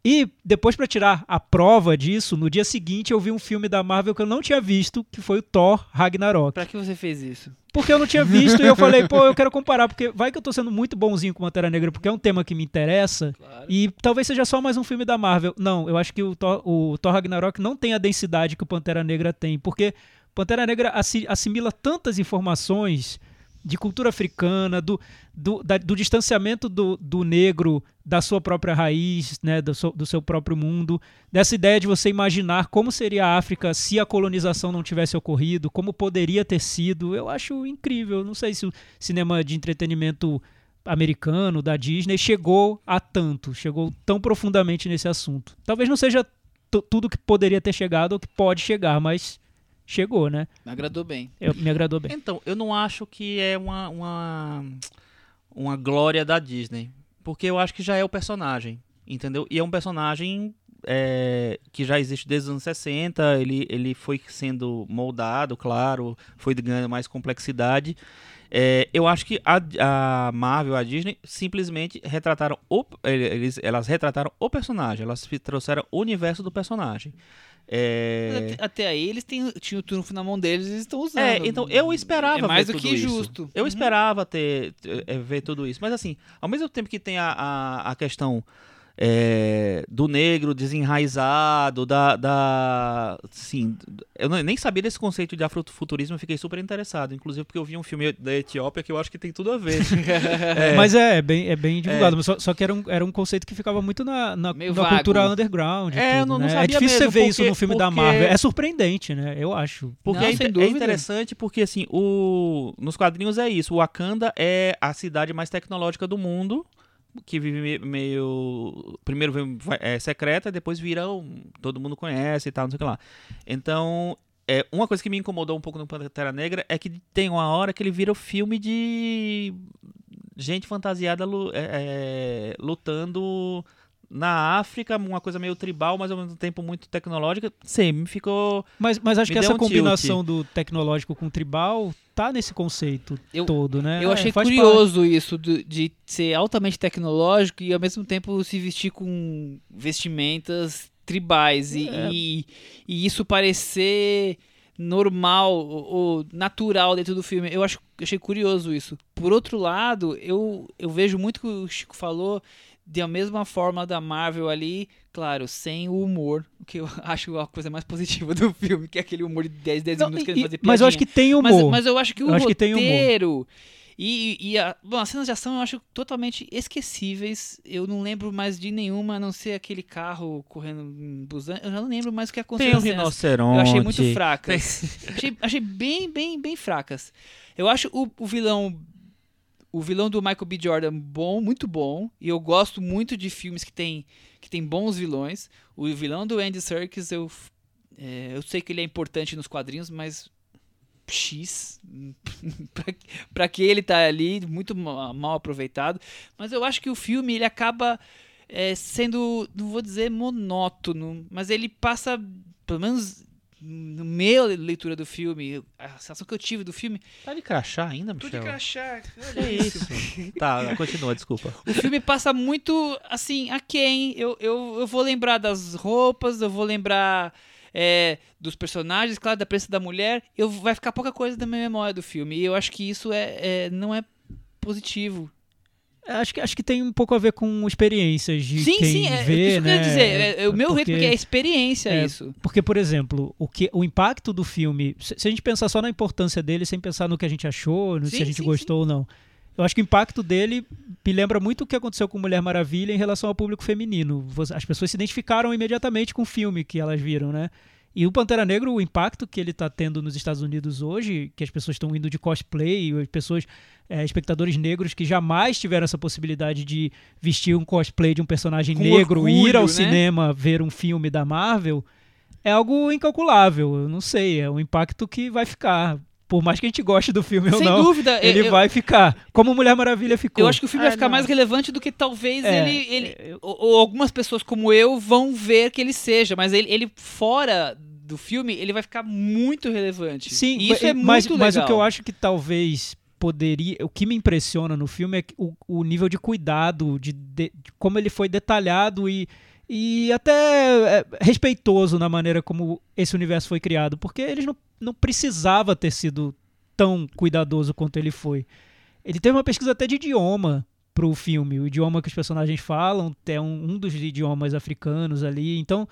E depois, pra tirar a prova disso, no dia seguinte eu vi um filme da Marvel que eu não tinha visto, que foi o Thor Ragnarok. Pra que você fez isso? Porque eu não tinha visto e eu *laughs* falei, pô, eu quero comparar, porque vai que eu tô sendo muito bonzinho com Pantera Negra, porque é um tema que me interessa. Claro. E talvez seja só mais um filme da Marvel. Não, eu acho que o Thor, o Thor Ragnarok não tem a densidade que o Pantera Negra tem, porque Pantera Negra assi- assimila tantas informações de cultura africana, do, do, da- do distanciamento do, do negro da sua própria raiz, né, do, seu, do seu próprio mundo, dessa ideia de você imaginar como seria a África se a colonização não tivesse ocorrido, como poderia ter sido. Eu acho incrível. Não sei se o cinema de entretenimento americano, da Disney, chegou a tanto, chegou tão profundamente nesse assunto. Talvez não seja tu- tudo que poderia ter chegado ou que pode chegar, mas chegou, né? Me agradou bem. Eu- me agradou bem. Então, eu não acho que é uma, uma, uma glória da Disney. Porque eu acho que já é o personagem, entendeu? E é um personagem é, que já existe desde os anos 60, ele, ele foi sendo moldado, claro, foi ganhando mais complexidade. É, eu acho que a, a Marvel, a Disney, simplesmente retrataram o, eles, elas retrataram o personagem, elas trouxeram o universo do personagem. É, até, até aí eles têm, tinham o trunfo na mão deles e eles estão usando. É, então eu esperava É mais ver do tudo que isso. justo. Eu Uhum. esperava ter, ter- é, ver tudo isso. Mas assim, ao mesmo tempo que tem a, a, a questão é, do negro desenraizado, da. da sim, eu não- nem sabia desse conceito de afrofuturismo, eu fiquei super interessado. Inclusive porque eu vi um filme da Etiópia que eu acho que tem tudo a ver. *laughs* É. Mas é, é bem, é bem divulgado. mas Só, só que era um, era um conceito que ficava muito na, na, na cultura underground. e É, tudo, não- não né? sabia é difícil mesmo, você ver isso porque- no filme da porque- Marvel. É surpreendente, né? Eu acho. Porque Não, é, é interessante porque, assim, o, nos quadrinhos é isso. O Wakanda é a cidade mais tecnológica do mundo, que vive me- meio... Primeiro vem- é secreta, depois vira... um- todo mundo conhece e tal, não sei o que lá. Então, é, uma coisa que me incomodou um pouco no Pantera Negra é que tem uma hora que ele vira o filme de gente fantasiada é, é, lutando na África, uma coisa meio tribal, mas ao mesmo tempo muito tecnológica. Sim, me ficou... Mas, mas acho Me que essa um combinação do tecnológico com o tribal tá nesse conceito Eu- todo, né? Eu É, achei curioso isso do- de ser altamente tecnológico e ao mesmo tempo se vestir com vestimentas tribais e, É. e, e isso parecer normal ou, natural dentro do filme. Eu acho, eu achei curioso isso. Por outro lado, eu, eu vejo muito que o Chico falou de a mesma forma da Marvel ali, claro, sem o humor, o que eu *laughs* acho a coisa mais positiva do filme, que é aquele humor de 10, 10 Não, minutos e- querendo fazer mas eu acho que tem mas, humor. mas eu acho que o Eu acho que roteiro e, e a, bom, as cenas de ação eu acho totalmente esquecíveis. Eu não lembro mais de nenhuma, a não ser aquele carro correndo em Busan. Eu já não lembro mais o que aconteceu Tem um cenas. rinoceronte. Eu achei muito fracas. achei, achei bem, bem, bem fracas. Eu acho o, o vilão. O vilão do Michael B. Jordan bom, muito bom. E eu gosto muito de filmes que tem, que tem bons vilões. O vilão do Andy Serkis, eu, é, eu sei que ele é importante nos quadrinhos, mas X. *laughs* pra, pra que ele tá ali, muito ma- mal aproveitado. Mas eu acho que o filme ele acaba é, sendo, não vou dizer monótono, mas ele passa, pelo menos no meio da leitura do filme, a sensação que eu tive do filme. Tá de crachá ainda, Tô de Michel? crachá. É isso. tá, continua, desculpa. O filme passa muito assim, a quem? Eu, eu, eu vou lembrar das roupas, eu vou lembrar é, dos personagens, claro, da presença da mulher. Eu, vai ficar pouca coisa da minha memória do filme. E eu acho que isso é, é- não é positivo. Acho que, acho que tem um pouco a ver com experiências de sim, quem sim, é, vê, isso que eu né? dizer. É, é o meu Porque- ritmo que é experiência é, isso. Porque, por exemplo, o, que, o impacto do filme, se, se a gente pensar só na importância dele, sem pensar no que a gente achou, no se Sim, a gente sim, gostou ou não, eu acho que o impacto dele me lembra muito o que aconteceu com Mulher Maravilha em relação ao público feminino. As pessoas se identificaram imediatamente com o filme que elas viram, né? E o Pantera Negra, o impacto que ele está tendo nos Estados Unidos hoje, que as pessoas estão indo de cosplay, as pessoas, é, espectadores negros que jamais tiveram essa possibilidade de vestir um cosplay de um personagem Com negro e ir orgulho, ao né? cinema ver um filme da Marvel, é algo incalculável. Eu não sei, é um impacto que vai ficar. Por mais que a gente goste do filme ou Sem não, dúvida. ele eu, vai ficar. Como Mulher Maravilha ficou. Eu acho que o filme vai Ah, ficar não. mais relevante do que talvez É, ele. ele eu- ou, ou algumas pessoas como eu vão ver que ele seja, mas ele, ele fora do filme, ele vai ficar muito relevante. Sim, e isso é muito mas, legal. mas o que eu acho que talvez poderia. O que me impressiona no filme é que o, o nível de cuidado, de, de- de como ele foi detalhado e, e até é, respeitoso na maneira como esse universo foi criado. Porque eles não, não precisava ter sido tão cuidadoso quanto ele foi. Ele teve uma pesquisa até de idioma pro filme. O idioma que os personagens falam é um, um dos idiomas africanos ali. Então,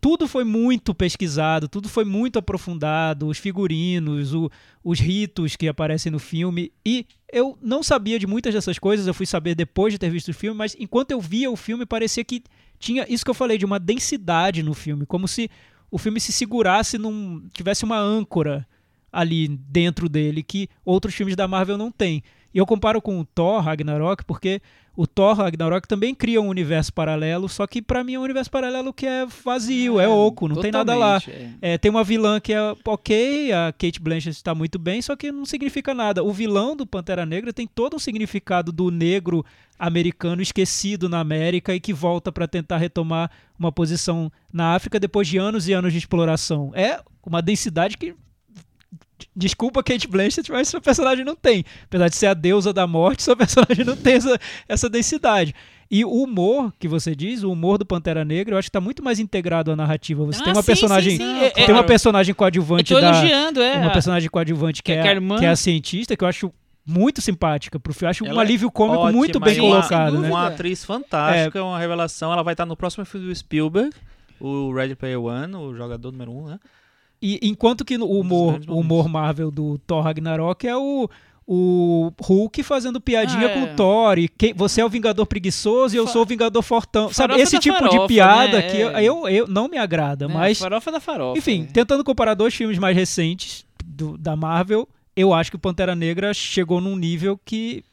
tudo foi muito pesquisado, tudo foi muito aprofundado, os figurinos, o- os ritos que aparecem no filme. E eu não sabia de muitas dessas coisas, eu fui saber depois de ter visto o filme, mas enquanto eu via o filme, parecia que tinha isso que eu falei, de uma densidade no filme, como se o filme se segurasse num. tivesse uma âncora ali dentro dele que outros filmes da Marvel não têm. E eu comparo com o Thor Ragnarok porque o Thor Ragnarok também cria um universo paralelo, só que pra mim é um universo paralelo que é vazio, é, oco, não tem nada lá. É. É, tem uma vilã que é ok, a Kate Blanchett está muito bem, só que não significa nada. O vilão do Pantera Negra tem todo um significado do negro americano esquecido na América e que volta para tentar retomar uma posição na África depois de anos e anos de exploração. É uma densidade que Desculpa Kate Blanchett, mas seu personagem não tem. Apesar de ser a deusa da morte, *laughs* seu personagem não tem essa, essa densidade. E o humor que você diz, o humor do Pantera Negra, eu acho que está muito mais integrado à narrativa. Você Ah, tem uma sim, personagem, sim, sim. você É- tem é- uma personagem Eu coadjuvante da é. uma personagem coadjuvante que, que é, é a que é a cientista, que eu acho muito simpática pro filme. Eu acho um Ela é alívio cômico Ótima, muito bem e uma- colocado, né? Uma atriz fantástica, uma revelação. Ela vai estar no próximo filme do Spielberg, o Red Player One, o jogador número um, né? E enquanto que no- o Um humor, o humor Marvel do Thor Ragnarok é o, o Hulk fazendo piadinha Ah, com é. o Thor. E quem- você é o Vingador preguiçoso e eu Fa- sou o Vingador fortão. Sabe, esse tipo farofa, de piada né? que eu, É. eu, eu- não me agrada, né, mas... Farofa da farofa. Enfim, é. tentando comparar dois filmes mais recentes do- da Marvel, eu acho que o Pantera Negra chegou num nível que.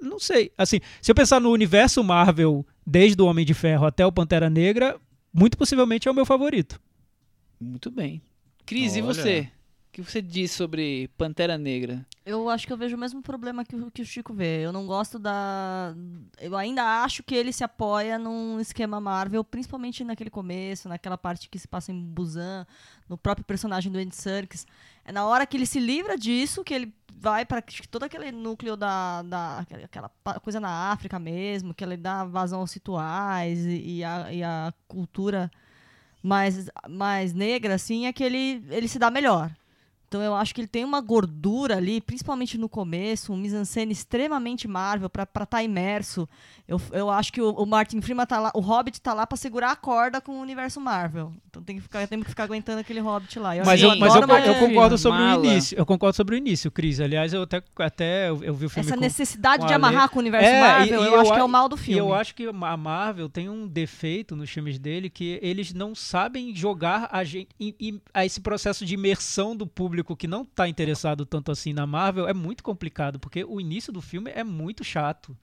Não sei. Assim, se eu pensar no universo Marvel, desde o Homem de Ferro até o Pantera Negra, muito possivelmente é o meu favorito. Muito bem. Cris, e Olha. você? O que você diz sobre Pantera Negra? Eu acho que eu vejo o mesmo problema que o, que o Chico vê. Eu não gosto da. Eu ainda acho que ele se apoia num esquema Marvel, principalmente naquele começo, naquela parte que se passa em Busan, no próprio personagem do Andy Serkis. É na hora que ele se livra disso, que ele vai para todo aquele núcleo da, da aquela- coisa na África mesmo, que ele dá vazão aos rituais e, e a, e a cultura mais, mais negra, assim, é que ele, ele se dá melhor. Então eu acho que ele tem uma gordura ali, principalmente no começo, um mise-en-scène extremamente Marvel pra estar imerso. Eu, eu acho que o, o Martin Freeman tá lá, o Hobbit tá lá pra segurar a corda com o universo Marvel. Então tem que ficar, temos que ficar aguentando aquele Hobbit lá. Eu Mas, eu, mas eu, eu concordo sobre Mala. o início. Eu concordo sobre o início, Cris. Aliás, eu até, até eu, eu vi o filme essa com, necessidade com de a amarrar Ale. com o universo É, Marvel, e- e eu, eu acho que é a- o mal do E filme. eu acho que a Marvel tem um defeito nos filmes dele que eles não sabem jogar a, gente, e- e- a esse processo de imersão do público que não tá interessado tanto assim na Marvel é muito complicado, porque o início do filme é muito chato.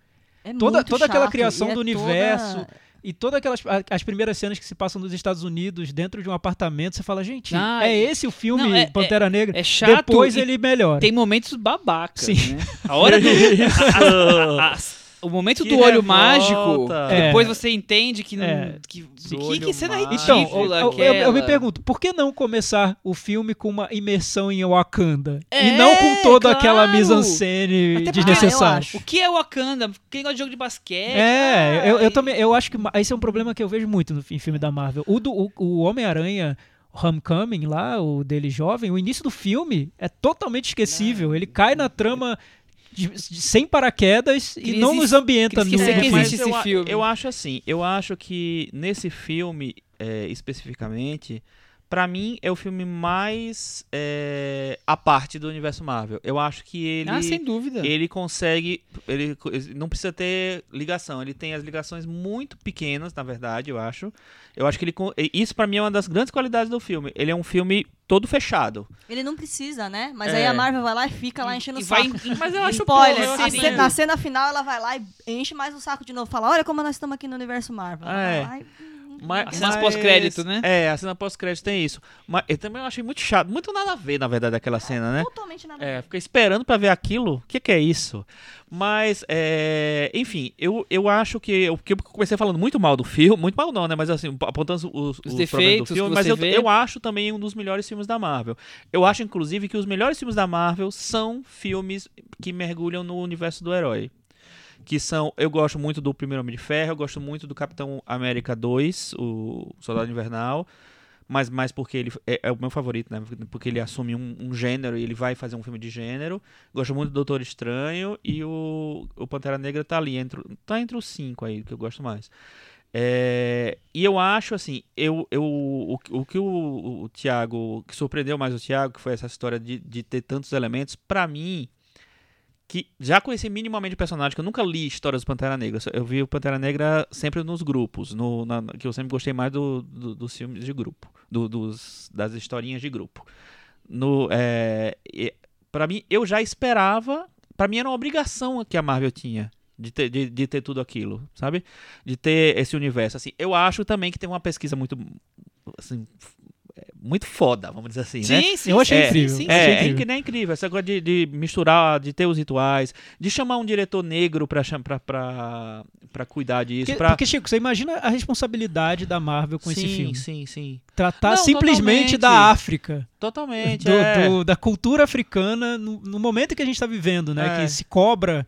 É toda- muito toda aquela chato, criação e é do toda- universo, E todas aquelas as primeiras cenas que se passam nos Estados Unidos, dentro de um apartamento, você fala, gente, Ah, é é- esse o filme Não, é- Pantera Negra? É chato Depois ele melhora. tem momentos babacas, Sim. né? A hora do... *laughs* *laughs* a- a- a- o momento Que do olho revolta. mágico, É. depois você entende que... não- É. que, que, que cena mágico. Então, ridícula eu, eu- eu me aquela. pergunto, por que não começar o filme com uma imersão em Wakanda? É, e não com toda aquela claro. mise-en-scène porque eu desnecessária. acho. O que é Wakanda? Quem gosta de jogo de basquete? É, Ah, eu, eu também, eu acho que esse é um problema que eu vejo muito no, em filme da Marvel. O, do, o, o Homem-Aranha Homecoming lá, o dele jovem, o início do filme é totalmente esquecível. Ele cai na trama de- de- sem paraquedas e não nos ambienta no que filme. existe esse eu, filme. eu acho assim, eu acho que nesse filme, é, especificamente, pra mim, é o filme mais é, à parte do universo Marvel. Eu acho que ele. Ah, sem dúvida. Ele consegue. Ele não precisa ter ligação. Ele tem as ligações muito pequenas, na verdade, eu acho. Eu acho que ele. Isso pra mim é uma das grandes qualidades do filme. Ele é um filme todo fechado. Ele não precisa, né? Mas É. aí a Marvel vai lá e fica lá enchendo E o vai saco. em- Mas eu *laughs* acho Spoiler, pouco, a assim, ce- na cena final ela vai lá e enche mais o saco de novo. Fala, olha como nós estamos aqui no universo Marvel. Ela É. vai lá e- Mas, As cenas mas- pós-crédito, né? É, a cena pós-crédito tem isso. Mas eu também achei muito chato, muito nada a ver, na verdade, aquela cena, né? Totalmente nada a É, ver. fica esperando pra ver aquilo. O que, que é isso? Mas, é, enfim, eu, eu acho que eu, que eu comecei falando muito mal do filme, muito mal não, né? Mas assim, apontando os, os, defeitos problemas do que filme, você mas eu, vê. eu acho também um dos melhores filmes da Marvel. Eu acho, inclusive, que os melhores filmes da Marvel são filmes que mergulham no universo do herói. Que são. Eu gosto muito do Primeiro Homem de Ferro, eu gosto muito do Capitão América 2, o Soldado Invernal. Mas mais porque ele é, é o meu favorito, né? Porque ele assume um, um gênero e ele vai fazer um filme de gênero. Gosto muito do Doutor Estranho e o, o Pantera Negra tá ali, entre, tá entre os cinco aí, que eu gosto mais. É, e eu acho assim, eu, eu, o, o que o, o Thiago, que surpreendeu mais o Thiago, que foi essa história de, de ter tantos elementos, pra mim, que já conheci minimamente o personagem, que eu nunca li histórias do Pantera Negra. Eu vi o Pantera Negra sempre nos grupos, no, na- que eu sempre gostei mais do, do- dos filmes de grupo, do- dos, das historinhas de grupo. No, é, pra mim, eu já esperava, pra mim era uma obrigação que a Marvel tinha. De ter, de, de ter tudo aquilo, sabe? De ter esse universo. Assim, eu acho também que tem uma pesquisa muito. Assim, muito foda, vamos dizer assim, né? Sim, sim. Eu achei sim, incrível. sim, sim. Achei É, é incrível. incrível. é incrível. Essa coisa de, de misturar, de ter os rituais, de chamar um diretor negro pra, pra, pra, pra cuidar disso. Porque, pra... porque, Chico, você imagina a responsabilidade da Marvel com sim, esse filme. sim, sim. Tratar Não, simplesmente totalmente. da África, Totalmente. do- é. do- da cultura africana, no, no momento que a gente está vivendo, né? É. Que se cobra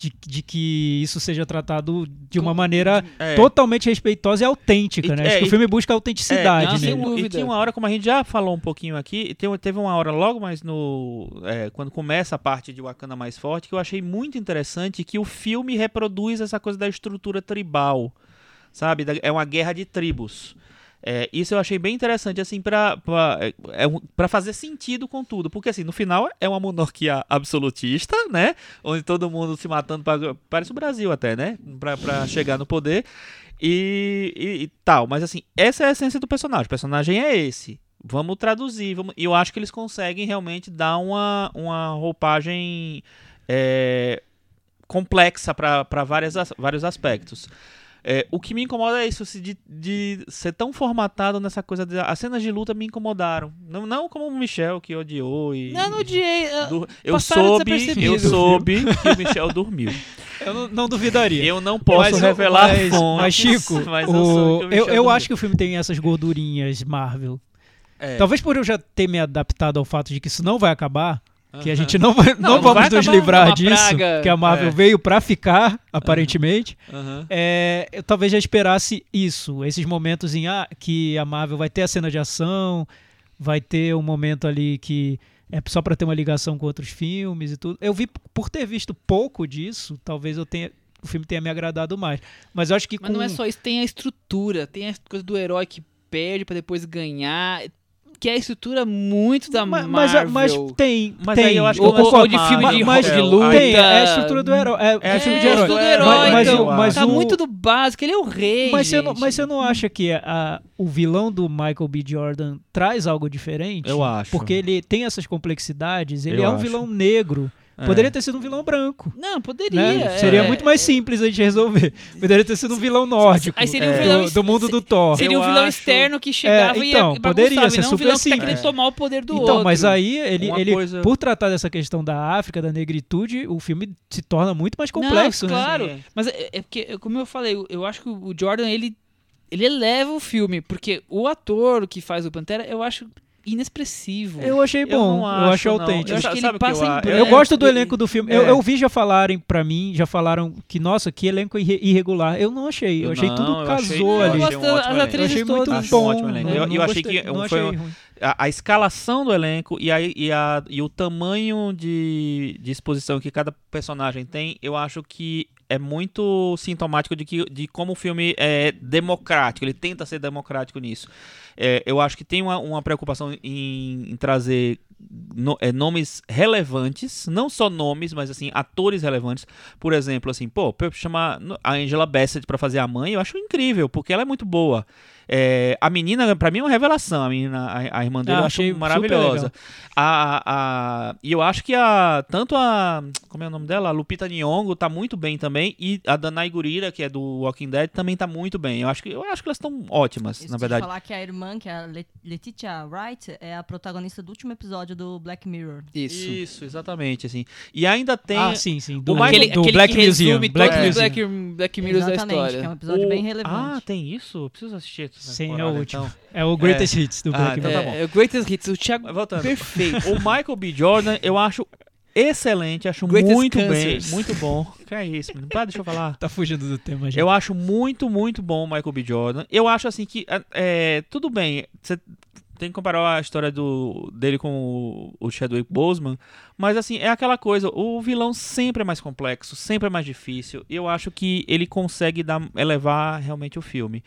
de, de que isso seja tratado de uma maneira É. totalmente respeitosa e autêntica, E- né? é, Acho que e- o filme busca autenticidade não, e, sem nele. tinha, um- e tinha uma hora, como a gente já falou um pouquinho aqui, teve uma hora logo mais no. é, quando começa a parte de Wakanda mais forte, que eu achei muito interessante que o filme reproduz essa coisa da estrutura tribal. Sabe? É uma guerra de tribos. É, isso eu achei bem interessante, assim, pra, é, é fazer sentido com tudo. Porque, assim, no final é uma monarquia absolutista, né? Onde todo mundo se matando. Pra, parece o Brasil até, né? Pra chegar no poder. E, e- e tal. Mas, assim, essa é a essência do personagem. O personagem é esse. Vamos traduzir. Vamos... E eu acho que eles conseguem realmente dar uma, uma roupagem é, complexa para vários aspectos. É, o que me incomoda é isso, assim, de, de ser tão formatado nessa coisa. De, as cenas de luta me incomodaram. Não, não como o Michel, que odiou e. Não, não odiei. eu- eu soube, eu soube que o Michel dormiu. *laughs* Eu não, não duvidaria. Eu não posso Mas revelar mas, fontes, mas, Chico, *laughs* mas eu o- soube que o eu, eu acho que o filme tem essas gordurinhas Marvel. É. Talvez por eu já ter me adaptado ao fato de que isso não vai acabar, que a gente não, vai, não, Não, não vamos vai nos livrar disso, praga. que a Marvel É. veio pra ficar, aparentemente. Aham. É, eu talvez já esperasse isso, esses momentos em ah, que a Marvel vai ter a cena de ação, vai ter um momento ali que é só pra ter uma ligação com outros filmes e tudo. Eu vi por ter visto pouco disso, talvez eu tenha o filme tenha me agradado mais. Mas eu acho que Mas com não é só isso, tem a estrutura, tem a coisa do herói que perde pra depois ganhar, que é a estrutura muito da Ma- mas, Marvel. mas tem, Mas tem. aí eu acho que ou, é ou- de filme de, mas de é, luta. tem, é a estrutura do herói. É, É, é É, filme de a herói. estrutura do Mas- herói, mas então. o- mas tá o- muito do básico, ele é o rei, Mas você, não, gente. mas você não acha que a- o vilão do Michael B. Jordan traz algo diferente? Eu acho. Porque ele tem essas complexidades, ele Eu é um acho. vilão negro. É. Poderia ter sido um vilão branco. Não, poderia. né? é. Seria muito mais simples a gente resolver. Poderia ter sido um vilão nórdico. Aí seria um É. vilão do, do mundo do Thor. Seria um vilão acho- externo que chegava É, e então, ia poderia ser e não um vilão que tá simples. querendo É. tomar o poder do Então, outro. mas aí ele, Uma ele coisa- por tratar dessa questão da África, da negritude, o filme se torna muito mais Não, complexo. né? claro. Sim. Mas é, é porque, como eu falei, eu, eu acho que o Jordan, ele, ele eleva o filme, porque o ator que faz o Pantera, eu acho inexpressivo. Eu achei Eu bom, eu acho, acho não. autêntico. Eu acho que ele o que passa eu em? Eu gosto do ele- elenco do filme. Eu, É. eu vi já falarem pra mim, já falaram que, nossa, que elenco irre- irregular. Eu não achei. Eu, Eu achei não, tudo eu casou eu ali. Eu achei um ótimo elenco. Eu achei muito. Acho um bom. ótimo elenco. Eu, Eu- eu achei que não um- foi um- a, a escalação do elenco e, a, e, a, e o tamanho de, de exposição que cada personagem tem, eu acho que é muito sintomático de, que, de como o filme é democrático, ele tenta ser democrático nisso. É, eu acho que tem uma, uma preocupação em, em trazer no- é, nomes relevantes, não só nomes, mas assim, atores relevantes. Por exemplo, assim, pô, pra eu chamar a Angela Bassett pra fazer a mãe, eu acho incrível, porque ela é muito boa. É, a menina, pra mim, é uma revelação. A menina, a, a irmã dele, Ah, eu acho maravilhosa. A, a, e eu acho que a tanto a como é o nome dela, a Lupita Nyong'o tá muito bem também e a Danai Gurira, que é do Walking Dead, também tá muito bem. Eu acho que eu acho que elas estão ótimas, Isso na de verdade. falar que a irmã, que é a Le- Letitia Wright, é a protagonista do último episódio do Black Mirror. Isso. Isso, exatamente assim. E ainda tem Ah, sim, sim. Do, Michael- Aquele, do aquele Black que Museum. Black Museum. Black, Black Mirrors da Exatamente, história. que é um episódio o- bem relevante. Ah, tem isso? Eu preciso assistir Sim, é o último. então. É o Greatest Hits do Ah, Black então Museum. tá bom. É, é o Greatest Hits, o Thiago voltando. perfeito. O Michael B. Jordan, eu acho excelente, acho Greatest muito Cancers. bem, muito bom. Que é isso, menino? Para, deixa eu falar. Tá fugindo do tema já. Eu acho muito, muito bom o Michael B. Jordan. Eu acho assim que. é, é, tudo bem, você tem que comparar a história do, dele com o, o Chadwick Boseman. Mas assim, é aquela coisa. O vilão sempre é mais complexo, sempre é mais difícil. E eu acho que ele consegue dar, elevar realmente o filme.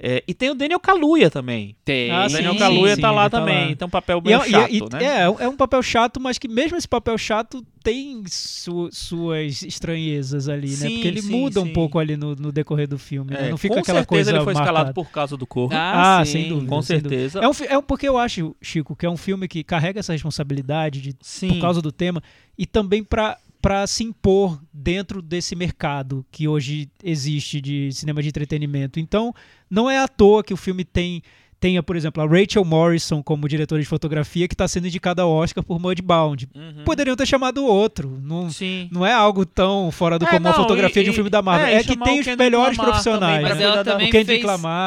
É, e tem o Daniel Kaluuya também. Tem. Ah, o Daniel sim, Kaluuya sim, tá lá tá também. lá. Tem um papel E meio é, e- chato, e- né? é, é um papel chato, mas que mesmo esse papel chato tem su- suas estranhezas ali, né? Sim, Porque ele sim, muda um pouco ali no, no decorrer do filme. né? É, Não fica com aquela certeza coisa ele foi escalado marcada. por causa do corpo. Ah, Ah, sim. sem dúvida. com sem dúvida. certeza. É, um, é porque eu acho, Chico, que é um filme que carrega essa responsabilidade de, Sim. por causa do tema e também para para se impor dentro desse mercado que hoje existe de cinema de entretenimento. Então, não é à toa que o filme tem tenha, por exemplo, a Rachel Morrison como diretora de fotografia que está sendo indicada ao Oscar por Mudbound. Uhum. Poderiam ter chamado outro. Não, Sim. não é algo tão fora do É, comum a não, fotografia e- de um filme da Marvel. é, É, que tem os melhores profissionais. também, Mas pra ela também fez,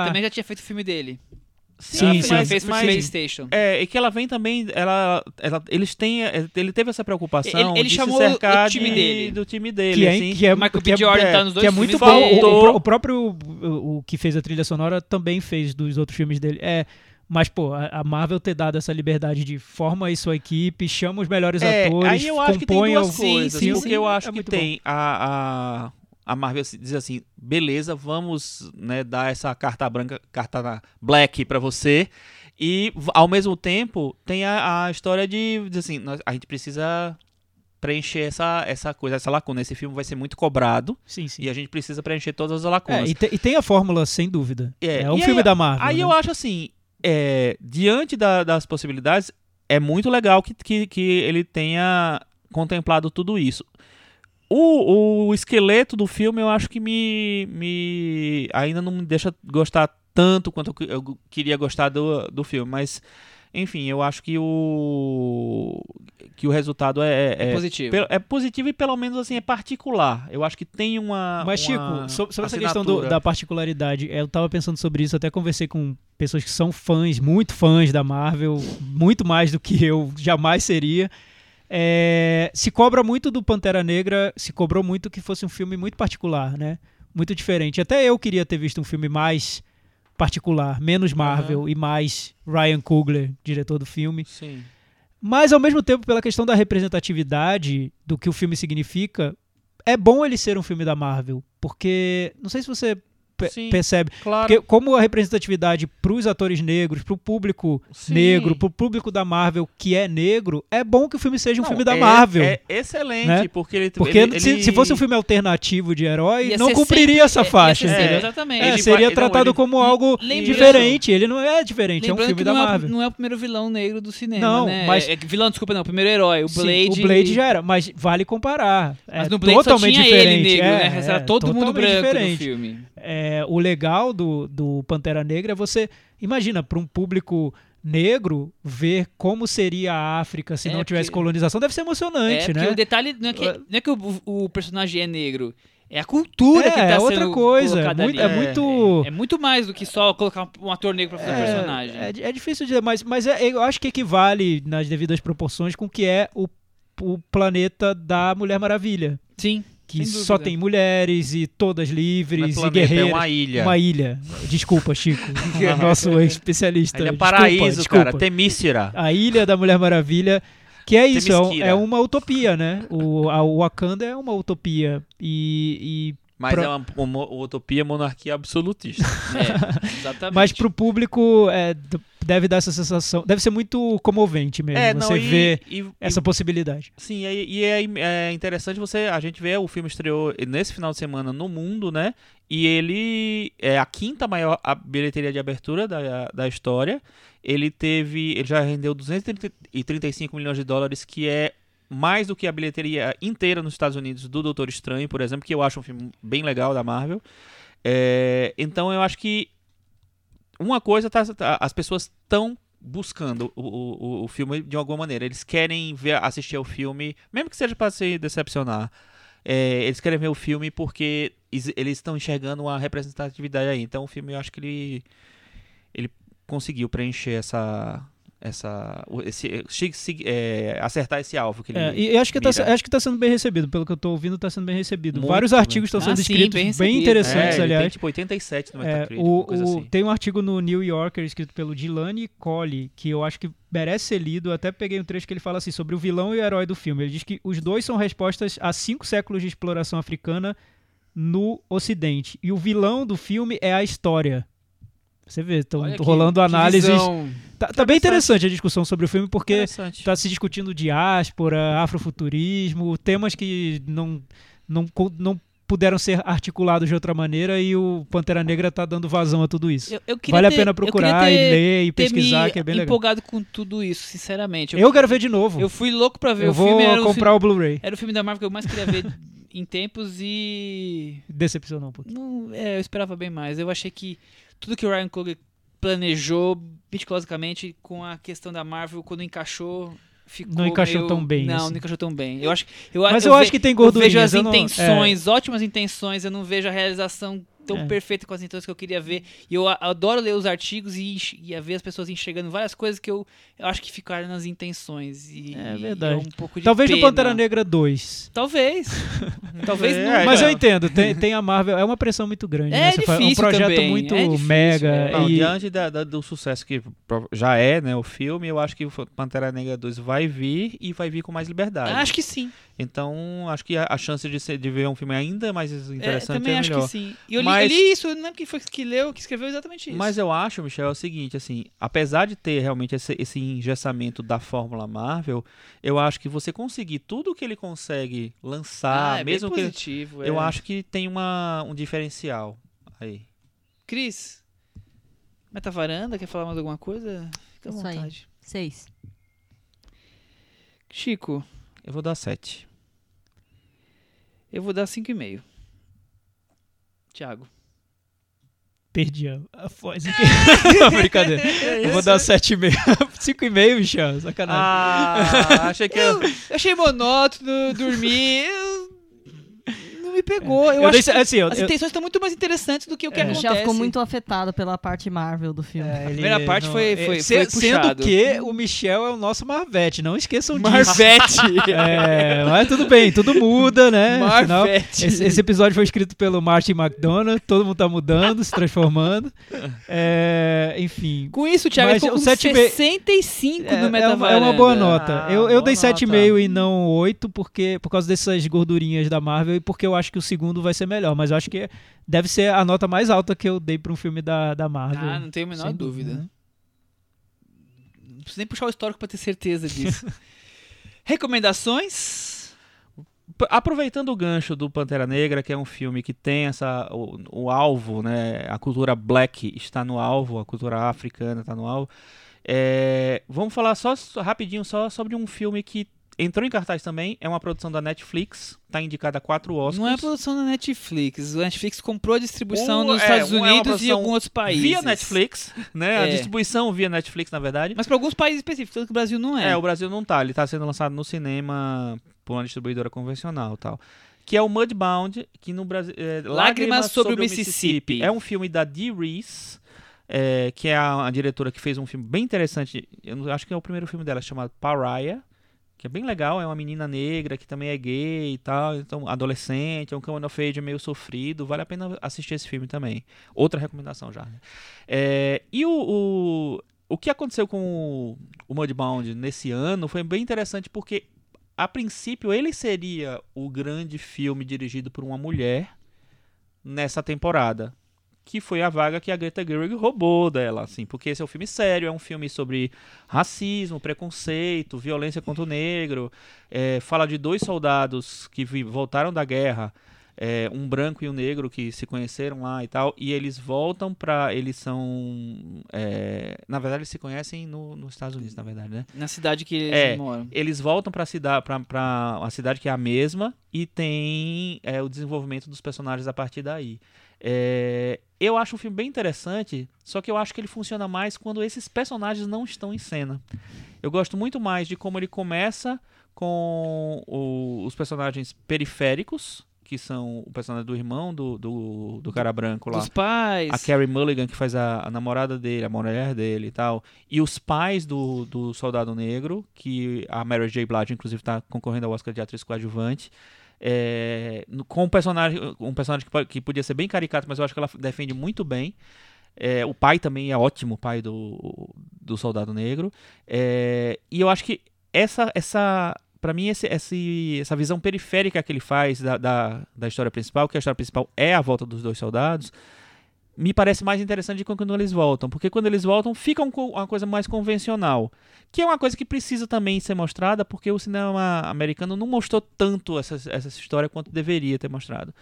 também já tinha feito o filme dele. Sim, ela sim, sim. fez pro mas- PlayStation. É, e que ela vem também, ela, ela- eles têm, é, ele teve essa preocupação Ele- ele de chamou se cercar o time de- dele. do time dele, que é, assim. que é, Michael que B. é- Jordan é, tá nos dois que é muito filmes bom. O, o o próprio o, o que fez a trilha sonora também fez dos outros filmes dele. É, mas pô, a, Marvel ter dado essa liberdade de forma aí sua equipe, chama os melhores É, atores, aí eu acho que tem compõe duas o- coisas, Sim, porque sim, eu acho é que tem a, a, a Marvel se- diz assim, beleza, vamos né, dar essa carta branca, carta black pra você, e ao mesmo tempo tem a, a história de, dizer assim, nós- a gente precisa preencher essa, essa coisa, essa lacuna, esse filme vai ser muito cobrado. Sim, sim. e a gente precisa preencher todas as É, lacunas. e, te- e tem a fórmula, sem dúvida. É, É, um filme aí- da Marvel. Aí né? eu acho assim, é, diante da- das possibilidades, é muito legal que, que, que ele tenha contemplado tudo isso. O, o esqueleto do filme eu acho que me, me ainda não me deixa gostar tanto quanto eu, que- eu queria gostar do, do filme, mas enfim, eu acho que o que o resultado é, É é, positivo. pe- é positivo e pelo menos assim é particular. Eu acho que tem uma Mas, Chico, uma sobre essa questão do- da particularidade, eu tava pensando sobre isso, até conversei com pessoas que são fãs, muito fãs da Marvel, muito mais do que eu jamais seria. É, se cobra muito do Pantera Negra, se cobrou muito que fosse um filme muito particular, né? Muito diferente. Até eu queria ter visto um filme mais particular, menos Marvel e mais Ryan Coogler, diretor do filme. Sim. Mas, ao mesmo tempo, pela questão da representatividade do que o filme significa, é bom ele ser um filme da Marvel. Porque, não sei se você Sim. percebe, Claro. porque como a representatividade para os atores negros, para o público Sim. negro, para o público da Marvel que é negro, é bom que o filme seja um Não, filme da é- Marvel. É excelente, né? porque ele. porque ele, se, ele- se fosse um filme alternativo de herói, Ia não cumpriria sempre- essa ia faixa. ser entendeu? Exatamente. É, Ele seria vai- não, tratado ele- como algo Lembrando- diferente. Ele não é diferente, é um filme da não é, Marvel. não é o primeiro vilão negro do cinema, Não, né? mas- É, é vilão, desculpa, não. O primeiro herói, o Sim, Blade. o Blade já era, mas vale comparar. Mas é no Blade só totalmente tinha diferente. ele negro, é, né? Era é, todo mundo branco diferente. no filme. É, o legal do, do Pantera Negra é você, imagina, para um público negro, ver como seria a África se É, não tivesse porque- colonização deve ser É, emocionante, porque né? o detalhe não é que, não é que o, o personagem é negro. É a cultura É, que tá é outra coisa, é muito- ali. é muito- É, é muito mais do que só colocar um, ator negro pra fazer um personagem. É, é difícil dizer, mas, mas é- eu acho que equivale nas devidas proporções com o que é o, o planeta da Mulher Maravilha. Sim. Que só tem mulheres e todas não é livres e guerreiras. É uma ilha. Uma ilha. Desculpa, Chico. *laughs* Nosso especialista. Ilha Desculpa, Paraíso, desculpa. cara. Temícera. A Ilha da Mulher Maravilha Que é isso, é, é uma utopia, né? O, a o Wakanda é uma utopia. E, Mas Pro- é uma, uma utopia monarquia absolutista. *laughs* É, exatamente. Mas pro público é, deve dar essa sensação. Deve ser muito comovente mesmo. é, você não, e, vê e- essa possibilidade. Sim, e, e é, é interessante você. A gente vê o filme estreou nesse final de semana no mundo, né? E ele é a quinta maior a- bilheteria de abertura da, da história. Ele teve. Ele já rendeu 235 milhões de dólares, que é mais do que a bilheteria inteira nos Estados Unidos do Doutor Estranho, por exemplo, que eu acho um filme bem legal da Marvel. É, então eu acho que uma coisa tá, tá- as pessoas estão buscando o, o, o filme de alguma maneira. Eles querem ver, assistir ao filme, mesmo que seja para se decepcionar. É, eles querem ver o filme porque eles estão enxergando uma representatividade aí. Então o filme eu acho que ele ele conseguiu preencher essa essa esse, se- se- é, acertar esse alvo que ele É, e acho que, tá, mira. acho que tá sendo bem recebido. Pelo que eu tô ouvindo, tá sendo bem recebido. Muito, Vários artigos estão Ah, sendo sim, escritos bem bem, recebido. interessantes, é, ele tem aliás. tipo 87 no É, Metacritic, o, o- assim. Tem um artigo no New Yorker escrito pelo Dilani Colley, que eu acho que merece ser lido. Eu até peguei um trecho que ele fala assim sobre o vilão e o herói do filme. Ele diz que os dois são respostas a cinco séculos de exploração africana no Ocidente. E o vilão do filme é a história. Você vê, estão que- rolando que análises. visão. Tá, tá bem interessante a discussão sobre o filme, porque está se discutindo diáspora, afrofuturismo, temas que não, não, não puderam ser articulados de outra maneira e o Pantera Negra está dando vazão a tudo isso. Eu, eu Vale a ter- pena eu procurar queria e ter- ler e ter pesquisar, que é bem legal. empolgado com tudo isso, sinceramente. Eu quero ver de novo. Eu fui louco pra ver Eu o vou filme. Era o, comprar fi- o Blu-ray. era o filme da Marvel que eu mais queria ver *laughs* em tempos e. Decepcionou um pouco. Não, é, eu esperava bem mais. Eu achei que tudo que o Ryan Coogler planejou meticulosamente com a questão da Marvel, quando encaixou, ficou Não encaixou meio- tão bem, Não, assim. não encaixou tão bem. Eu acho, eu, Mas eu eu ve- acho que tem eu vejo gordurinhas. as eu não- é. intenções, ótimas intenções, eu não vejo a realização tão É. perfeita com as intenções que eu queria ver. E eu adoro ler os artigos e, e ver as pessoas enxergando várias coisas que eu, eu acho que ficaram nas intenções. E, É e verdade. um pouco de Talvez no pena. Pantera Negra 2. Talvez. *laughs* Talvez É, não. é, Mas eu entendo, tem, tem a Marvel, é uma pressão muito grande. É né? É um difícil projeto também, muito é difícil, mega. é. Não, e- diante da- da- do sucesso que já é, né, o filme, eu acho que o Pantera Negra 2 vai vir e vai vir com mais liberdade. Acho que sim. Então, acho que a, a chance de, ser- de ver um filme ainda mais É, interessante também é, acho melhor. que sim. E eu li, Mas- eu li isso, eu não lembro quem foi que leu, que escreveu exatamente isso. Mas eu acho, Michel, é o seguinte, assim, apesar de ter realmente esse, esse engessamento da Fórmula Marvel, eu acho que você conseguir tudo que ele consegue lançar, ah, é bem mesmo que positivo. eu é. acho que tem uma, um diferencial aí. Cris, Meta Varanda, quer falar mais alguma coisa? Fica à Isso aí. vontade. Seis. Chico, Eu vou dar 7. eu vou dar 5,5. Thiago. Perdi a, a voz aqui. *laughs* Brincadeira. Eu vou dar 7,5. 5,5, Michel. Sacanagem. Ah, achei que eu... *laughs* Eu achei monótono, dormir. Não pegou. Eu, eu acho dei, assim, eu, as eu- intenções estão muito mais interessantes do que o que O acontece. Michel ficou muito afetado pela parte Marvel do filme. é, ele primeira parte foi- foi- é, se- foi Sendo puxado. que o Michel é o nosso Marvete, não esqueçam disso. Marvete. *laughs* É, mas tudo bem, tudo muda, né? Afinal, Marvete. esse, esse episódio foi escrito pelo Martin McDonagh, todo mundo tá mudando, se transformando. *laughs* É, enfim. Com isso, Thiago, Mas ficou o com sete e meio- 65 É, no é Meta uma, é uma boa nota. Ah, eu eu boa dei nota. 7,5 e não 8 porque, por causa dessas gordurinhas da Marvel e porque eu acho que o segundo vai ser melhor. Mas eu acho que deve ser a nota mais alta que eu dei pra um filme da, da Marvel. Ah, não tenho a menor dúvida. dúvida? Não preciso nem puxar o histórico pra ter certeza disso. *laughs* Recomendações? Aproveitando o gancho do Pantera Negra, que é um filme que tem essa o, o alvo, né? A cultura black está no alvo, a cultura africana está no alvo. É, vamos falar só rapidinho só sobre um filme que entrou em cartaz também. É uma produção da Netflix, está indicada a quatro Oscars. Não é produção da Netflix. O Netflix comprou a distribuição Um- nos é, Estados um é Unidos e em alguns outros países. via Netflix, né? A É. distribuição via Netflix, na verdade. Mas para alguns países específicos, tanto que o Brasil não é. É, o Brasil não tá, ele tá sendo lançado no cinema por uma distribuidora convencional, e tal. Que é o Mudbound, que no Brasil é, Lágrimas sobre o Mississippi. É um filme da Dee Reese, é, que é a, a diretora que fez um filme bem interessante. Eu acho que é o primeiro filme dela, chamado Pariah, que é bem legal. É uma menina negra que também é gay e tal, então adolescente, é um coming of age meio sofrido. Vale a pena assistir esse filme também. Outra recomendação já. né? É, e o, o, o que aconteceu com o, o Mudbound nesse ano foi bem interessante porque, a princípio, ele seria o grande filme dirigido por uma mulher nessa temporada. Que foi a vaga que a Greta Gerwig roubou dela, assim, porque esse é um filme sério, é um filme sobre racismo, preconceito, violência contra o negro, é, fala de dois soldados que voltaram da guerra, é, um branco e um negro que se conheceram lá e tal, e eles voltam pra. Eles são. é, na verdade, eles se conhecem no- nos Estados Unidos, na verdade, né? Na cidade que eles É, moram. Eles voltam pra cidade, pra uma cidade que é a mesma e tem é, o desenvolvimento dos personagens a partir daí. É, eu acho um filme bem interessante, só que eu acho que ele funciona mais quando esses personagens não estão em cena. Eu gosto muito mais de como ele começa com o- os personagens periféricos, que são o personagem do irmão do, do, do cara branco lá Dos pais. a Carrie Mulligan, que faz a, a namorada dele, a mulher dele e tal, e os pais do, do Soldado Negro, que a Mary J. Blige, inclusive, está concorrendo ao Oscar de atriz coadjuvante, é, com um personagem, um personagem que, que podia ser bem caricato, mas eu acho que ela defende muito bem. É, o pai também é ótimo, o pai do, do Soldado Negro. É, e eu acho que essa, essa para mim, esse, esse- essa visão periférica que ele faz da, da, da história principal, que a história principal é a volta dos dois soldados, me parece mais interessante que quando eles voltam. Porque quando eles voltam, fica um uma coisa mais convencional. Que é uma coisa que precisa também ser mostrada, porque o cinema americano não mostrou tanto essa, essa história quanto deveria ter mostrado.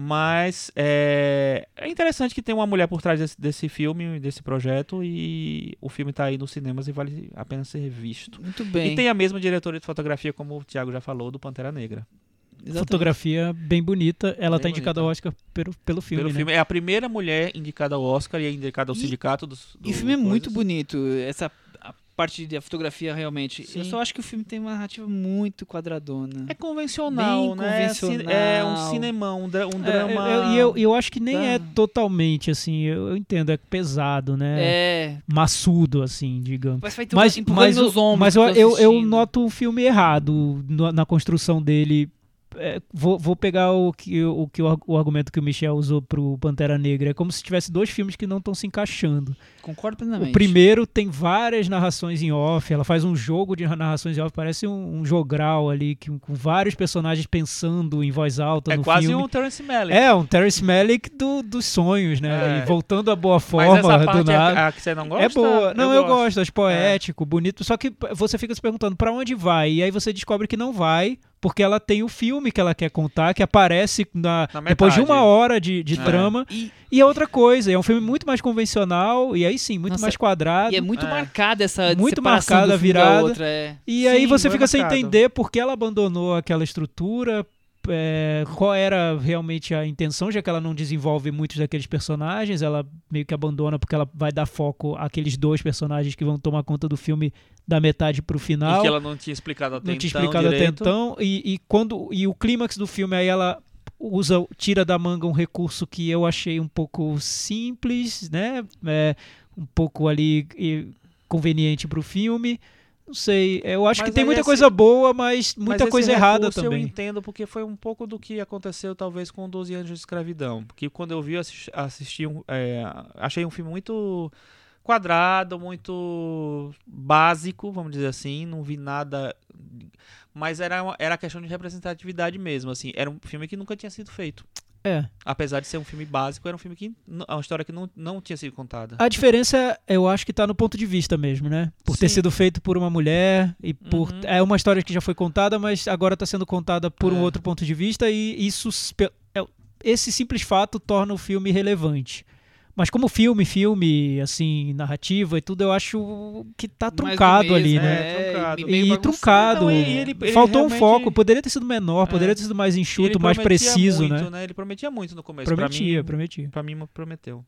Mas é, é interessante que tem uma mulher por trás desse, desse filme, desse projeto, e o filme está aí nos cinemas e vale a pena ser visto. Muito bem. E tem a mesma diretora de fotografia, como o Thiago já falou, do Pantera Negra. Exatamente. Fotografia bem bonita. Ela Bem tá indicada ao Oscar pelo, pelo filme, Pelo né? filme, é a primeira mulher indicada ao Oscar e é indicada ao E- sindicato dos. E o do filme é muito bonito. Essa a parte da fotografia, realmente. Eu Sim. só acho que o filme tem uma narrativa muito quadradona. É convencional, Bem né? É cine- É, um convencional. cinemão, um, dra- um É, drama. eu- E eu, eu acho que nem Tá. é totalmente assim, eu, eu entendo, é pesado, né? É. Maçudo, assim, digamos. Mas vai ter Mas, mas, mas eu, eu, eu noto o filme errado no- na construção dele. É, vou, vou pegar o que, o, que o, ar- o argumento que o Michel usou pro Pantera Negra. É como se tivesse dois filmes que não estão se encaixando. Concordo plenamente. O primeiro tem várias narrações em off, ela faz um jogo de narrações em off, parece um, um jogral ali, que, com vários personagens pensando em voz alta É no quase filme. um Terence Malick. É, um Terrence Malick do, dos sonhos, né? É. E voltando à boa forma do parte é nada. a, a que você não gosta? É boa. Não, eu, gosto, gosto. acho poético, bonito. Só que você fica se perguntando pra onde vai. E aí você descobre que não vai, porque ela tem o filme que ela quer contar, que aparece na, Na depois de uma hora de, de É. trama. E, E é outra coisa, é um filme muito mais convencional, e aí sim, muito Nossa, mais quadrado. e é muito É. marcada essa Muito marcada a virada. outra. É. E aí Sim, você foi fica sem marcado. entender por que ela abandonou aquela estrutura, é, qual era realmente a intenção, já que ela não desenvolve muitos daqueles personagens, ela meio que abandona porque ela vai dar foco àqueles dois personagens que vão tomar conta do filme da metade pro E final. que ela não tinha explicado até não tinha então explicado até direito. então. E, e quando e o clímax do filme aí ela usa tira da manga um recurso que eu achei um pouco simples, né? É, um pouco ali e, conveniente pro filme. Não sei, eu acho Mas que tem muita esse- coisa boa, mas Mas muita esse coisa errada recurso Eu também. entendo porque foi um pouco do que aconteceu talvez com 12 anos de escravidão. Porque quando eu vi, eu assisti, assisti um, é, achei um filme muito quadrado, muito básico, vamos dizer assim. Não vi nada. Mas era, uma- era questão de representatividade mesmo. assim Era um filme que nunca tinha sido feito. É. Apesar de ser um filme básico, era um filme que. n- uma história que não, não tinha sido contada. A diferença, eu acho que tá no ponto de vista mesmo, né? Por ter Sim. sido feito por uma mulher e por Uhum. é uma história que já foi contada, mas agora tá sendo contada por um É. outro ponto de vista e isso é- esse simples fato torna o filme relevante. Mas como filme, filme, assim, narrativa e tudo, eu acho que tá truncado ali, mesmo, né? É, truncado. e E, truncado. Não, e ele- ele Faltou um realmente- foco. Poderia ter sido menor, poderia É. ter sido mais enxuto, ele mais prometia preciso, muito, né? Ele prometia muito no começo. Prometia, pra mim, prometia. Pra mim, prometeu.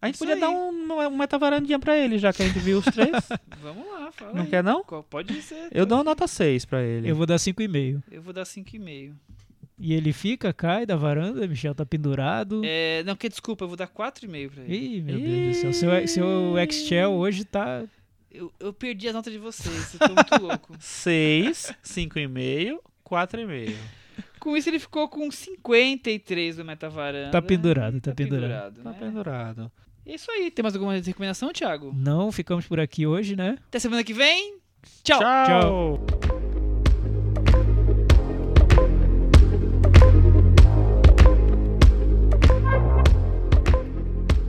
A gente Isso podia aí. dar um, um metavarandinha pra ele, já que a gente viu os três. *laughs* Vamos lá, fala não aí. quer, não? Pode ser. Eu dou uma nota 6 pra ele. Eu vou dar 5,5. Eu vou dar 5,5. E ele fica, cai da varanda, Michel tá pendurado. É, não, que desculpa, eu vou dar 4,5 pra ele. Ih, meu Deus do céu. Seu, seu Excel hoje tá. Eu, eu perdi a nota de vocês, eu tô muito louco. 6, 5,5, 4,5. Com isso, ele ficou com 53 do Metavaranda. Tá pendurado, tá pendurado. Tá né? pendurado. É isso aí. Tem mais alguma recomendação, Thiago? Não ficamos por aqui hoje, né? Até semana que vem. Tchau. Tchau. Tchau.